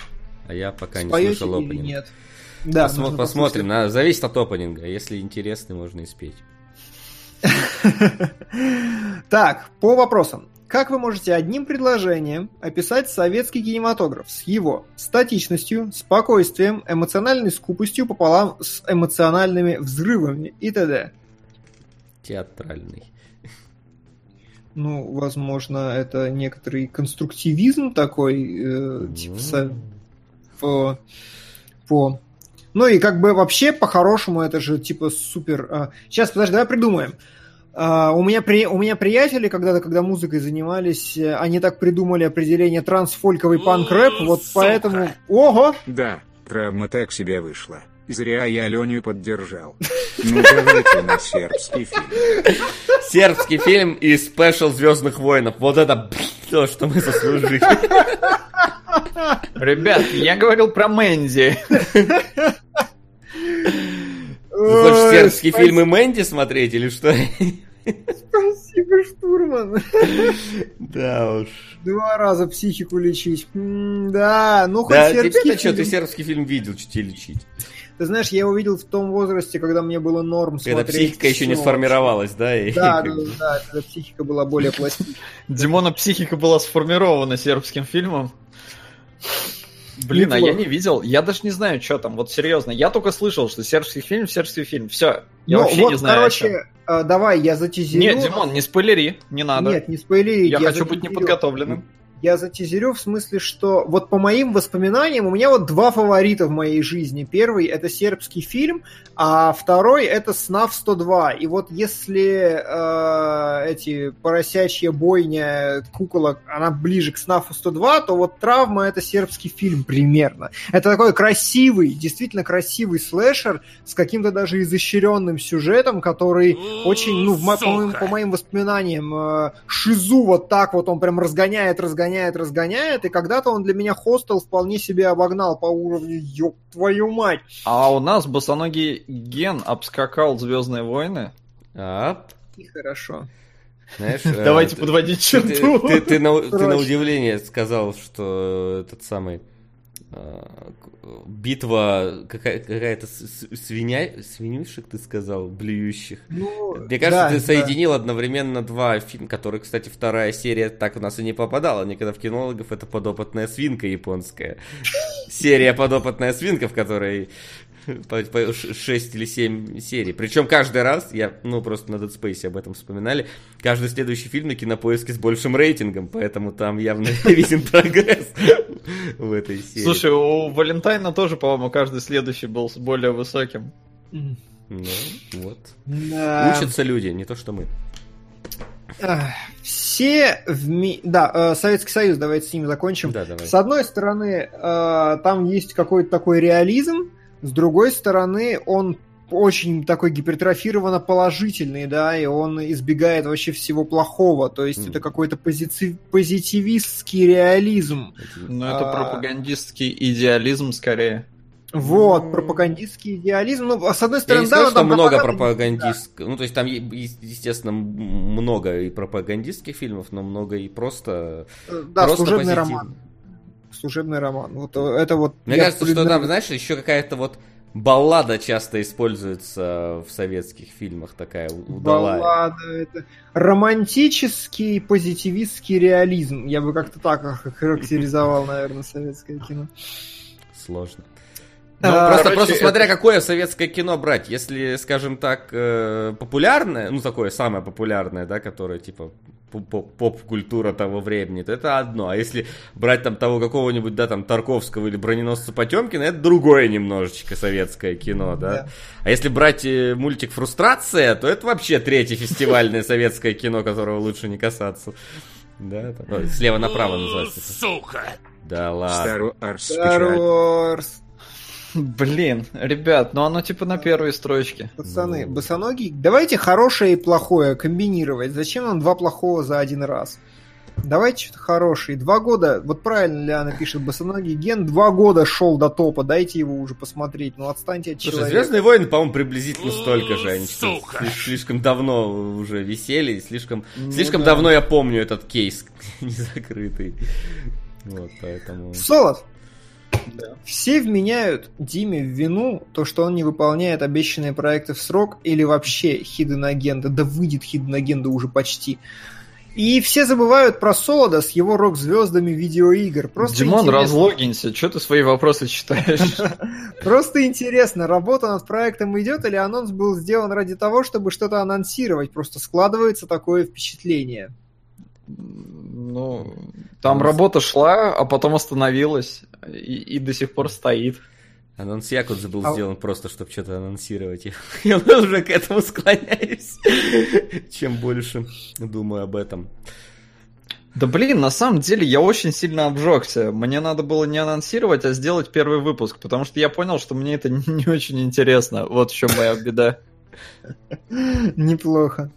А я пока не слышал опенинг. нет? Да, Посмо- посмотрим. На, зависит от опенинга. Если интересный, можно и спеть. Так, по вопросам. Как вы можете одним предложением описать советский кинематограф с его статичностью, спокойствием, эмоциональной скупостью пополам с эмоциональными взрывами и т.д.? Театральный. Ну, возможно, это некоторый конструктивизм такой, э, типа, со, по, по... Ну и как бы вообще, по-хорошему, это же типа супер... А... Сейчас, подожди, давай придумаем. Uh, у, меня при, у меня приятели когда-то, когда музыкой занимались, э, они так придумали определение трансфольковый панк-рэп, вот Сука. поэтому... Ого! Да, травма так себе вышла. Зря я Леню поддержал. Ну давайте на сербский фильм. Сербский фильм и спешл Звездных воинов. Вот это то, что мы заслужили. Ребят, я говорил про Мэнди. Хочешь сербские фильмы Мэнди смотреть или что? Спасибо, штурман. Да уж. Два раза психику лечить. да, ну хоть да, сербский фильм. что, ты сербский фильм видел, что тебе лечить? Ты знаешь, я его видел в том возрасте, когда мне было норм когда смотреть. Когда психика еще не сформировалась, да? И... Да, да, да, когда психика была более пластичной. Димона психика была сформирована сербским фильмом. Блин, Неплохо. а я не видел, я даже не знаю, что там, вот серьезно. Я только слышал, что сербский фильм, сербский фильм, все. Я ну, вообще вот, не знаю. Короче, э, давай я затизерю. Нет, Димон, не спойлери, не надо. Нет, не спойлери. Я, я хочу затизерю. быть неподготовленным я затизерю в смысле, что вот по моим воспоминаниям у меня вот два фаворита в моей жизни. Первый это сербский фильм, а второй это СНАФ 102. И вот если э, эти поросячья бойня куколок, она ближе к СНАФу 102, то вот травма это сербский фильм примерно. Это такой красивый, действительно красивый слэшер с каким-то даже изощренным сюжетом, который очень, ну, в, по, моим, по моим воспоминаниям, э, шизу вот так вот он прям разгоняет, разгоняет разгоняет, разгоняет, и когда-то он для меня хостел вполне себе обогнал по уровню, ёб твою мать. А у нас босоногий Ген обскакал Звездные войны. А? И хорошо. Знаешь, Давайте э, подводить черту. Ты, ты, ты, на, ты на удивление сказал, что этот самый битва какая- какая-то свиня... свинюшек, ты сказал, блюющих. Ну, Мне кажется, да, ты соединил да. одновременно два фильма, которые, кстати, вторая серия так у нас и не попадала. Никогда в кинологов это подопытная свинка японская. Серия подопытная свинка, в которой 6 или 7 серий. Причем каждый раз, я, ну, просто на Dead Space об этом вспоминали, каждый следующий фильм на кинопоиске с большим рейтингом, поэтому там явно виден прогресс в этой серии. Слушай, у Валентайна тоже, по-моему, каждый следующий был с более высоким. Ну, вот. Да. Учатся люди, не то что мы. Все в ми... Да, э, Советский Союз, давайте с ним закончим. Да, давай. С одной стороны, э, там есть какой-то такой реализм, с другой стороны, он очень такой гипертрофированно положительный, да, и он избегает вообще всего плохого. То есть mm. это какой-то позици... позитивистский реализм. Ну, это а... пропагандистский идеализм скорее. Вот, пропагандистский идеализм. Ну, с одной стороны, Я не да, скажу, что много пропагандистского. пропагандистских. Ну, то есть там, естественно, много и пропагандистских фильмов, но много и просто. Да, просто служебный позитив. роман. Служебный роман. Вот это вот. Мне кажется, что там, знаешь, еще какая-то вот баллада часто используется в советских фильмах такая удалая. Баллада это романтический позитивистский реализм. Я бы как-то так характеризовал, наверное, советское кино. Сложно. Ну, а, просто, короче, просто смотря это... какое советское кино брать. Если, скажем так, э, популярное, ну такое самое популярное, да, которое типа поп-культура того времени, то это одно. А если брать там того какого-нибудь, да, там, Тарковского или броненосца Потемкина, это другое немножечко советское кино, да. да. А если брать э, мультик «Фрустрация», то это вообще третье фестивальное советское кино, которого лучше не касаться. Да, это, слева направо называется. Сука! Да ладно. Star Wars. Star Wars. Блин, ребят, ну оно типа на первой строчке. Пацаны, ну... босоногий, давайте хорошее и плохое комбинировать. Зачем нам два плохого за один раз? Давайте что-то хорошее. Два года, вот правильно Лиана пишет, босоногий ген два года шел до топа, дайте его уже посмотреть. Ну отстаньте от Слушай, человека. Звездные войны, по-моему, приблизительно столько же. Они Сука. слишком давно уже висели, слишком, ну, слишком да. давно я помню этот кейс незакрытый. Вот, поэтому... Солод, да. Все вменяют Диме в вину то, что он не выполняет обещанные проекты в срок или вообще Hidden Agenda. Да выйдет Hidden Agenda уже почти. И все забывают про Солода с его рок-звездами видеоигр. Просто Димон, интересно... разлогинься, что ты свои вопросы читаешь? Просто интересно, работа над проектом идет или анонс был сделан ради того, чтобы что-то анонсировать? Просто складывается такое впечатление. Ну, там работа шла, а потом остановилась и, и до сих пор стоит. Анонс Якудза был а... сделан просто, чтобы что-то анонсировать. Я уже к этому склоняюсь, чем больше думаю об этом. Да блин, на самом деле я очень сильно обжегся. Мне надо было не анонсировать, а сделать первый выпуск, потому что я понял, что мне это не очень интересно. Вот в чем моя беда. Неплохо.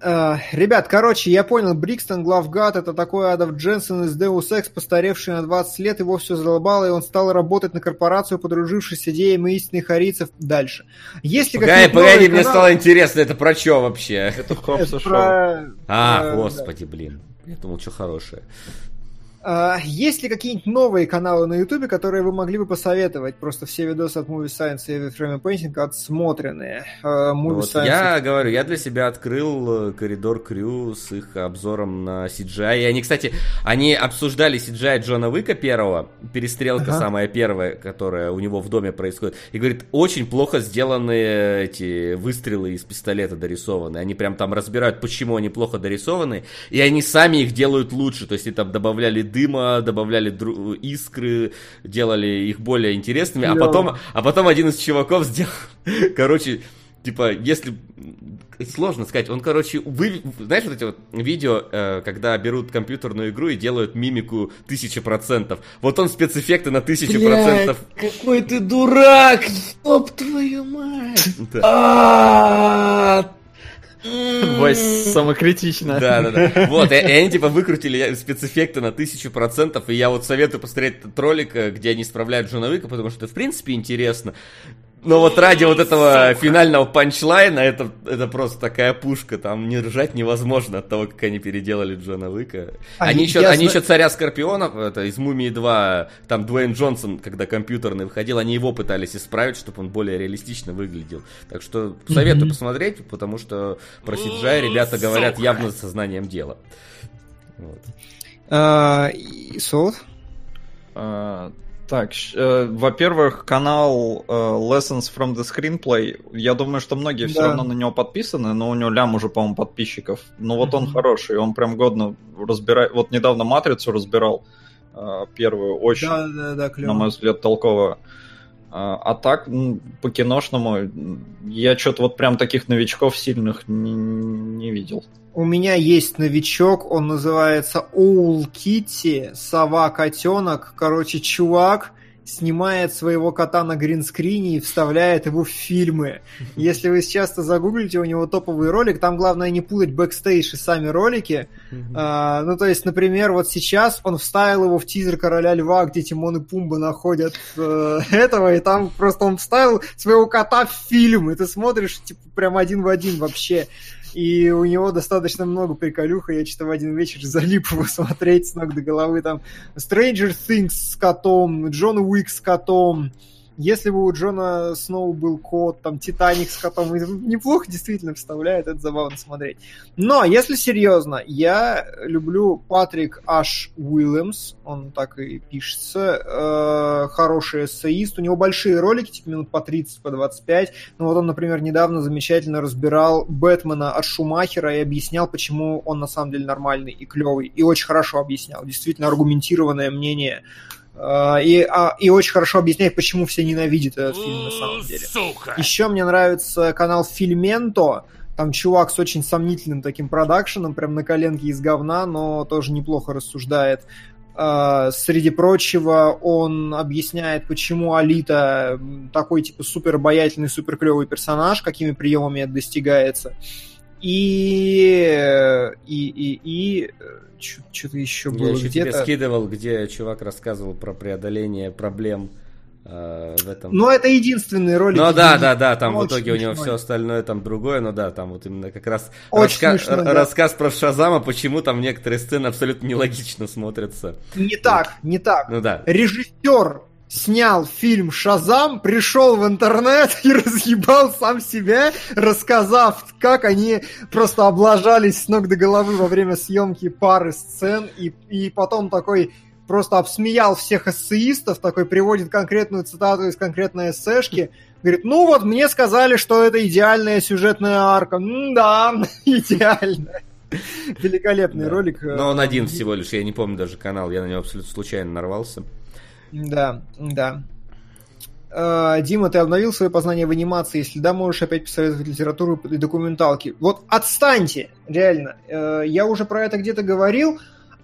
Uh, ребят, короче, я понял, Брикстон Главгад это такой Адов Дженсен из Deus Ex, постаревший на 20 лет, его все задолбало, и он стал работать на корпорацию, подружившись с идеями истинных харийцев дальше. Если погоди, погоди, мне стало интересно, это про что вообще? Это Хопса Про... А, uh, господи, да. блин. Я думал, что хорошее. А, есть ли какие-нибудь новые каналы на Ютубе, которые вы могли бы посоветовать? Просто все видосы от Movie Science и Frame Painting отсмотренные. Uh, вот я говорю, я для себя открыл э, коридор Крю с их обзором на CGI. И они, кстати, они обсуждали CGI Джона Уика первого, перестрелка ага. самая первая, которая у него в доме происходит. И говорит, очень плохо сделаны эти выстрелы из пистолета дорисованы. Они прям там разбирают, почему они плохо дорисованы, и они сами их делают лучше. То есть, и там добавляли дыма, добавляли дру- искры, делали их более интересными, а потом, а потом один из чуваков сделал, короче, типа, если сложно сказать, он, короче, вы, знаешь, вот эти вот видео, э, когда берут компьютерную игру и делают мимику тысяча процентов. Вот он спецэффекты на тысячу процентов. Какой ты дурак, ёб твою мать! А, Вась самокритично. Да, да, да. Вот, и, и они типа выкрутили спецэффекты на тысячу процентов, и я вот советую посмотреть этот ролик, э, где они исправляют Джона Уика, потому что это в принципе интересно. Но вот ради вот этого Сука. финального панчлайна, это, это просто такая пушка, там не ржать невозможно от того, как они переделали Джона Уика. Они, они, еще, они еще Царя Скорпионов, это из Мумии 2, там Дуэйн Джонсон, когда компьютерный выходил, они его пытались исправить, чтобы он более реалистично выглядел. Так что советую mm-hmm. посмотреть, потому что про CGI ребята говорят явно с сознанием дела. Вот. Uh, так, э, во-первых, канал э, Lessons from the Screenplay. Я думаю, что многие да. все равно на него подписаны, но у него лям уже, по-моему, подписчиков. Но вот mm-hmm. он хороший, он прям годно разбирает. Вот недавно Матрицу разбирал э, первую, очень, да, да, да, на мой взгляд, толково. А так, ну, по киношному, я что-то вот прям таких новичков сильных не, не видел. У меня есть новичок, он называется Оул Китти, сова-котенок. Короче, чувак снимает своего кота на гринскрине и вставляет его в фильмы. Если вы сейчас загуглите у него топовый ролик, там главное не путать бэкстейдж и сами ролики. А, ну, то есть, например, вот сейчас он вставил его в тизер Короля Льва, где Тимон и Пумба находят э, этого, и там просто он вставил своего кота в фильм, и ты смотришь, типа, прям один в один вообще. И у него достаточно много приколюха, я что-то в один вечер залип его смотреть с ног до головы. Там Stranger Things с котом, Джон Уик с котом, если бы у Джона Сноу был кот, там, Титаник с котом, неплохо действительно вставляет, это забавно смотреть. Но, если серьезно, я люблю Патрик Аш Уильямс, он так и пишется, э, хороший эссеист, у него большие ролики, типа минут по 30, по 25, ну вот он, например, недавно замечательно разбирал Бэтмена от Шумахера и объяснял, почему он на самом деле нормальный и клевый, и очень хорошо объяснял, действительно аргументированное мнение и, а, и очень хорошо объясняет, почему все ненавидят этот фильм на самом деле. Сука. Еще мне нравится канал Фильменто. Там чувак с очень сомнительным таким продакшеном, прям на коленке из говна, но тоже неплохо рассуждает. Uh, среди прочего, он объясняет, почему Алита такой, типа, супер обаятельный, супер клевый персонаж, какими приемами это достигается. И, и, и, и что-то еще было Я еще тебе скидывал, где чувак рассказывал про преодоление проблем э, в этом. Ну, это единственный ролик. Ну, да, да, да, там в итоге смешной. у него все остальное там другое, но да, там вот именно как раз раска... смешно, да. рассказ про Шазама, почему там некоторые сцены абсолютно нелогично смотрятся. Не так, не так. Ну да. Режиссер снял фильм «Шазам», пришел в интернет и разъебал сам себя, рассказав, как они просто облажались с ног до головы во время съемки пары сцен, и, и потом такой просто обсмеял всех эссеистов, такой приводит конкретную цитату из конкретной эссешки, говорит, ну вот мне сказали, что это идеальная сюжетная арка. М-да, идеальная. Великолепный да. ролик. Но он один всего лишь, я не помню даже канал, я на него абсолютно случайно нарвался. Да, да. Uh, Дима, ты обновил свое познание в анимации? Если да, можешь опять посоветовать литературу и документалки. Вот отстаньте, реально. Uh, я уже про это где-то говорил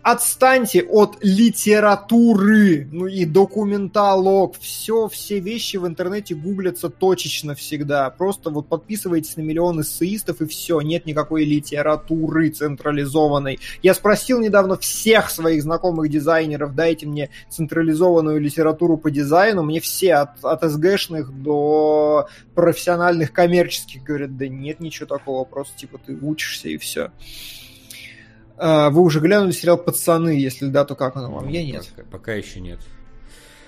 отстаньте от литературы, ну и документалог, все, все вещи в интернете гуглятся точечно всегда. Просто вот подписывайтесь на миллион эссеистов и все, нет никакой литературы централизованной. Я спросил недавно всех своих знакомых дизайнеров, дайте мне централизованную литературу по дизайну, мне все от, от СГшных до профессиональных коммерческих говорят, да нет ничего такого, просто типа ты учишься и все. А, вы уже глянули сериал «Пацаны», если да, то как он вам? Я нет. Пока, пока еще нет.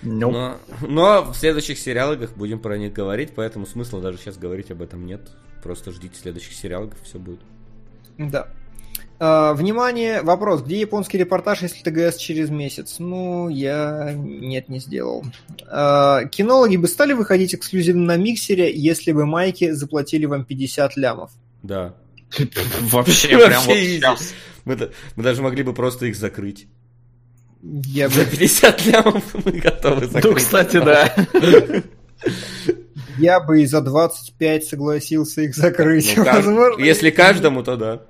Nope. Но, но в следующих сериалах будем про них говорить, поэтому смысла даже сейчас говорить об этом нет. Просто ждите следующих сериалов, все будет. Да. А, внимание, вопрос. Где японский репортаж, если ТГС через месяц? Ну, я нет, не сделал. А, кинологи бы стали выходить эксклюзивно на миксере, если бы майки заплатили вам 50 лямов? Да. Вообще, прям вот сейчас. Мы, мы даже могли бы просто их закрыть. Я За 50 лямов мы готовы ну, закрыть. Ну, кстати, да. Я бы и за 25 согласился их закрыть. Ну, Возможно, если каждому, то да.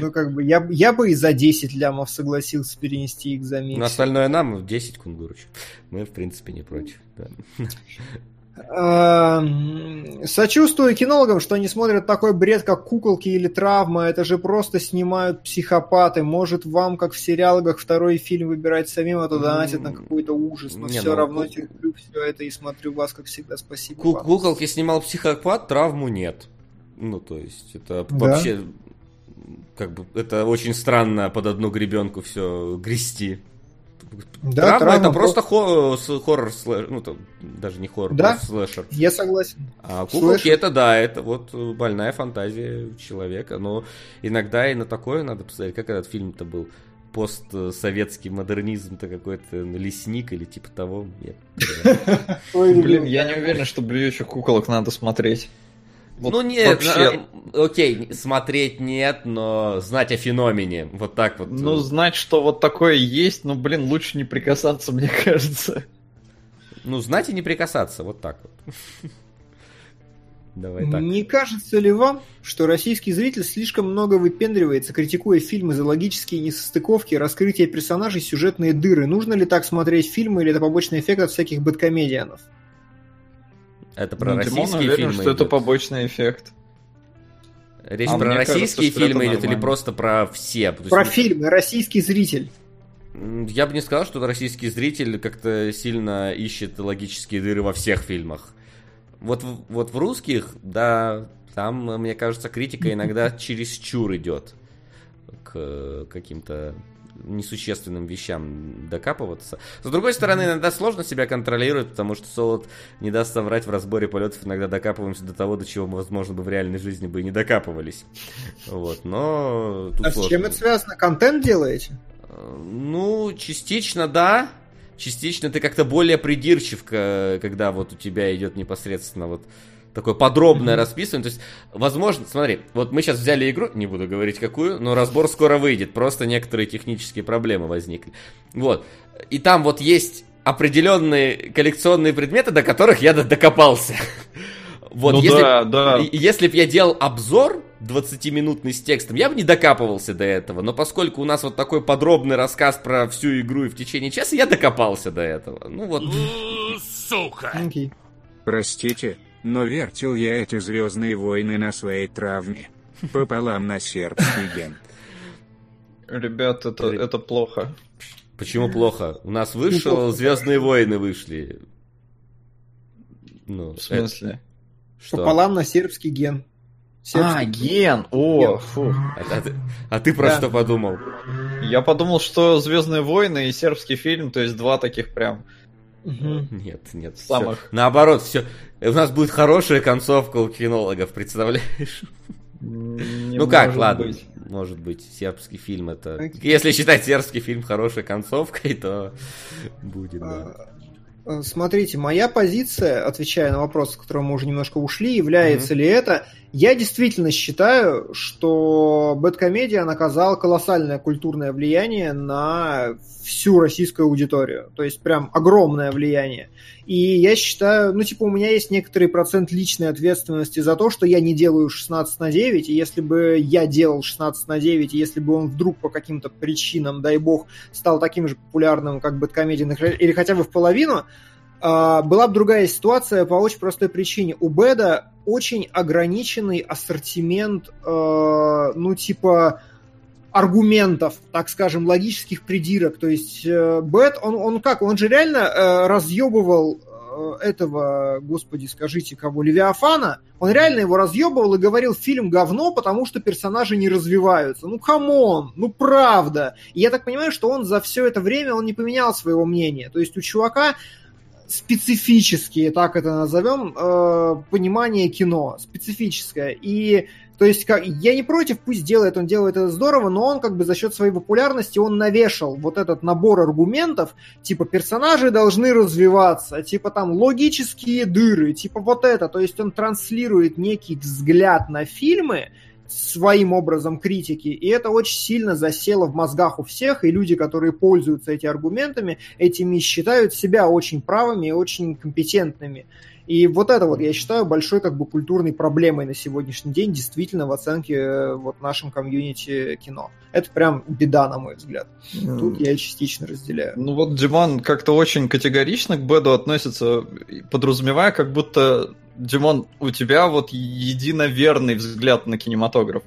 Ну, как бы, я, я бы и за 10 лямов согласился перенести их за месяц. На остальное нам 10 кунгуруч. Мы, в принципе, не против. Да. Эм, сочувствую кинологам, что они смотрят такой бред, как куколки или травма. Это же просто снимают психопаты. Может, вам, как в сериалах, второй фильм выбирать самим, а то донатят на какой-то ужас. Но не, все ну, равно кук... терплю все это и смотрю вас, как всегда. Спасибо. Ку- куколки снимал психопат, травму нет. Ну, то есть, это да? вообще как бы это очень странно под одну гребенку все грести. Да, травма, травма это просто хо- хоррор слэшер, ну там даже не хоррор, да, слэшер. Я согласен. А куколки слэшер. это да, это вот больная фантазия человека, но иногда и на такое надо посмотреть, как этот фильм-то был постсоветский модернизм-то какой-то лесник или типа того. Блин, я не уверен, что блюющих куколок надо смотреть. Вот ну нет, вообще... на, окей, смотреть нет, но знать о феномене, вот так вот. Ну знать, что вот такое есть, ну блин, лучше не прикасаться, мне кажется. Ну знать и не прикасаться, вот так вот. Давай так. Не кажется ли вам, что российский зритель слишком много выпендривается, критикуя фильмы за логические несостыковки, раскрытие персонажей, сюжетные дыры? Нужно ли так смотреть фильмы или это побочный эффект от всяких бэткомедианов? Это про ну, российские уверен, фильмы что идет. это побочный эффект. Речь а про российские кажется, фильмы идет или просто про все? Про есть... фильмы, российский зритель. Я бы не сказал, что российский зритель как-то сильно ищет логические дыры во всех фильмах. Вот, вот в русских, да, там, мне кажется, критика иногда через чур идет к каким-то несущественным вещам докапываться. С другой стороны, иногда сложно себя контролировать, потому что Солод не даст соврать в разборе полетов, иногда докапываемся до того, до чего мы, возможно, бы в реальной жизни бы и не докапывались. Вот, но... А сложно. с чем это связано? Контент делаете? Ну, частично да, частично ты как-то более придирчив, когда вот у тебя идет непосредственно вот такое подробное mm-hmm. расписывание. То есть, возможно, смотри, вот мы сейчас взяли игру, не буду говорить какую, но разбор скоро выйдет, просто некоторые технические проблемы возникли. Вот. И там вот есть определенные коллекционные предметы, до которых я докопался. Вот, ну если, да, да. Если бы я делал обзор 20-минутный с текстом, я бы не докапывался до этого. Но поскольку у нас вот такой подробный рассказ про всю игру и в течение часа, я докопался до этого. Ну вот. Сука! Простите, но вертел я эти Звездные войны на своей травме. Пополам на сербский ген. Ребят, это, это плохо. Почему плохо? У нас вышел Звездные войны вышли. Ну, в смысле? Это... Что? Пополам на сербский ген. Сербский. А, ген! О, ген. фу. А, а, ты, а ты про да. что подумал? Я подумал, что Звездные войны и сербский фильм, то есть два таких прям. Угу. Нет, нет. Самых. Все. Наоборот, все. У нас будет хорошая концовка у кинологов, представляешь? Не ну как, ладно, быть. может быть, сербский фильм это... Okay. Если считать сербский фильм хорошей концовкой, то будет, да. Э, смотрите, моя позиция, отвечая на вопрос, с которого мы уже немножко ушли, является mm-hmm. ли это... Я действительно считаю, что Бэткомедиан оказал колоссальное культурное влияние на всю российскую аудиторию. То есть прям огромное влияние. И я считаю, ну типа у меня есть некоторый процент личной ответственности за то, что я не делаю 16 на 9, и если бы я делал 16 на 9, и если бы он вдруг по каким-то причинам, дай бог, стал таким же популярным, как BadComedian, или хотя бы в половину, была бы другая ситуация по очень простой причине. У Бэда очень ограниченный ассортимент, э, ну, типа, аргументов, так скажем, логических придирок. То есть э, Бэд, он, он как, он же реально э, разъебывал этого, господи, скажите, кого, Левиафана, он реально его разъебывал и говорил, фильм говно, потому что персонажи не развиваются. Ну, come on, ну, правда. И я так понимаю, что он за все это время, он не поменял своего мнения. То есть у чувака специфические, так это назовем, э, понимание кино, специфическое. И то есть как, я не против, пусть делает, он делает это здорово, но он как бы за счет своей популярности он навешал вот этот набор аргументов, типа персонажи должны развиваться, типа там логические дыры, типа вот это. То есть он транслирует некий взгляд на фильмы, своим образом критики, и это очень сильно засело в мозгах у всех, и люди, которые пользуются этими аргументами, этими считают себя очень правыми и очень компетентными. И вот это вот, я считаю, большой как бы культурной проблемой на сегодняшний день, действительно, в оценке э, вот нашем комьюнити кино. Это прям беда, на мой взгляд. Тут я частично разделяю. Ну вот Диман как-то очень категорично к Беду относится, подразумевая, как будто Димон, у тебя вот единоверный взгляд на кинематограф.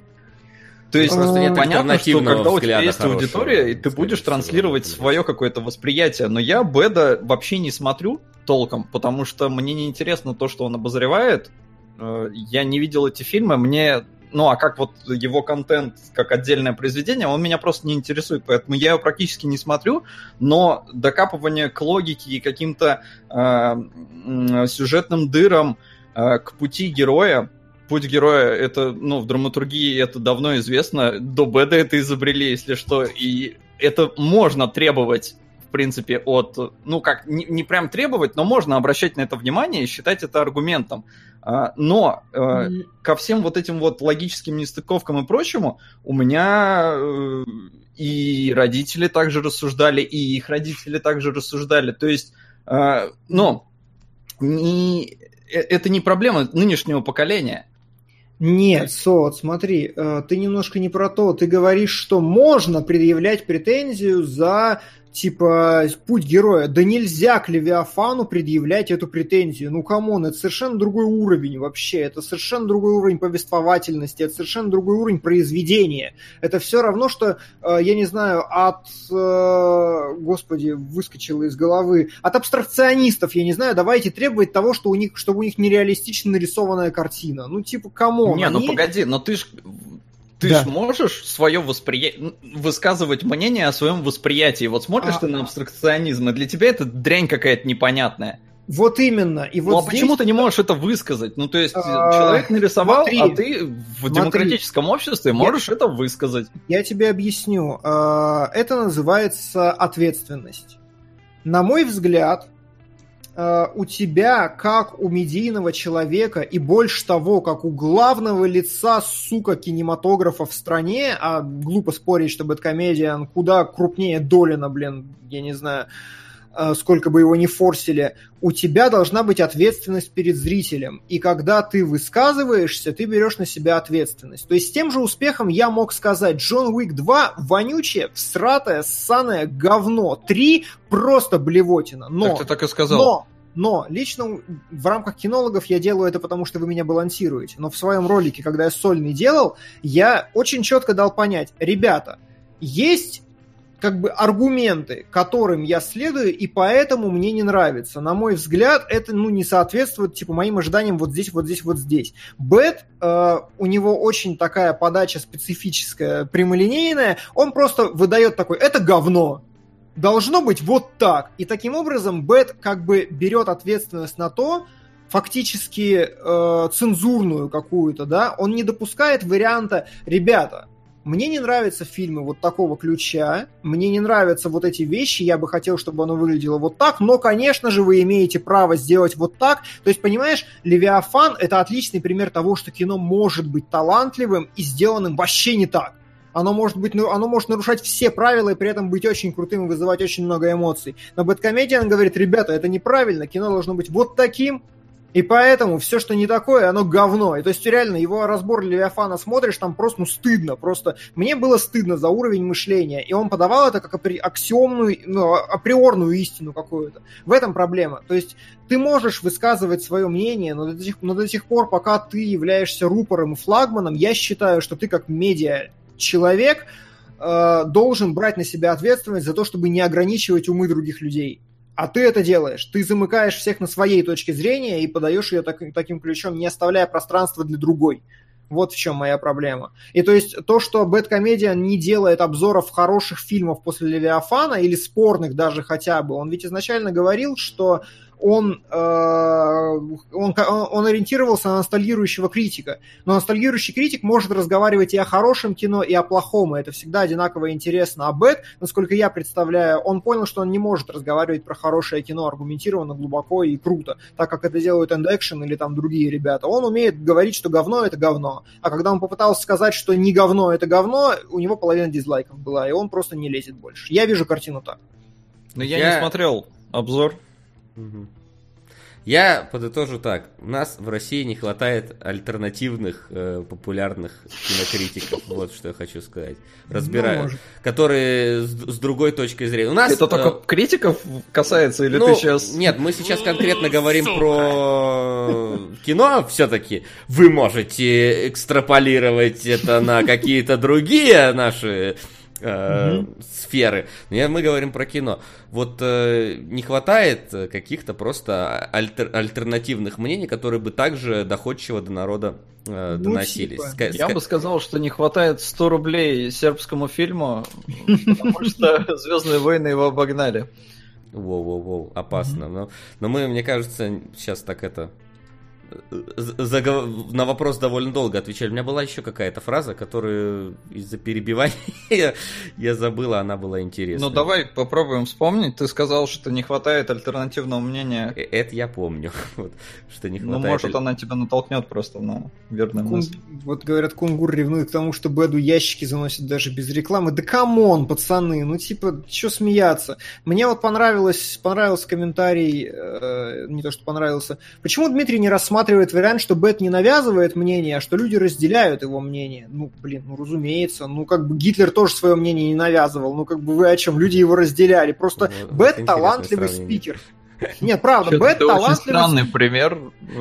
То есть просто нет понятно, что когда у тебя есть аудитория, и ты будешь транслировать свое какое-то восприятие, но я Беда вообще не смотрю толком, потому что мне не интересно то, что он обозревает. Э, я не видел эти фильмы, мне ну а как вот его контент как отдельное произведение, он меня просто не интересует, поэтому я его практически не смотрю, но докапывание к логике и каким-то э, сюжетным дырам а, к пути героя. Путь героя это, ну, в драматургии это давно известно. До Беда это изобрели, если что. И это можно требовать в принципе, от, ну как, не, не прям требовать, но можно обращать на это внимание и считать это аргументом. А, но mm ко всем вот этим вот логическим нестыковкам и прочему у меня э, и родители также рассуждали, и их родители также рассуждали. То есть, ну, не, это не проблема нынешнего поколения. Нет, Сот, смотри, э, ты немножко не про то. Ты говоришь, что можно предъявлять претензию за типа, путь героя. Да нельзя к Левиафану предъявлять эту претензию. Ну, come on, это совершенно другой уровень вообще. Это совершенно другой уровень повествовательности, это совершенно другой уровень произведения. Это все равно, что, э, я не знаю, от, э, господи, выскочило из головы, от абстракционистов, я не знаю, давайте требовать того, что у них, чтобы у них нереалистично нарисованная картина. Ну, типа, come on. Не, ну они... ну погоди, но ты ж ты да. ж можешь свое восприятие, высказывать мнение о своем восприятии. Вот смотришь а... ты на абстракционизм, и для тебя это дрянь какая-то непонятная. Вот именно. И вот ну, а здесь... почему ты не можешь это высказать? Ну, то есть, а... человек нарисовал, смотри, а ты в смотри. демократическом обществе можешь Я... это высказать. Я тебе объясню. А, это называется ответственность. На мой взгляд, Э, у тебя, как у медийного человека, и больше того, как у главного лица, сука, кинематографа в стране, а глупо спорить, что Бэткомедиан куда крупнее Долина, блин, я не знаю, э, сколько бы его ни форсили, у тебя должна быть ответственность перед зрителем. И когда ты высказываешься, ты берешь на себя ответственность. То есть с тем же успехом я мог сказать, Джон Уик 2 вонючее, всратое, ссаное говно. 3 просто блевотина. Но, так ты так и сказал. Но, но лично в рамках кинологов я делаю это потому, что вы меня балансируете. Но в своем ролике, когда я сольный делал, я очень четко дал понять, ребята, есть как бы аргументы, которым я следую, и поэтому мне не нравится. На мой взгляд, это ну, не соответствует типа моим ожиданиям вот здесь, вот здесь, вот здесь. Бэд, э, у него очень такая подача специфическая, прямолинейная, он просто выдает такой, это говно, должно быть вот так. И таким образом Бэд как бы берет ответственность на то, фактически э, цензурную какую-то, да, он не допускает варианта, ребята, мне не нравятся фильмы вот такого ключа, мне не нравятся вот эти вещи, я бы хотел, чтобы оно выглядело вот так, но, конечно же, вы имеете право сделать вот так. То есть, понимаешь, Левиафан — это отличный пример того, что кино может быть талантливым и сделанным вообще не так. Оно может, быть, ну, оно может нарушать все правила и при этом быть очень крутым и вызывать очень много эмоций. Но Бэткомедиан говорит, ребята, это неправильно, кино должно быть вот таким, и поэтому все, что не такое, оно говно. И то есть реально его разбор Левиафана смотришь, там просто ну, стыдно. Просто мне было стыдно за уровень мышления. И он подавал это как аксиомную, ну, априорную истину какую-то. В этом проблема. То есть ты можешь высказывать свое мнение, но до, тех, но до тех пор, пока ты являешься рупором и флагманом, я считаю, что ты как медиа человек э, должен брать на себя ответственность за то, чтобы не ограничивать умы других людей. А ты это делаешь. Ты замыкаешь всех на своей точке зрения и подаешь ее так, таким ключом, не оставляя пространства для другой. Вот в чем моя проблема. И то есть то, что Бэткомедиан не делает обзоров хороших фильмов после Левиафана или спорных даже хотя бы, он ведь изначально говорил, что он, э, он, он ориентировался на ностальгирующего критика. Но ностальгирующий критик может разговаривать и о хорошем кино, и о плохом, и это всегда одинаково интересно. А Бэт, насколько я представляю, он понял, что он не может разговаривать про хорошее кино аргументированно, глубоко и круто, так как это делают End Action или там другие ребята. Он умеет говорить, что говно — это говно. А когда он попытался сказать, что не говно — это говно, у него половина дизлайков была, и он просто не лезет больше. Я вижу картину так. Но я, я... не смотрел обзор я подытожу так. У нас в России не хватает альтернативных э, популярных кинокритиков. Вот что я хочу сказать. Разбираю. Ну, которые с, с другой точки зрения. У нас, Это только э, критиков касается, или ну, ты сейчас... Нет, мы сейчас конкретно говорим Сука. про кино все-таки. Вы можете экстраполировать это на какие-то другие наши э, сферы. Но мы говорим про кино. Вот э, не хватает каких-то просто альтер, альтернативных мнений, которые бы также доходчиво до народа э, ну, доносились. Типа. Ска- Я бы сказал, что не хватает 100 рублей сербскому фильму, потому что Звездные войны его обогнали. Воу-воу-воу, опасно. Но, но мы, мне кажется, сейчас так это на вопрос довольно долго отвечали. У меня была еще какая-то фраза, которую из-за перебивания я забыла, она была интересна. Ну давай попробуем вспомнить. Ты сказал, что не хватает альтернативного мнения. Э, это я помню. вот, что не ну, хватает. Ну может она тебя натолкнет просто на верный Кун... мысль. Вот говорят, Кунгур ревнует к тому, что Бэду ящики заносят даже без рекламы. Да come on, пацаны, ну типа, что смеяться? Мне вот понравилось, понравился комментарий, э, не то что понравился. Почему Дмитрий не рассматривает вариант, что Бэд не навязывает мнение, а что люди разделяют его мнение? Ну, блин, ну разумеется. Ну, как бы Гитлер тоже свое мнение не навязывал. Ну, как бы вы о чем? Люди его разделяли. Просто ну, Бэд талантливый спикер. Нет, правда, Бэд талантливый... странный пример.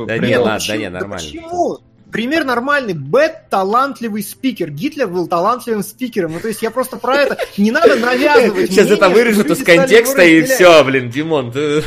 Да нет, да нет, нормально. Почему? пример нормальный. Бэд талантливый спикер. Гитлер был талантливым спикером. Ну, то есть я просто про это... Не надо навязывать Сейчас это вырежут из контекста и все, блин, Димон, ты...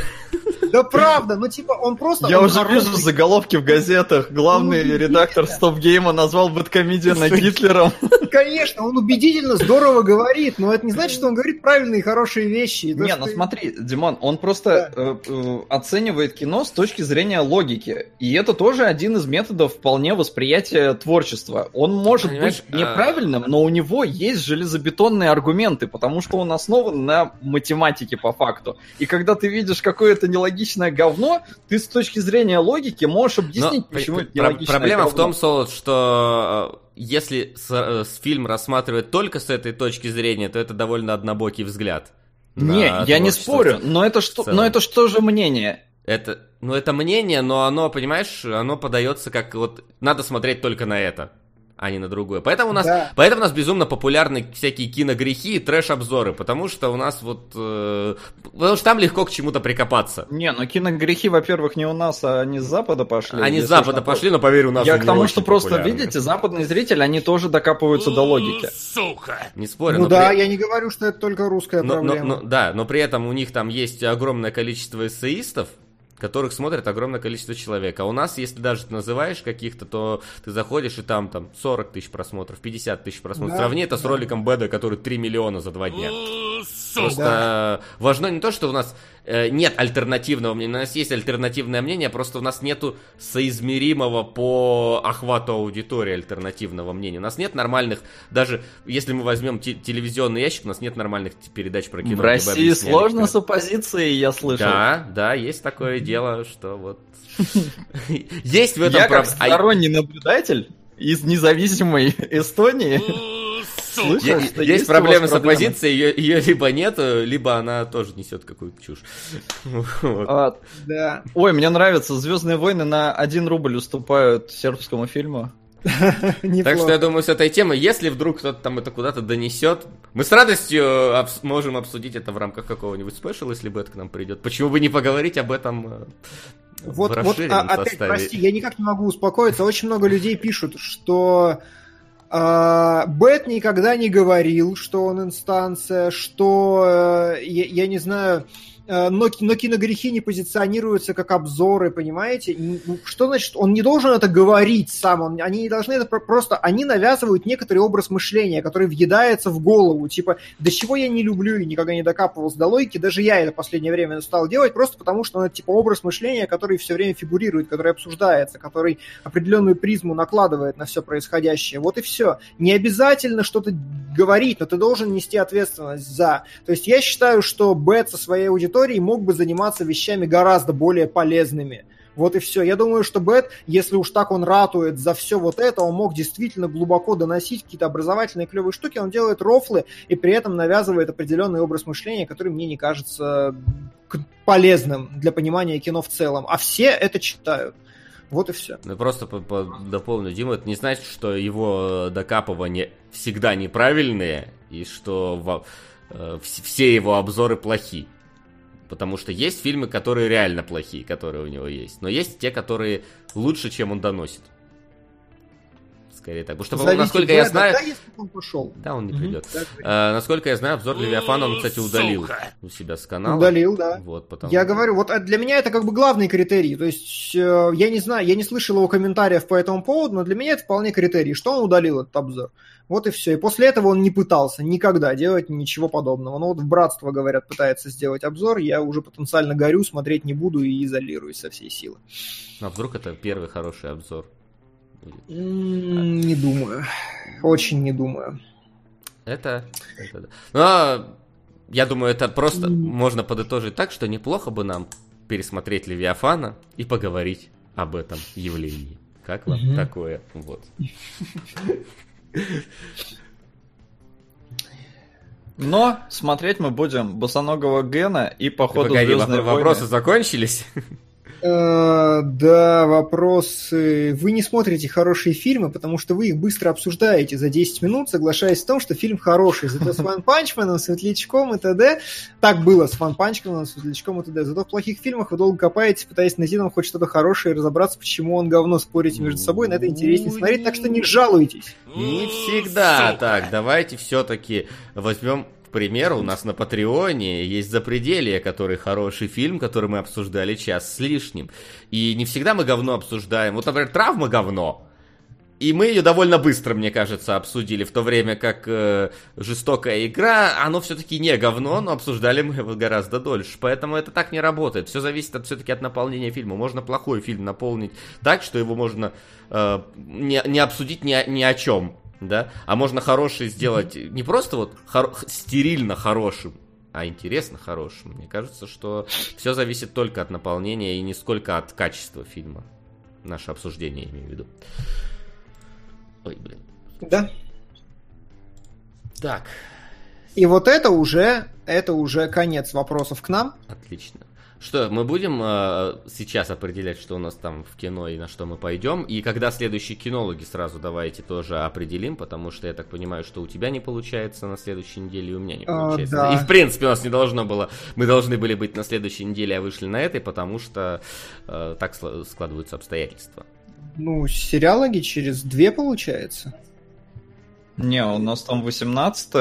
Да правда, ну типа он просто... Я он уже хороший. вижу заголовки в газетах. Главный ну, редактор StopGame а назвал BadComedian а Гитлером. Конечно, он убедительно здорово говорит, но это не значит, что он говорит правильные и хорошие вещи. Не, ну смотри, Димон, он просто э, э, оценивает кино с точки зрения логики. И это тоже один из методов вполне восприятия творчества. Он может быть а неправильным, но у него есть железобетонные аргументы, потому что он основан на математике по факту. И когда ты видишь какое-то нелогичное нелогичное говно, ты с точки зрения логики можешь объяснить, Но, почему это нелогичное Проблема говно. в том, Солод, что э, если с, э, с фильм рассматривать только с этой точки зрения, то это довольно однобокий взгляд. Не, я не спорю, но это что, но это что же мнение? Это, ну это мнение, но оно, понимаешь, оно подается как вот надо смотреть только на это а не на другое. Поэтому у нас, да. поэтому у нас безумно популярны всякие киногрехи и трэш-обзоры, потому что у нас вот... Э, потому что там легко к чему-то прикопаться. Не, ну киногрехи, во-первых, не у нас, а они с Запада пошли. Они с Запада пошли, но поверь, у нас Я к тому, что просто, видите, западные зрители, они тоже докапываются до логики. Сука! Не спорю. Ну да, при... я не говорю, что это только русская но, проблема. Но, но, да, но при этом у них там есть огромное количество эссеистов, которых смотрит огромное количество человек. А у нас, если даже ты называешь каких-то, то ты заходишь и там, там 40 тысяч просмотров, 50 тысяч просмотров. Да, Сравни это да. с роликом Беда, который 3 миллиона за два дня. Просто да. важно не то, что у нас нет альтернативного мнения, у нас есть альтернативное мнение, просто у нас нету соизмеримого по охвату аудитории альтернативного мнения. У нас нет нормальных, даже если мы возьмем телевизионный ящик, у нас нет нормальных передач про кино. В России сложно с оппозицией, я слышал. Да, да, есть такое дело, что вот... Есть в этом... Я как а сторонний наблюдатель из независимой Эстонии Слышал, есть, есть проблемы с оппозицией, ее, ее либо нет, либо она тоже несет какую-то чушь. А, да. Ой, мне нравится, Звездные войны на 1 рубль уступают сербскому фильму. Так что я думаю, с этой темой, если вдруг кто-то там это куда-то донесет, мы с радостью обс- можем обсудить это в рамках какого-нибудь спешла, если бы это к нам придет. Почему бы не поговорить об этом э, вот, вот а, опять, прости, я никак не могу успокоиться. Очень много людей пишут, что а, Бэт никогда не говорил, что он инстанция, что, э, я, я не знаю, но, но киногрехи не позиционируются как обзоры, понимаете? Что значит, он не должен это говорить сам, он, они не должны это просто, они навязывают некоторый образ мышления, который въедается в голову, типа, до чего я не люблю и никогда не докапывался до логики, даже я это в последнее время стал делать, просто потому что это типа образ мышления, который все время фигурирует, который обсуждается, который определенную призму накладывает на все происходящее. Вот и все. Не обязательно что-то говорить, но ты должен нести ответственность за. То есть я считаю, что Бет со своей аудиторией истории мог бы заниматься вещами гораздо более полезными. Вот и все. Я думаю, что Бет, если уж так он ратует за все вот это, он мог действительно глубоко доносить какие-то образовательные клевые штуки, он делает рофлы и при этом навязывает определенный образ мышления, который мне не кажется полезным для понимания кино в целом. А все это читают. Вот и все. Ну, просто по, по дополню Диму, это не значит, что его докапывания всегда неправильные, и что во, э, все его обзоры плохи. Потому что есть фильмы, которые реально плохие, которые у него есть. Но есть те, которые лучше, чем он доносит. Скорее так. Потому что, Зовите насколько я знаю... Да, если он пошел. Да, он не придет. А, насколько я знаю, обзор Левиафана он, кстати, удалил Сука. у себя с канала. Удалил, да. Вот, потому... Я говорю, вот для меня это как бы главный критерий. То есть, э, я не знаю, я не слышал его комментариев по этому поводу, но для меня это вполне критерий, что он удалил этот обзор. Вот и все. И после этого он не пытался никогда делать ничего подобного. Но вот в «Братство», говорят, пытается сделать обзор. Я уже потенциально горю, смотреть не буду и изолируюсь со всей силы. А вдруг это первый хороший обзор? Не думаю. Очень не думаю. Это... это да. Но а, я думаю, это просто можно подытожить так, что неплохо бы нам пересмотреть Левиафана и поговорить об этом явлении. Как вам угу. такое? Вот. Но смотреть мы будем босоногого Гена и походу Погоди, вопросы закончились? Э, да, вопросы. Вы не смотрите хорошие фильмы, потому что вы их быстро обсуждаете за 10 минут, соглашаясь в том, что фильм хороший. Зато с Ван Панчманом, Светлячком и т.д. Так было с Ван Панчманом, Светлячком и т.д. Зато в плохих фильмах вы долго копаетесь, пытаясь найти там хоть что-то хорошее и разобраться, почему он говно, спорите между собой, на это интереснее смотреть, так что не жалуйтесь. Не всегда так. Давайте все-таки возьмем к примеру, у нас на Патреоне есть «Запределье», который хороший фильм, который мы обсуждали час с лишним. И не всегда мы говно обсуждаем. Вот, например, «Травма» говно. И мы ее довольно быстро, мне кажется, обсудили, в то время как э, жестокая игра, оно все-таки не говно, но обсуждали мы его гораздо дольше. Поэтому это так не работает. Все зависит от, все-таки от наполнения фильма. Можно плохой фильм наполнить так, что его можно э, не, не обсудить ни, ни о чем да, а можно хороший сделать не просто вот хор- стерильно хорошим, а интересно хорошим. Мне кажется, что все зависит только от наполнения и не сколько от качества фильма. Наше обсуждение, имею в виду. Ой, блин. Да. Так. И вот это уже, это уже конец вопросов к нам. Отлично. Что, мы будем э, сейчас определять, что у нас там в кино и на что мы пойдем. И когда следующие кинологи сразу давайте тоже определим, потому что я так понимаю, что у тебя не получается на следующей неделе, и у меня не а, получается. А, да. И в принципе у нас не должно было, мы должны были быть на следующей неделе, а вышли на этой, потому что э, так складываются обстоятельства. Ну, сериалоги через две получается. Не, у нас там 18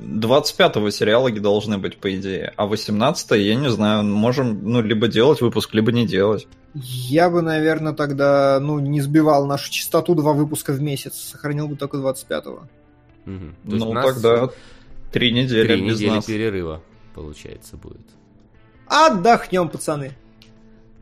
25-го сериалоги должны быть, по идее. А 18 я не знаю, можем, ну, либо делать выпуск, либо не делать. Я бы, наверное, тогда, ну, не сбивал нашу частоту два выпуска в месяц, сохранил бы только 25-го. Угу. Ну, тогда три недели Три недели нас. перерыва, получается, будет. Отдохнем, пацаны.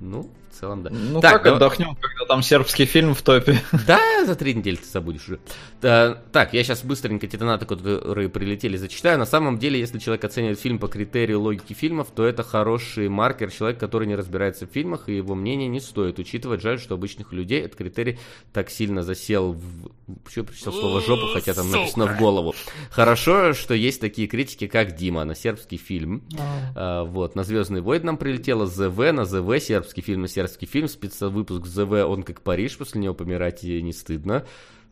Ну, в целом, да. Ну так, как да... отдохнем, когда там сербский фильм в топе? Да, за три недели ты забудешь уже. Да, так, я сейчас быстренько те донаты, которые прилетели, зачитаю. На самом деле, если человек оценивает фильм по критерию логики фильмов, то это хороший маркер человека, который не разбирается в фильмах, и его мнение не стоит учитывать. Жаль, что обычных людей этот критерий так сильно засел в... Почему я прочитал слово «жопу», хотя там написано «в голову». Хорошо, что есть такие критики, как Дима, на сербский фильм. А, вот, на «Звездный войн» нам прилетело ЗВ, на ЗВ сербский фильм, на сербский имперский фильм, спецвыпуск ЗВ, он как Париж, после него помирать не стыдно.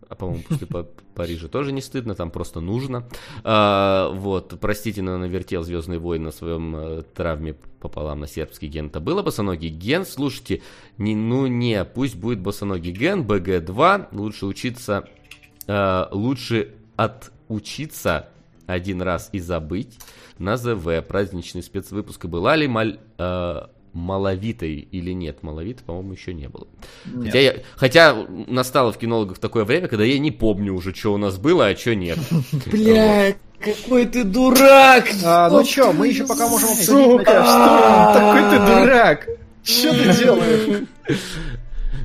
А, по-моему, после Парижа тоже не стыдно, там просто нужно. А, вот, простите, но навертел Звездный войн на своем э, травме пополам на сербский ген. Это было босоногий ген. Слушайте, не, ну не, пусть будет босоногий ген, БГ-2. Лучше учиться, э, лучше отучиться один раз и забыть на ЗВ. Праздничный спецвыпуск. Была ли маль, э, маловитой или нет. Маловитой, по-моему, еще не было. Хотя, я, хотя настало в кинологах такое время, когда я не помню уже, что у нас было, а что нет. Блядь, какой ты дурак! А, ну что, мы еще пока можем обсудить. Такой ты дурак! Что ты делаешь?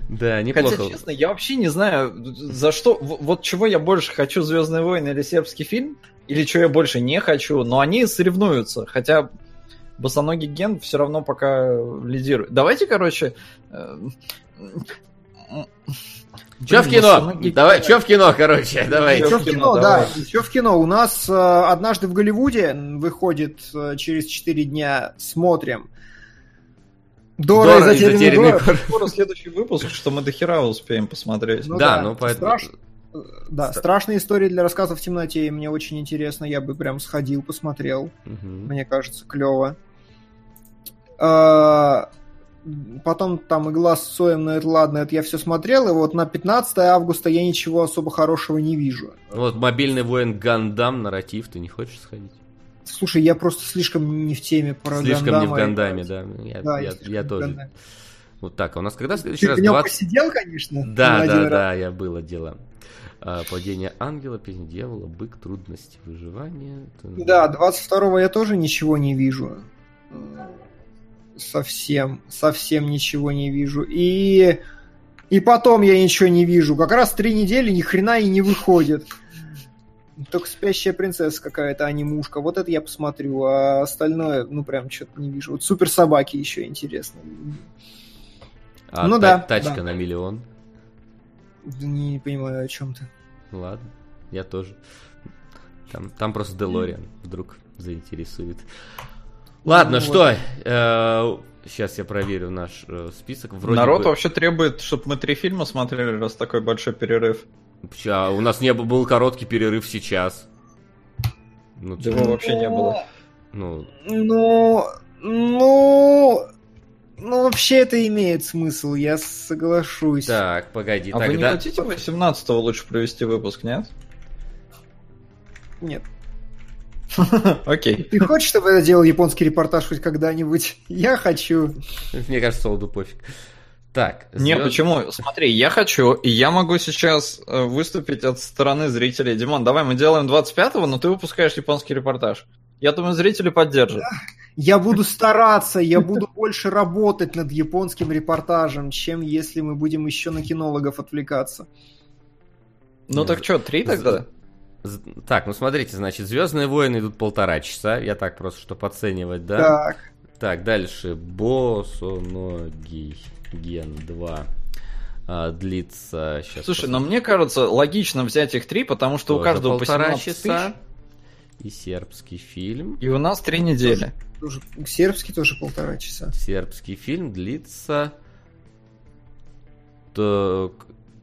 Да, неплохо. Хотя, честно, я вообще не знаю, за что... Вот чего я больше хочу, Звездные войны или сербский фильм, или что я больше не хочу, но они соревнуются. Хотя босоногий ген все равно пока лидирует. Давайте, короче... Э, Че в кино? Давай, че в кино, короче, давай. Че в кино, да. Че в кино? У нас э, однажды в Голливуде выходит э, через 4 дня, смотрим. Дора, Дора и затерянный город. Скоро следующий выпуск, что мы до хера успеем посмотреть. Ну, да, да, ну поэтому... Страш... Да, страшные истории для рассказа в темноте, и мне очень интересно, я бы прям сходил, посмотрел. Угу. Мне кажется, клево. А, потом там «Игла с Цоем», но это ладно, это я все смотрел, и вот на 15 августа я ничего особо хорошего не вижу. Вот «Мобильный воин Гандам», нарратив, ты не хочешь сходить? Слушай, я просто слишком не в теме про Слишком Гандама. не в Гандаме, да. Я, да, я, я, я тоже. Гандаме. Вот так, а у нас когда в следующий Ты раз? нем 20... посидел, конечно? Да, да, да, я было дело. А, падение ангела, песня дьявола, бык, трудности выживания. Да, 22-го я тоже ничего не вижу. Совсем, совсем ничего не вижу. И, и потом я ничего не вижу. Как раз три недели ни хрена и не выходит. Только спящая принцесса какая-то, а не мушка. Вот это я посмотрю, а остальное, ну, прям что-то не вижу. Вот супер собаки еще интересно. А ну та- да. Тачка да. на миллион. Не, не понимаю, о чем ты. Ладно, я тоже. Там, там просто Делориан вдруг заинтересует. Ладно, Ну, что? Э, сейчас я проверю наш э, список. Вроде Народ бы- вообще требует, чтобы мы три фильма смотрели, раз такой большой перерыв. Ща, у нас не был, был короткий перерыв сейчас. Ну, Да его вообще не было. ну, Ну, ну, ну, вообще это имеет смысл, я соглашусь. так, погоди, А вы не тогда... хотите 18-го лучше провести выпуск, нет? Нет. Окей. Ты хочешь, чтобы я делал японский репортаж хоть когда-нибудь? Я хочу. Мне кажется, Солоду пофиг. Так, Не, звезд- почему? Смотри, я хочу, и я могу сейчас э, выступить от стороны зрителей. Димон, давай мы делаем 25-го, но ты выпускаешь японский репортаж. Я думаю, зрители поддержат. Я буду стараться, я буду больше работать над японским репортажем, чем если мы будем еще на кинологов отвлекаться. Ну так что, три тогда? Так, ну смотрите, значит, Звездные войны идут полтора часа. Я так просто, чтобы оценивать, да? Так. Так, дальше. Босоногий Ген 2 а, длится сейчас. Слушай, но мне кажется, логично взять их три, потому что у каждого по полтора 17 часа. тысяч, И сербский фильм. и у нас три недели. Тоже, сербский тоже полтора часа. Сербский фильм длится... Так,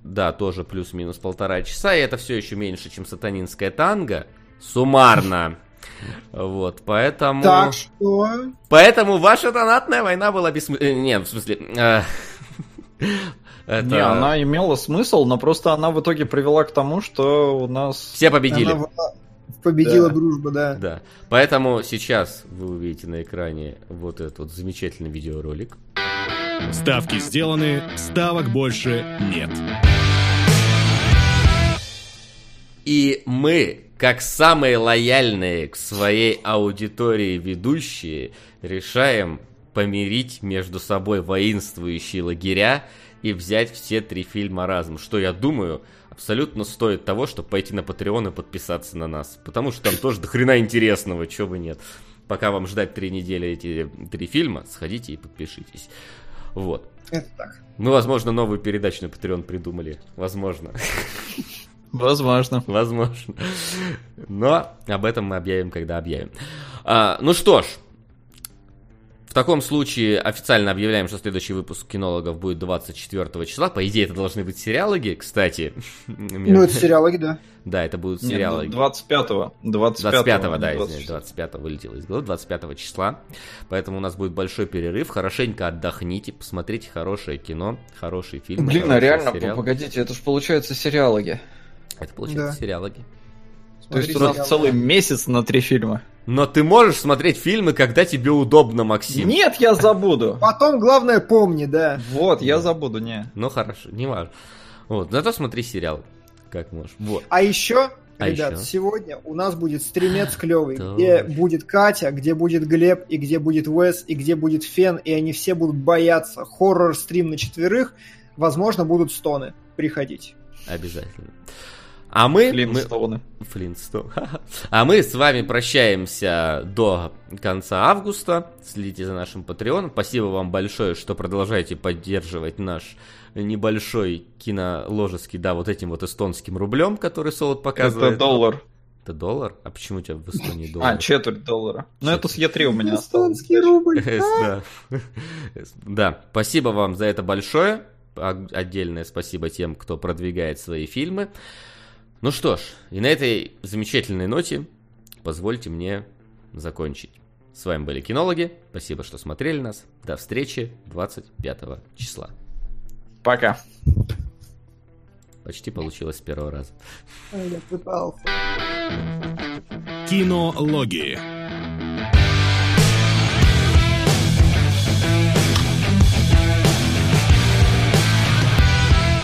да, тоже плюс-минус полтора часа, и это все еще меньше, чем сатанинская танго. Суммарно. Вот, поэтому... Так что... Поэтому ваша донатная война была бессмысленной. Нет, в смысле... э, это- Не, она имела смысл, но просто она в итоге привела к тому, что у нас... Все победили. Она победила Да. дружба, да. Да. Поэтому сейчас вы увидите на экране вот этот вот замечательный видеоролик. Ставки сделаны, ставок больше нет. И мы, как самые лояльные к своей аудитории ведущие, решаем помирить между собой воинствующие лагеря и взять все три фильма разом. Что я думаю, абсолютно стоит того, чтобы пойти на Patreon и подписаться на нас. Потому что там тоже до хрена интересного, чего бы нет. Пока вам ждать три недели эти три фильма, сходите и подпишитесь. Вот. Это так. Мы, возможно, новую передачу на Patreon придумали. Возможно. Возможно. Возможно. Но об этом мы объявим, когда объявим. А, ну что ж, в таком случае официально объявляем, что следующий выпуск кинологов будет 24 числа. По идее, это должны быть сериалоги, кстати. Ну, это сериалоги, да. Да, это будут ну, сериалоги. 25-го. 25-го, 25-го, да, а не извиняюсь, 25-го вылетело из головы, 25 числа. Поэтому у нас будет большой перерыв. Хорошенько отдохните, посмотрите хорошее кино, хороший фильм. Блин, а реально, сериал. погодите, это же получается сериалоги. Это получается Да. сериалоги. То есть у нас целый месяц на три фильма. Но ты можешь смотреть фильмы, когда тебе удобно, Максим. Нет, я забуду. Потом, главное, помни, да. Вот, я забуду, не. Ну хорошо, не важно. Вот, зато смотри сериал, как можешь. Вот. А еще, А ребят, еще? сегодня у нас будет стримец клевый, Точно. где будет Катя, где будет Глеб, и где будет Уэс, и где будет Фен, и они все будут бояться. Хоррор-стрим на четверых, возможно, будут стоны. Приходите. Обязательно. А мы... мы... Флинстоуны. Флинстон. А мы с вами прощаемся до конца августа. Следите за нашим Patreon. Спасибо вам большое, что продолжаете поддерживать наш небольшой киноложеский, да, вот этим вот эстонским рублем, который Солод показывает. Это доллар. Это доллар? А почему у тебя в Эстонии доллар? А, четверть доллара. Ну, это с Е3 у меня осталось. Эстонский рубль. Да. Да, спасибо вам за это большое. А- Отдельное спасибо тем, кто продвигает свои фильмы. Ну что ж, и на этой замечательной ноте позвольте мне закончить. С вами были кинологи. Спасибо, что смотрели нас. До встречи 25 числа. Пока. Почти получилось с первого раза. Я пытался. Кинологии.